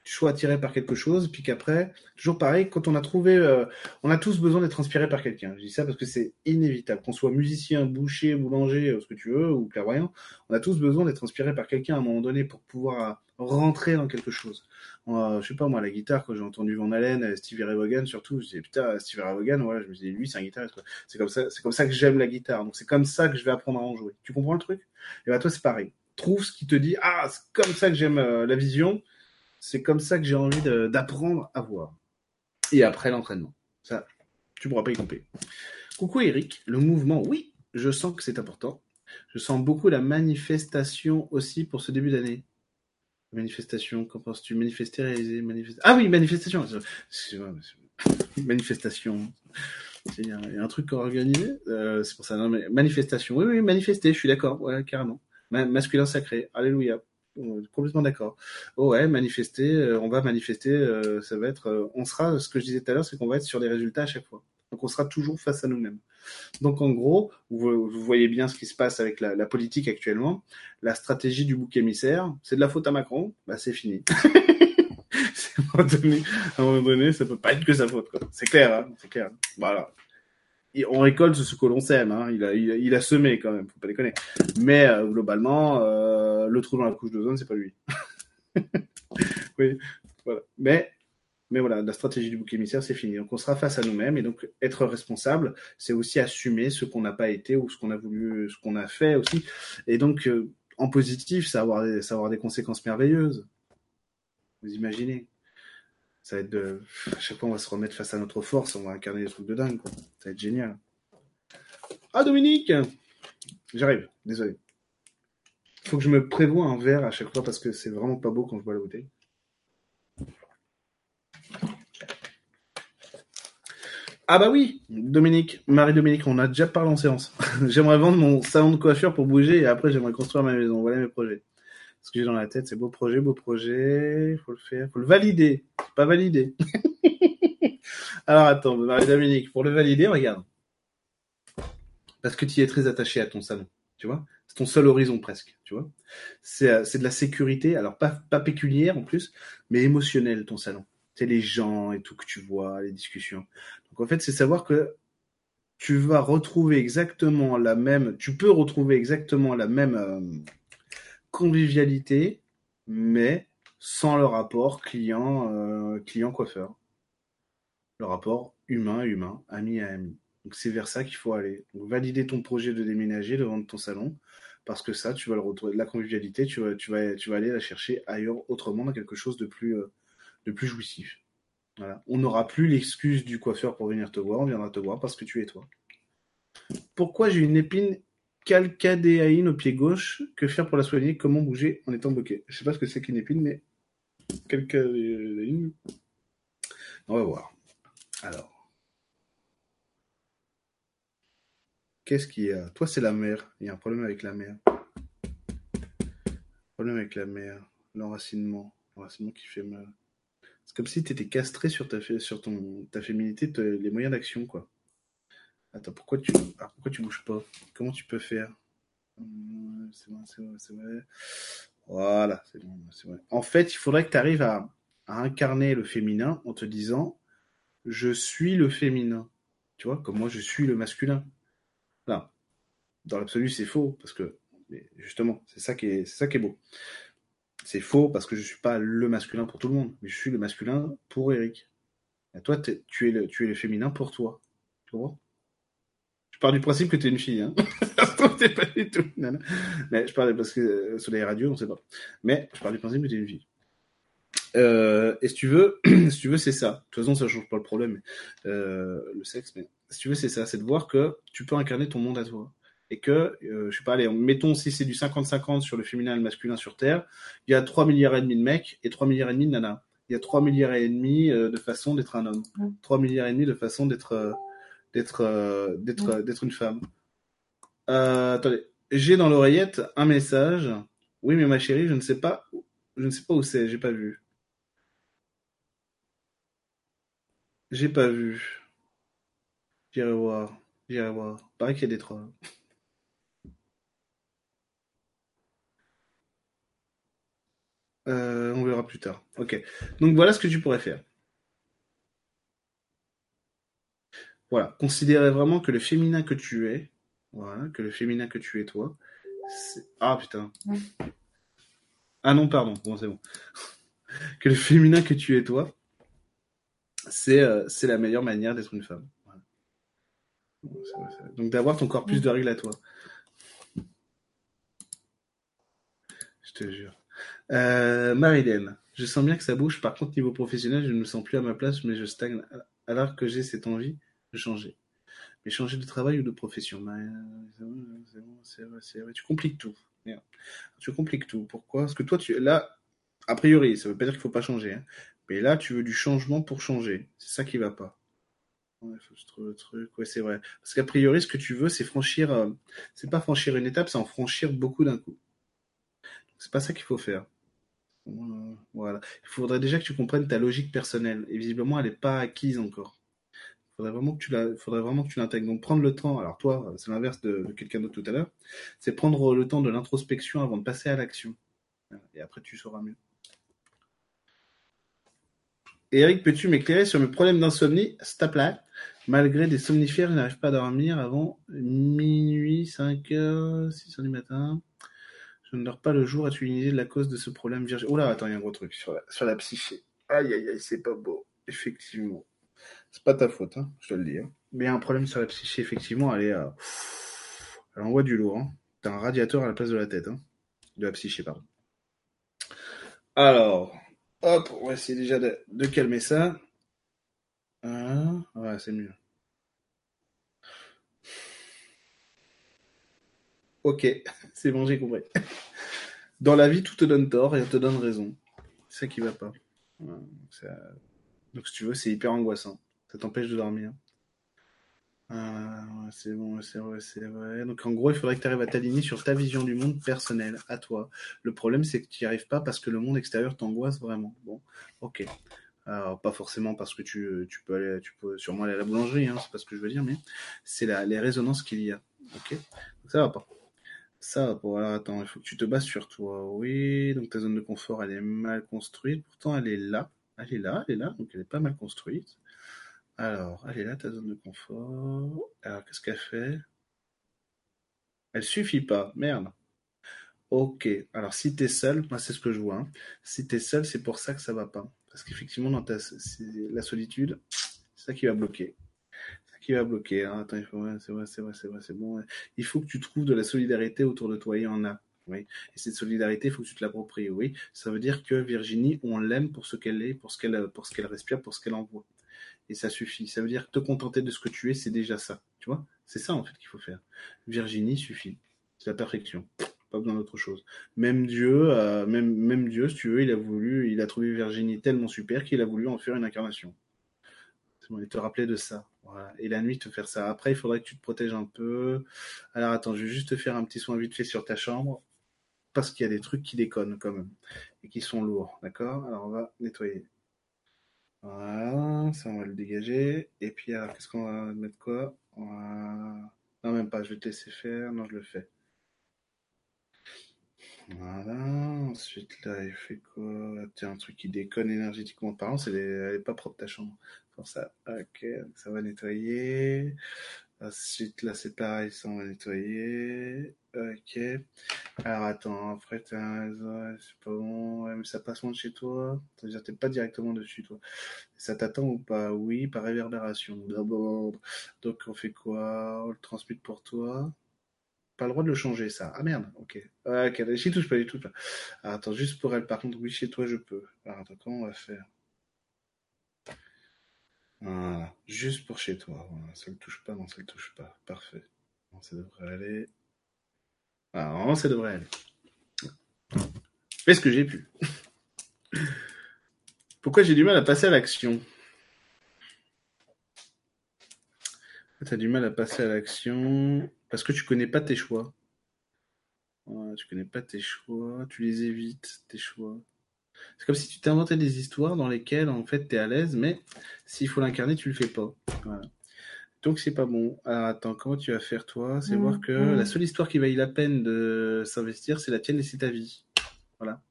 Tu sois attiré par quelque chose, puis qu'après, toujours pareil, quand on a trouvé, euh, on a tous besoin d'être inspiré par quelqu'un. Je dis ça parce que c'est inévitable. Qu'on soit musicien, boucher, boulanger, euh, ce que tu veux, ou clairvoyant, on a tous besoin d'être inspiré par quelqu'un à un moment donné pour pouvoir euh, rentrer dans quelque chose. Euh, je sais pas moi, la guitare, quand j'ai entendu Van Halen, Stevie Ray surtout, je disais putain, Stevie Ray Vaughan, voilà, je me disais lui c'est un guitariste. C'est comme ça, c'est comme ça que j'aime la guitare. Donc c'est comme ça que je vais apprendre à en jouer. Tu comprends le truc? Et bah toi c'est pareil. Trouve ce qui te dit ah c'est comme ça que j'aime la vision. C'est comme ça que j'ai envie d'apprendre à voir. Et après l'entraînement. Ça, tu pourras pas y couper. Coucou Eric, le mouvement, oui, je sens que c'est important. Je sens beaucoup la manifestation aussi pour ce début d'année. Manifestation, qu'en penses-tu? Manifester, réaliser, manifester. Ah oui, manifestation. Manifestation. Il y, a un truc organisé, euh, c'est pour ça. Non, mais manifestation. Oui, oui, manifester, je suis d'accord, ouais, carrément. Ma- masculin sacré, alléluia. Euh, Complètement d'accord. Oh ouais, manifester, euh, on va manifester, euh, ça va être, on sera, ce que je disais tout à l'heure, c'est qu'on va être sur des résultats à chaque fois. Donc on sera toujours face à nous-mêmes. Donc en gros, vous, voyez bien ce qui se passe avec la, politique actuellement. La stratégie du bouc émissaire, c'est de la faute à Macron, bah c'est fini. À un moment donné, à un moment donné, ça peut pas être que sa faute. C'est clair, hein, c'est clair. Voilà. On récolte ce que l'on sème. Hein. Il, a, semé quand même, faut pas déconner. Mais euh, globalement, euh, le trou dans la couche d'ozone, c'est pas lui. oui. Mais, voilà, la stratégie du bouc émissaire, c'est fini. Donc on sera face à nous-mêmes et donc être responsable, c'est aussi assumer ce qu'on n'a pas été ou ce qu'on a voulu, ce qu'on a fait aussi. Et donc euh, en positif, ça ça va avoir des conséquences merveilleuses. Vous imaginez Ça va être de, à chaque fois on va se remettre face à notre force, on va incarner des trucs de dingue. Quoi. Ça va être génial. Ah Dominique, j'arrive. Désolé. Faut que je me prévoie un verre à chaque fois parce que c'est vraiment pas beau quand je bois la bouteille. Ah bah oui, Dominique, Marie-Dominique, on a déjà parlé en séance. j'aimerais vendre mon salon de coiffure pour bouger et après j'aimerais construire ma maison. Voilà mes projets. Ce que j'ai dans la tête, c'est beau projet, beau projet, faut le faire, faut le valider. Pas validé. Alors attends, Marie-Dominique, pour le valider, regarde. Parce que tu es très attaché à ton salon, tu vois? C'est ton seul horizon presque, tu vois? C'est euh, c'est de la sécurité, alors pas, pas pécuniaire en plus, mais émotionnelle ton salon. C'est les gens et tout que tu vois, les discussions. Donc en fait, c'est savoir que tu vas retrouver exactement la même, tu peux retrouver exactement la même euh, convivialité, mais sans le rapport client euh, coiffeur. Le rapport humain à humain, ami à ami. Donc c'est vers ça qu'il faut aller. Valider ton projet de déménager, de vendre ton salon, parce que ça, tu vas le retrouver. La convivialité, tu vas, tu vas, tu vas aller la chercher ailleurs, autrement, dans quelque chose de plus, euh, de plus jouissif. On n'aura plus l'excuse du coiffeur pour venir te voir, on viendra te voir parce que tu es toi. Pourquoi j'ai une épine calcadéaïne au pied gauche Que faire pour la soigner Comment bouger en étant bloqué? Je sais pas ce que c'est qu'une épine, mais calcadéaïne. On va voir. Alors. Qu'est-ce qu'il y a? Toi, c'est la mer. Il y a un problème avec la mer. Problème avec la mer. L'enracinement. L'enracinement qui fait mal. C'est comme si tu étais castré sur ta, sur ton, ta féminité, les moyens d'action, quoi. Attends, pourquoi tu, ah, pourquoi tu bouges pas? Comment tu peux faire? C'est vrai, c'est vrai, c'est vrai. Voilà, c'est bon, c'est vrai. En fait, il faudrait que tu arrives à, incarner le féminin en te disant je suis le féminin. Tu vois, comme moi, je suis le masculin. Là, dans l'absolu, c'est faux, parce que, justement, c'est ça qui est, ça qui est beau. C'est faux parce que je suis pas le masculin pour tout le monde, mais je suis le masculin pour Eric. Et toi, tu es le, tu es le féminin pour toi. Tu vois Je pars du principe que tu es une fille, hein. t'es pas du tout. Non, non. Mais je parle parce que euh, sur les radios, on sait pas. Mais je pars du principe que tu es une fille. Euh, et si tu veux, si tu veux, c'est ça. De toute façon, ça change pas le problème, euh, le sexe. Mais si tu veux, c'est ça, c'est de voir que tu peux incarner ton monde à toi et que, euh, je sais pas, allez, mettons si c'est du 50-50 sur le féminin et le masculin sur Terre, il y a 3 milliards et demi de mecs et 3 milliards et demi de nanas. Il y a 3 milliards et demi euh, de façons d'être un homme. Mm. 3 milliards et demi de façons d'être euh, d'être euh, d'être d'être une femme. Euh, attendez, j'ai dans l'oreillette un message Oui, mais ma chérie, je ne sais pas, je ne sais pas où c'est, j'ai pas vu. J'ai pas vu. J'irai voir. J'irai voir. Pareil qu'il y a des trolls. Euh, on verra plus tard. Ok. Donc voilà ce que tu pourrais faire. Voilà. Considérez vraiment que le féminin que tu es, voilà, que le féminin que tu es toi, ah putain. Ah non, pardon. Bon, c'est bon. que le féminin que tu es toi, c'est euh, c'est la meilleure manière d'être une femme. Donc d'avoir ton corps plus de règles à toi. Je te jure. Euh, Marilyn, je sens bien que ça bouge. Par contre, niveau professionnel, je ne me sens plus à ma place, mais je stagne. Alors que j'ai cette envie changer. Mais changer de travail ou de profession c'est vrai, Tu compliques tout. Tu compliques tout. Pourquoi? Parce que toi, tu là, a priori, ça veut pas dire qu'il faut pas changer. Hein. Mais là, tu veux du changement pour changer. C'est ça qui va pas. Ouais, faut que je trouve le truc. Ouais, c'est vrai. Parce qu'a priori, ce que tu veux, c'est franchir. Euh, c'est pas franchir une étape, c'est en franchir beaucoup d'un coup. C'est pas ça qu'il faut faire. Voilà. Il faudrait déjà que tu comprennes ta logique personnelle. Et visiblement, elle n'est pas acquise encore. Faudrait vraiment que tu vraiment que tu l'intègres. Donc, prendre le temps. Alors, toi, c'est l'inverse de, quelqu'un d'autre tout à l'heure. C'est prendre le temps de l'introspection avant de passer à l'action. Et après, tu sauras mieux. Eric, peux-tu m'éclairer sur mes problèmes d'insomnie? Stop là. Malgré des somnifères, je n'arrive pas à dormir avant minuit, 5 heures, 6 heures du matin. Je ne dors pas le jour. As-tu une idée de la cause de ce problème là, attends, il y a un gros truc sur la, sur la psyché. Aïe, aïe, aïe, c'est pas beau. Effectivement. C'est pas ta faute, hein, je te le dis. Hein. Mais il y a un problème sur la psyché, effectivement. Elle est à... Elle envoie du lourd. Hein. T'as un radiateur à la place de la tête. Hein. De la psyché, pardon. Alors, hop, on va essayer déjà de, calmer ça. Ah, ouais, c'est mieux. Ok, c'est bon, j'ai compris. Dans la vie, tout te donne tort et on te donne raison. C'est ça qui va pas. Donc, si tu veux, c'est hyper angoissant. Ça t'empêche de dormir. Ah, c'est bon, c'est vrai, c'est vrai. Donc, en gros, il faudrait que tu arrives à t'aligner sur ta vision du monde personnel, à toi. Le problème, c'est que tu n'y arrives pas parce que le monde extérieur t'angoisse vraiment. Bon, ok. Alors, pas forcément parce que tu, peux aller, tu peux sûrement aller à la boulangerie, hein, c'est pas ce que je veux dire, mais c'est les résonances qu'il y a. Ok Donc, ça va pas. Ça, bon, alors attends, il faut que tu te bases sur toi. Oui, donc ta zone de confort, elle est mal construite. Pourtant, elle est là. Elle est là, elle est là, donc elle est pas mal construite. Alors, elle est là, ta zone de confort. Alors, qu'est-ce qu'elle fait? Elle suffit pas, merde. Ok, alors si t'es seul, moi c'est ce que je vois. Hein. Si t'es seul, c'est pour ça que ça va pas. Parce qu'effectivement, dans ta, la solitude, c'est ça qui va bloquer qui va bloquer. Hein. Attends, il faut, c'est vrai, c'est vrai, c'est vrai, c'est bon. Il faut que tu trouves de la solidarité autour de toi. Il y en a. Oui. Et cette solidarité, il faut que tu te l'appropries. Oui. Ça veut dire que Virginie, on l'aime pour ce qu'elle est, pour ce qu'elle, pour ce qu'elle respire, pour ce qu'elle envoie. Et ça suffit. Ça veut dire te contenter de ce que tu es, c'est déjà ça. Tu vois? C'est ça en fait qu'il faut faire. Virginie suffit. C'est la perfection. Pas besoin d'autre chose. Même Dieu, euh, même, Dieu, si tu veux, il a voulu, il a trouvé Virginie tellement super qu'il a voulu en faire une incarnation. Il te rappeler de ça. Et la nuit, te faire ça. Après, il faudrait que tu te protèges un peu. Alors attends, je vais juste te faire un petit soin vite fait sur ta chambre. Parce qu'il y a des trucs qui déconnent quand même. Et qui sont lourds. D'accord? Alors on va nettoyer. Voilà, ça on va le dégager. Et puis alors, qu'est-ce qu'on va mettre quoi? Non, même pas, je vais te laisser faire. Non, je le fais. Voilà, ensuite là, il fait quoi? Tiens, un truc qui déconne énergétiquement parlant, c'est elle est pas propre ta chambre ça. Ok, ça va nettoyer. Ensuite, là, c'est pareil, ça, on va nettoyer. Ok. Alors, attends, après, c'est pas bon. mais ça passe loin de chez toi. C'est-à-dire, t'es pas directement dessus, toi. Ça t'attend ou pas? Oui, par réverbération. Donc, on fait quoi? On le transmute pour toi. Pas le droit de le changer, ça. Ah merde, ok. Ok, j'y touche pas, j'y touche pas. attends, juste pour elle, par contre, oui, chez toi, je peux. Alors, attends, comment on va faire? Voilà, juste pour chez toi. Voilà. Ça ne touche pas, non, ça ne touche pas. Parfait. ça devrait aller. Ah, non, ça devrait aller. Fais ce que j'ai pu? Pourquoi j'ai du mal à passer à l'action? Tu as du mal à passer à l'action parce que tu connais pas tes choix. Ouais, tu connais pas tes choix, tu les évites, tes choix. C'est comme si tu t'inventais des histoires dans lesquelles, en fait, t'es à l'aise, mais s'il faut l'incarner, tu le fais pas. Voilà. Donc c'est pas bon. Alors attends, comment tu vas faire toi? C'est Mm, voir que mm. la seule histoire qui vaille la peine de s'investir, c'est la tienne et c'est ta vie. Voilà.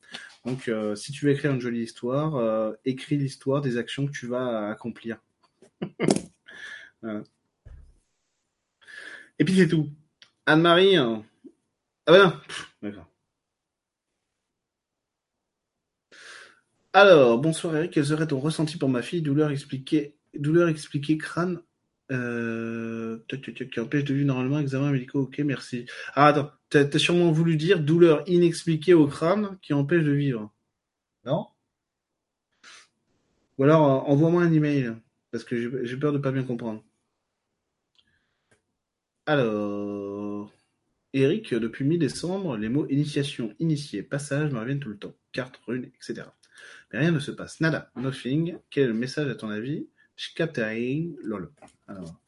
Donc euh, si tu veux écrire une jolie histoire, euh, écris l'histoire des actions que tu vas accomplir. Voilà. Et puis c'est tout. Anne-Marie. hein. Ah bah non. D'accord. Alors, bonsoir Eric, quel serait ton ressenti pour ma fille Douleur expliquée, douleur expliquée crâne euh, qui empêche de vivre normalement, examen médicaux, ok, merci. Ah attends, t'as sûrement voulu dire douleur inexpliquée au crâne qui empêche de vivre. Non Ou alors euh, envoie-moi un email, parce que j'ai j'ai peur de pas bien comprendre. Alors, Eric, depuis mi-décembre, les mots initiation, initié, passage me reviennent tout le temps. Carte, rune, etc. Mais rien ne se passe. Nada. Nothing. Quel est le message à ton avis? Shkaptaring. Lol. Alors.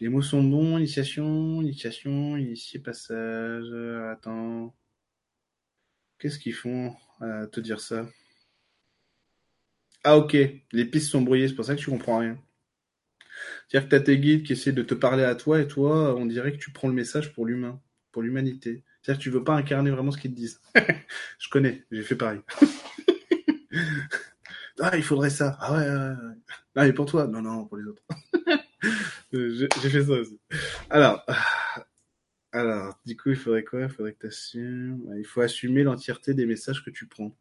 Les mots sont bons. Initiation, initiation, initié, passage. Attends. Qu'est-ce qu'ils font à te dire ça? Ah ok. Les pistes sont brouillées, c'est pour ça que tu comprends rien. C'est-à-dire que t'as tes guides qui essaient de te parler à toi et toi, on dirait que tu prends le message pour l'humain, pour l'humanité. C'est-à-dire que tu veux pas incarner vraiment ce qu'ils te disent. Je connais, j'ai fait pareil. ah, il faudrait ça. Ah ouais, ouais, ouais. Ah, mais pour toi Non, non, pour les autres. Euh, j'ai fait ça aussi. Alors, alors, du coup, il faudrait quoi? Il faudrait que tu assumes. Il faut assumer l'entièreté des messages que tu prends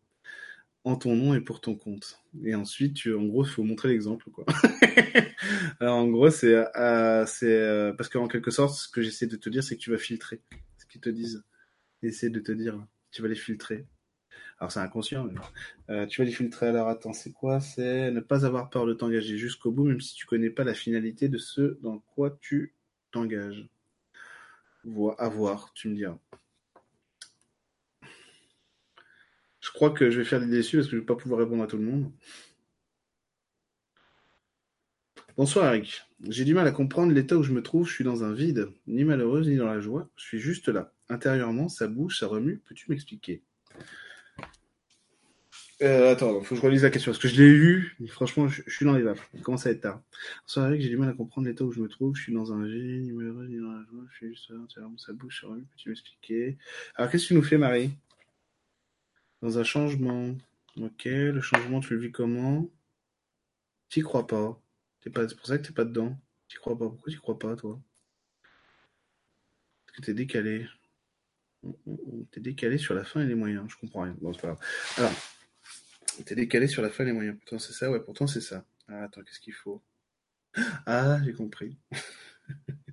en ton nom et pour ton compte. Et ensuite, tu, en gros, il faut montrer l'exemple, quoi. Alors, en gros, c'est, euh, c'est euh, parce qu'en quelque sorte, ce que j'essaie de te dire, c'est que tu vas filtrer ce qu'ils te disent. Essaie de te dire, tu vas les filtrer. Alors, c'est inconscient, mais euh, tu vas les filtrer. Alors, attends, c'est quoi? C'est ne pas avoir peur de t'engager jusqu'au bout, même si tu connais pas la finalité de ce dans quoi tu t'engages. Vo- À voir, tu me diras. Je crois que je vais faire des déçus parce que je vais pas pouvoir répondre à tout le monde. Bonsoir Eric. J'ai du mal à comprendre l'état où je me trouve. Je suis dans un vide, ni malheureuse ni dans la joie. Je suis juste là. Intérieurement, ça bouge, ça remue. Peux-tu m'expliquer? Euh, Attends, faut que je relise la question parce que je l'ai lu. Franchement, je, suis dans les vapes. Il commence à être tard. Bonsoir Eric. J'ai du mal à comprendre l'état où je me trouve. Je suis dans un vide, ni malheureuse ni dans la joie. Je suis juste là. Intérieurement, ça bouge, ça remue. Peux-tu m'expliquer? Alors, qu'est-ce que tu nous fais, Marie? Dans un changement. Ok, le changement, tu le vis comment? T'y crois pas. T'es pas, c'est pour ça que t'es pas dedans. T'y crois pas. Pourquoi t'y crois pas, toi? Parce que t'es décalé. Mm, mm, mm. T'es décalé sur la fin et les moyens. Je comprends rien. Bon, c'est pas grave. Alors, t'es décalé sur la fin les moyens. Pourtant, c'est ça. Ouais, pourtant, c'est ça. Ah, attends, qu'est-ce qu'il faut? Ah, j'ai compris.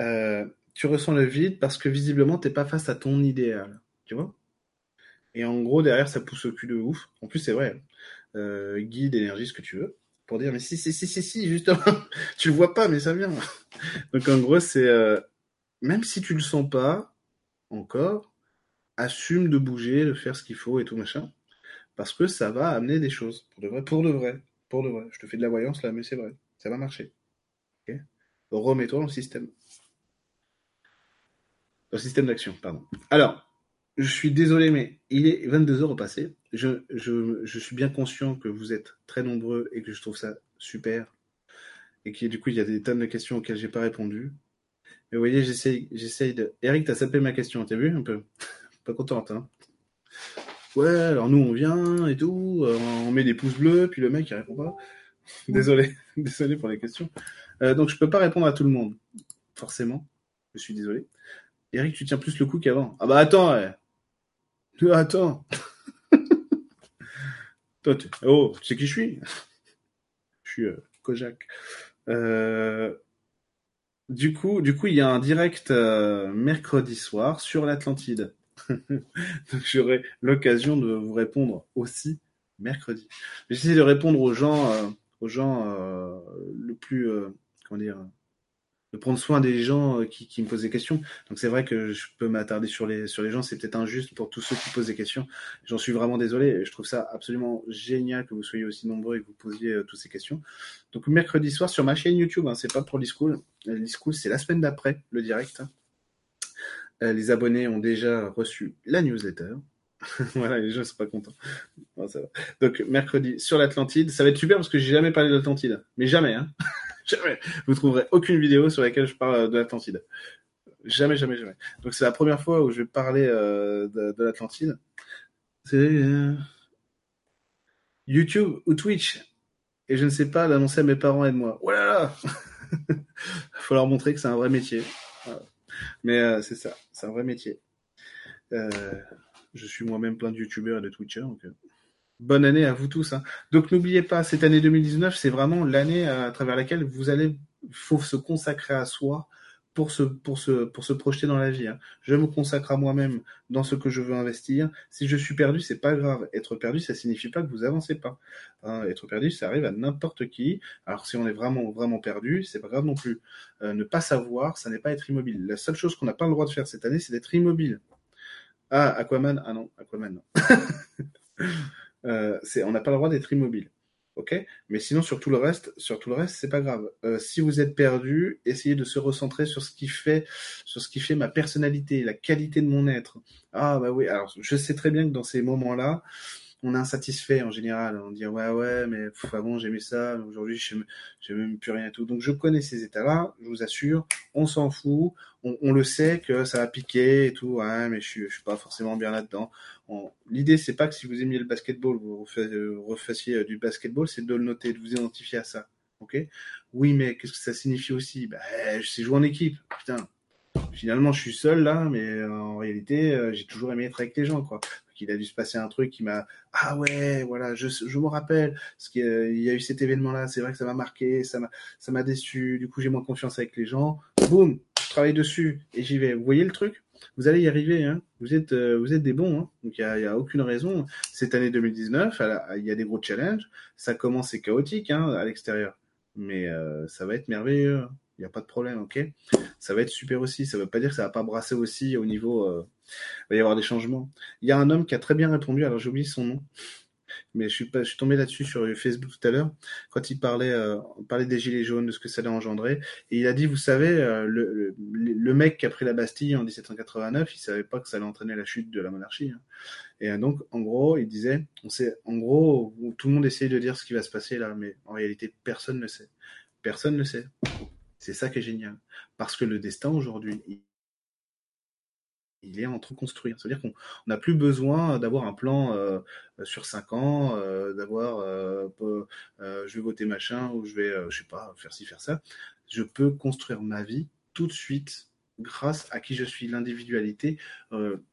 Euh, tu ressens le vide parce que visiblement, t'es pas face à ton idéal. Tu vois? Et en gros, derrière, ça pousse au cul de ouf. En plus, c'est vrai. Euh, guide, énergie, ce que tu veux. Pour dire, mais si, si, si, si, si, justement. tu le vois pas, mais ça vient. Donc, en gros, c'est... euh, même si tu le sens pas, encore, assume de bouger, de faire ce qu'il faut et tout, machin. Parce que ça va amener des choses. Pour de vrai. Pour de vrai. Pour de vrai. Je te fais de la voyance, là, mais c'est vrai. Ça va marcher. Remets-toi dans le système. Dans le système d'action, pardon. Alors, je suis désolé, mais il est 22 heures au passé. Je, je, je suis bien conscient que vous êtes très nombreux et que je trouve ça super. Et que du coup, il y a des tonnes de questions auxquelles j'ai pas répondu. Mais vous voyez, j'essaye de. Eric, t'as sapé ma question, t'as vu un peu? Pas contente, hein? Ouais, alors nous on vient et tout, euh, on met des pouces bleus, puis le mec il répond pas. Désolé, désolé pour les questions. Euh, donc je peux pas répondre à tout le monde, forcément. Je suis désolé. Eric, tu tiens plus le coup qu'avant. Ah bah attends, ouais. Euh, Attends. Toi. Oh, tu sais qui je suis? Je suis Kojak. Du coup, du coup, il y a un direct mercredi soir sur l'Atlantide. Donc j'aurai l'occasion de vous répondre aussi mercredi. J'essaie de répondre aux gens, euh, aux gens euh, le plus, euh, comment dire, de prendre soin des gens qui, me posent des questions. Donc c'est vrai que je peux m'attarder sur les sur les gens, c'est peut-être injuste pour tous ceux qui posent des questions. J'en suis vraiment désolé. Je trouve ça absolument génial que vous soyez aussi nombreux et que vous posiez toutes ces questions. Donc mercredi soir sur ma chaîne YouTube, hein, c'est pas pour l'e-school. C'est la semaine d'après le direct. Les abonnés ont déjà reçu la newsletter. voilà, les gens sont pas contents. Donc mercredi sur l'Atlantide, ça va être super parce que j'ai jamais parlé de l'Atlantide, mais jamais, hein. jamais. Vous trouverez aucune vidéo sur laquelle je parle de l'Atlantide. Jamais, jamais, jamais. Donc c'est la première fois où je vais parler euh, de, de l'Atlantide. C'est euh, YouTube ou Twitch. Et je ne sais pas l'annoncer à mes parents et de moi. Oh là faut leur montrer que c'est un vrai métier. Mais euh, c'est ça, c'est un vrai métier. Euh, je suis moi-même plein de youtubeurs et de twitchers. Euh, bonne année à vous tous. Hein. Donc n'oubliez pas, cette année 2019, c'est vraiment l'année à travers laquelle vous allez, faut se consacrer à soi pour se, pour se, pour se projeter dans la vie. Hein. Je me consacre à moi-même dans ce que je veux investir. Si je suis perdu, c'est pas grave. Être perdu, ça signifie pas que vous avancez pas. Hein, être perdu, ça arrive à n'importe qui. Alors si on est vraiment, vraiment perdu, c'est pas grave non plus. Euh, ne pas savoir, ça n'est pas être immobile. La seule chose qu'on n'a pas le droit de faire cette année, c'est d'être immobile. Ah, Aquaman, ah non, Aquaman, non. euh, on n'a pas le droit d'être immobile ok? Mais sinon, sur tout le reste, sur tout le reste, c'est pas grave. Euh, si vous êtes perdu, essayez de se recentrer sur ce qui fait, sur ce qui fait ma personnalité, la qualité de mon être. Ah bah oui. Alors, je sais très bien que dans ces moments-là, on est insatisfait en général. On dit ouais ouais mais pff, avant j'aimais ça, aujourd'hui je même plus rien et tout. Donc je connais ces états-là, je vous assure, on s'en fout, on, on, le sait que ça va piquer et tout. Ouais mais je suis, je suis pas forcément bien là-dedans. L'idée c'est pas que si vous aimiez le basketball, vous refassiez euh, du basketball, c'est de le noter, de vous identifier à ça. Ok? Oui mais qu'est-ce que ça signifie aussi? Bah je sais jouer en équipe. Putain. Finalement, je suis seul là, mais euh, en réalité, euh, j'ai toujours aimé être avec les gens, quoi qu'il a dû se passer un truc qui m'a ah ouais voilà je, me rappelle parce qu'il y a eu cet événement là c'est vrai que ça m'a marqué ça m'a ça m'a déçu du coup j'ai moins confiance avec les gens. Boum je travaille dessus et j'y vais. Vous voyez le truc? Vous allez y arriver hein. Vous êtes euh, vous êtes des bons hein. Donc il y a, y a, aucune raison. Cette année 2019 il y a des gros challenges. Ça commence c'est chaotique hein à l'extérieur. Mais euh, ça va être merveilleux il n'y a pas de problème, ok? Ça va être super aussi. Ça ne veut pas dire que ça va pas brasser aussi au niveau. Euh, il va y avoir des changements. Il y a un homme qui a très bien répondu. Alors j'ai oublié son nom, mais je suis pas, tombé là-dessus sur Facebook tout à l'heure quand il parlait, euh, parlait des gilets jaunes, de ce que ça allait engendrer, et il a dit, vous savez, euh, le, mec qui a pris la Bastille en 1789, il savait pas que ça allait entraîner la chute de la monarchie. Hein. Et euh, donc, en gros, il disait, on sait, en gros, tout le monde essaye de dire ce qui va se passer là, mais en réalité, personne ne sait. Personne ne sait. C'est ça qui est génial. Parce que le destin aujourd'hui, il est en train de construire. C'est-à-dire qu'on n'a plus besoin d'avoir un plan euh, sur cinq ans, euh, d'avoir euh, je vais voter machin ou je vais, je sais pas, faire ci, faire ça. Je peux construire ma vie tout de suite grâce à qui je suis. L'individualité,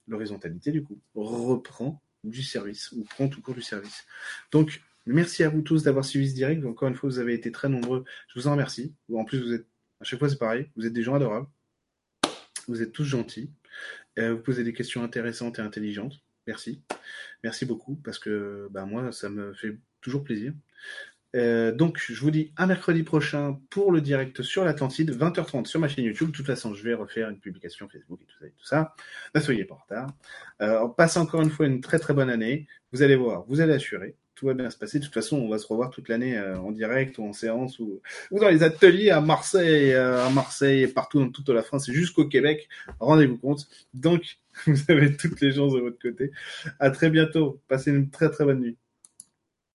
l'horizontalité du coup, reprend du service ou prend tout court du service. Donc, merci à vous tous d'avoir suivi ce direct. Encore une fois, vous avez été très nombreux. Je vous en remercie. En plus, vous êtes à chaque fois, c'est pareil. Vous êtes des gens adorables. Vous êtes tous gentils. Euh, vous posez des questions intéressantes et intelligentes. Merci. Merci beaucoup parce que bah, moi, ça me fait toujours plaisir. Euh, donc, je vous dis à mercredi prochain pour le direct sur l'Atlantide, 20h30 sur ma chaîne YouTube. De toute façon, je vais refaire une publication Facebook et tout ça. Tout ça. Ne soyez pas en retard. Euh, on passe encore une fois une très très bonne année. Vous allez voir, vous allez assurer tout va bien se passer. De toute façon, on va se revoir toute l'année euh, en direct ou en séance ou, ou dans les ateliers à Marseille, euh, à Marseille et partout dans toute la France, jusqu'au Québec. Rendez-vous compte. Donc, vous avez toutes les chances de votre côté. À très bientôt. Passez une très très bonne nuit.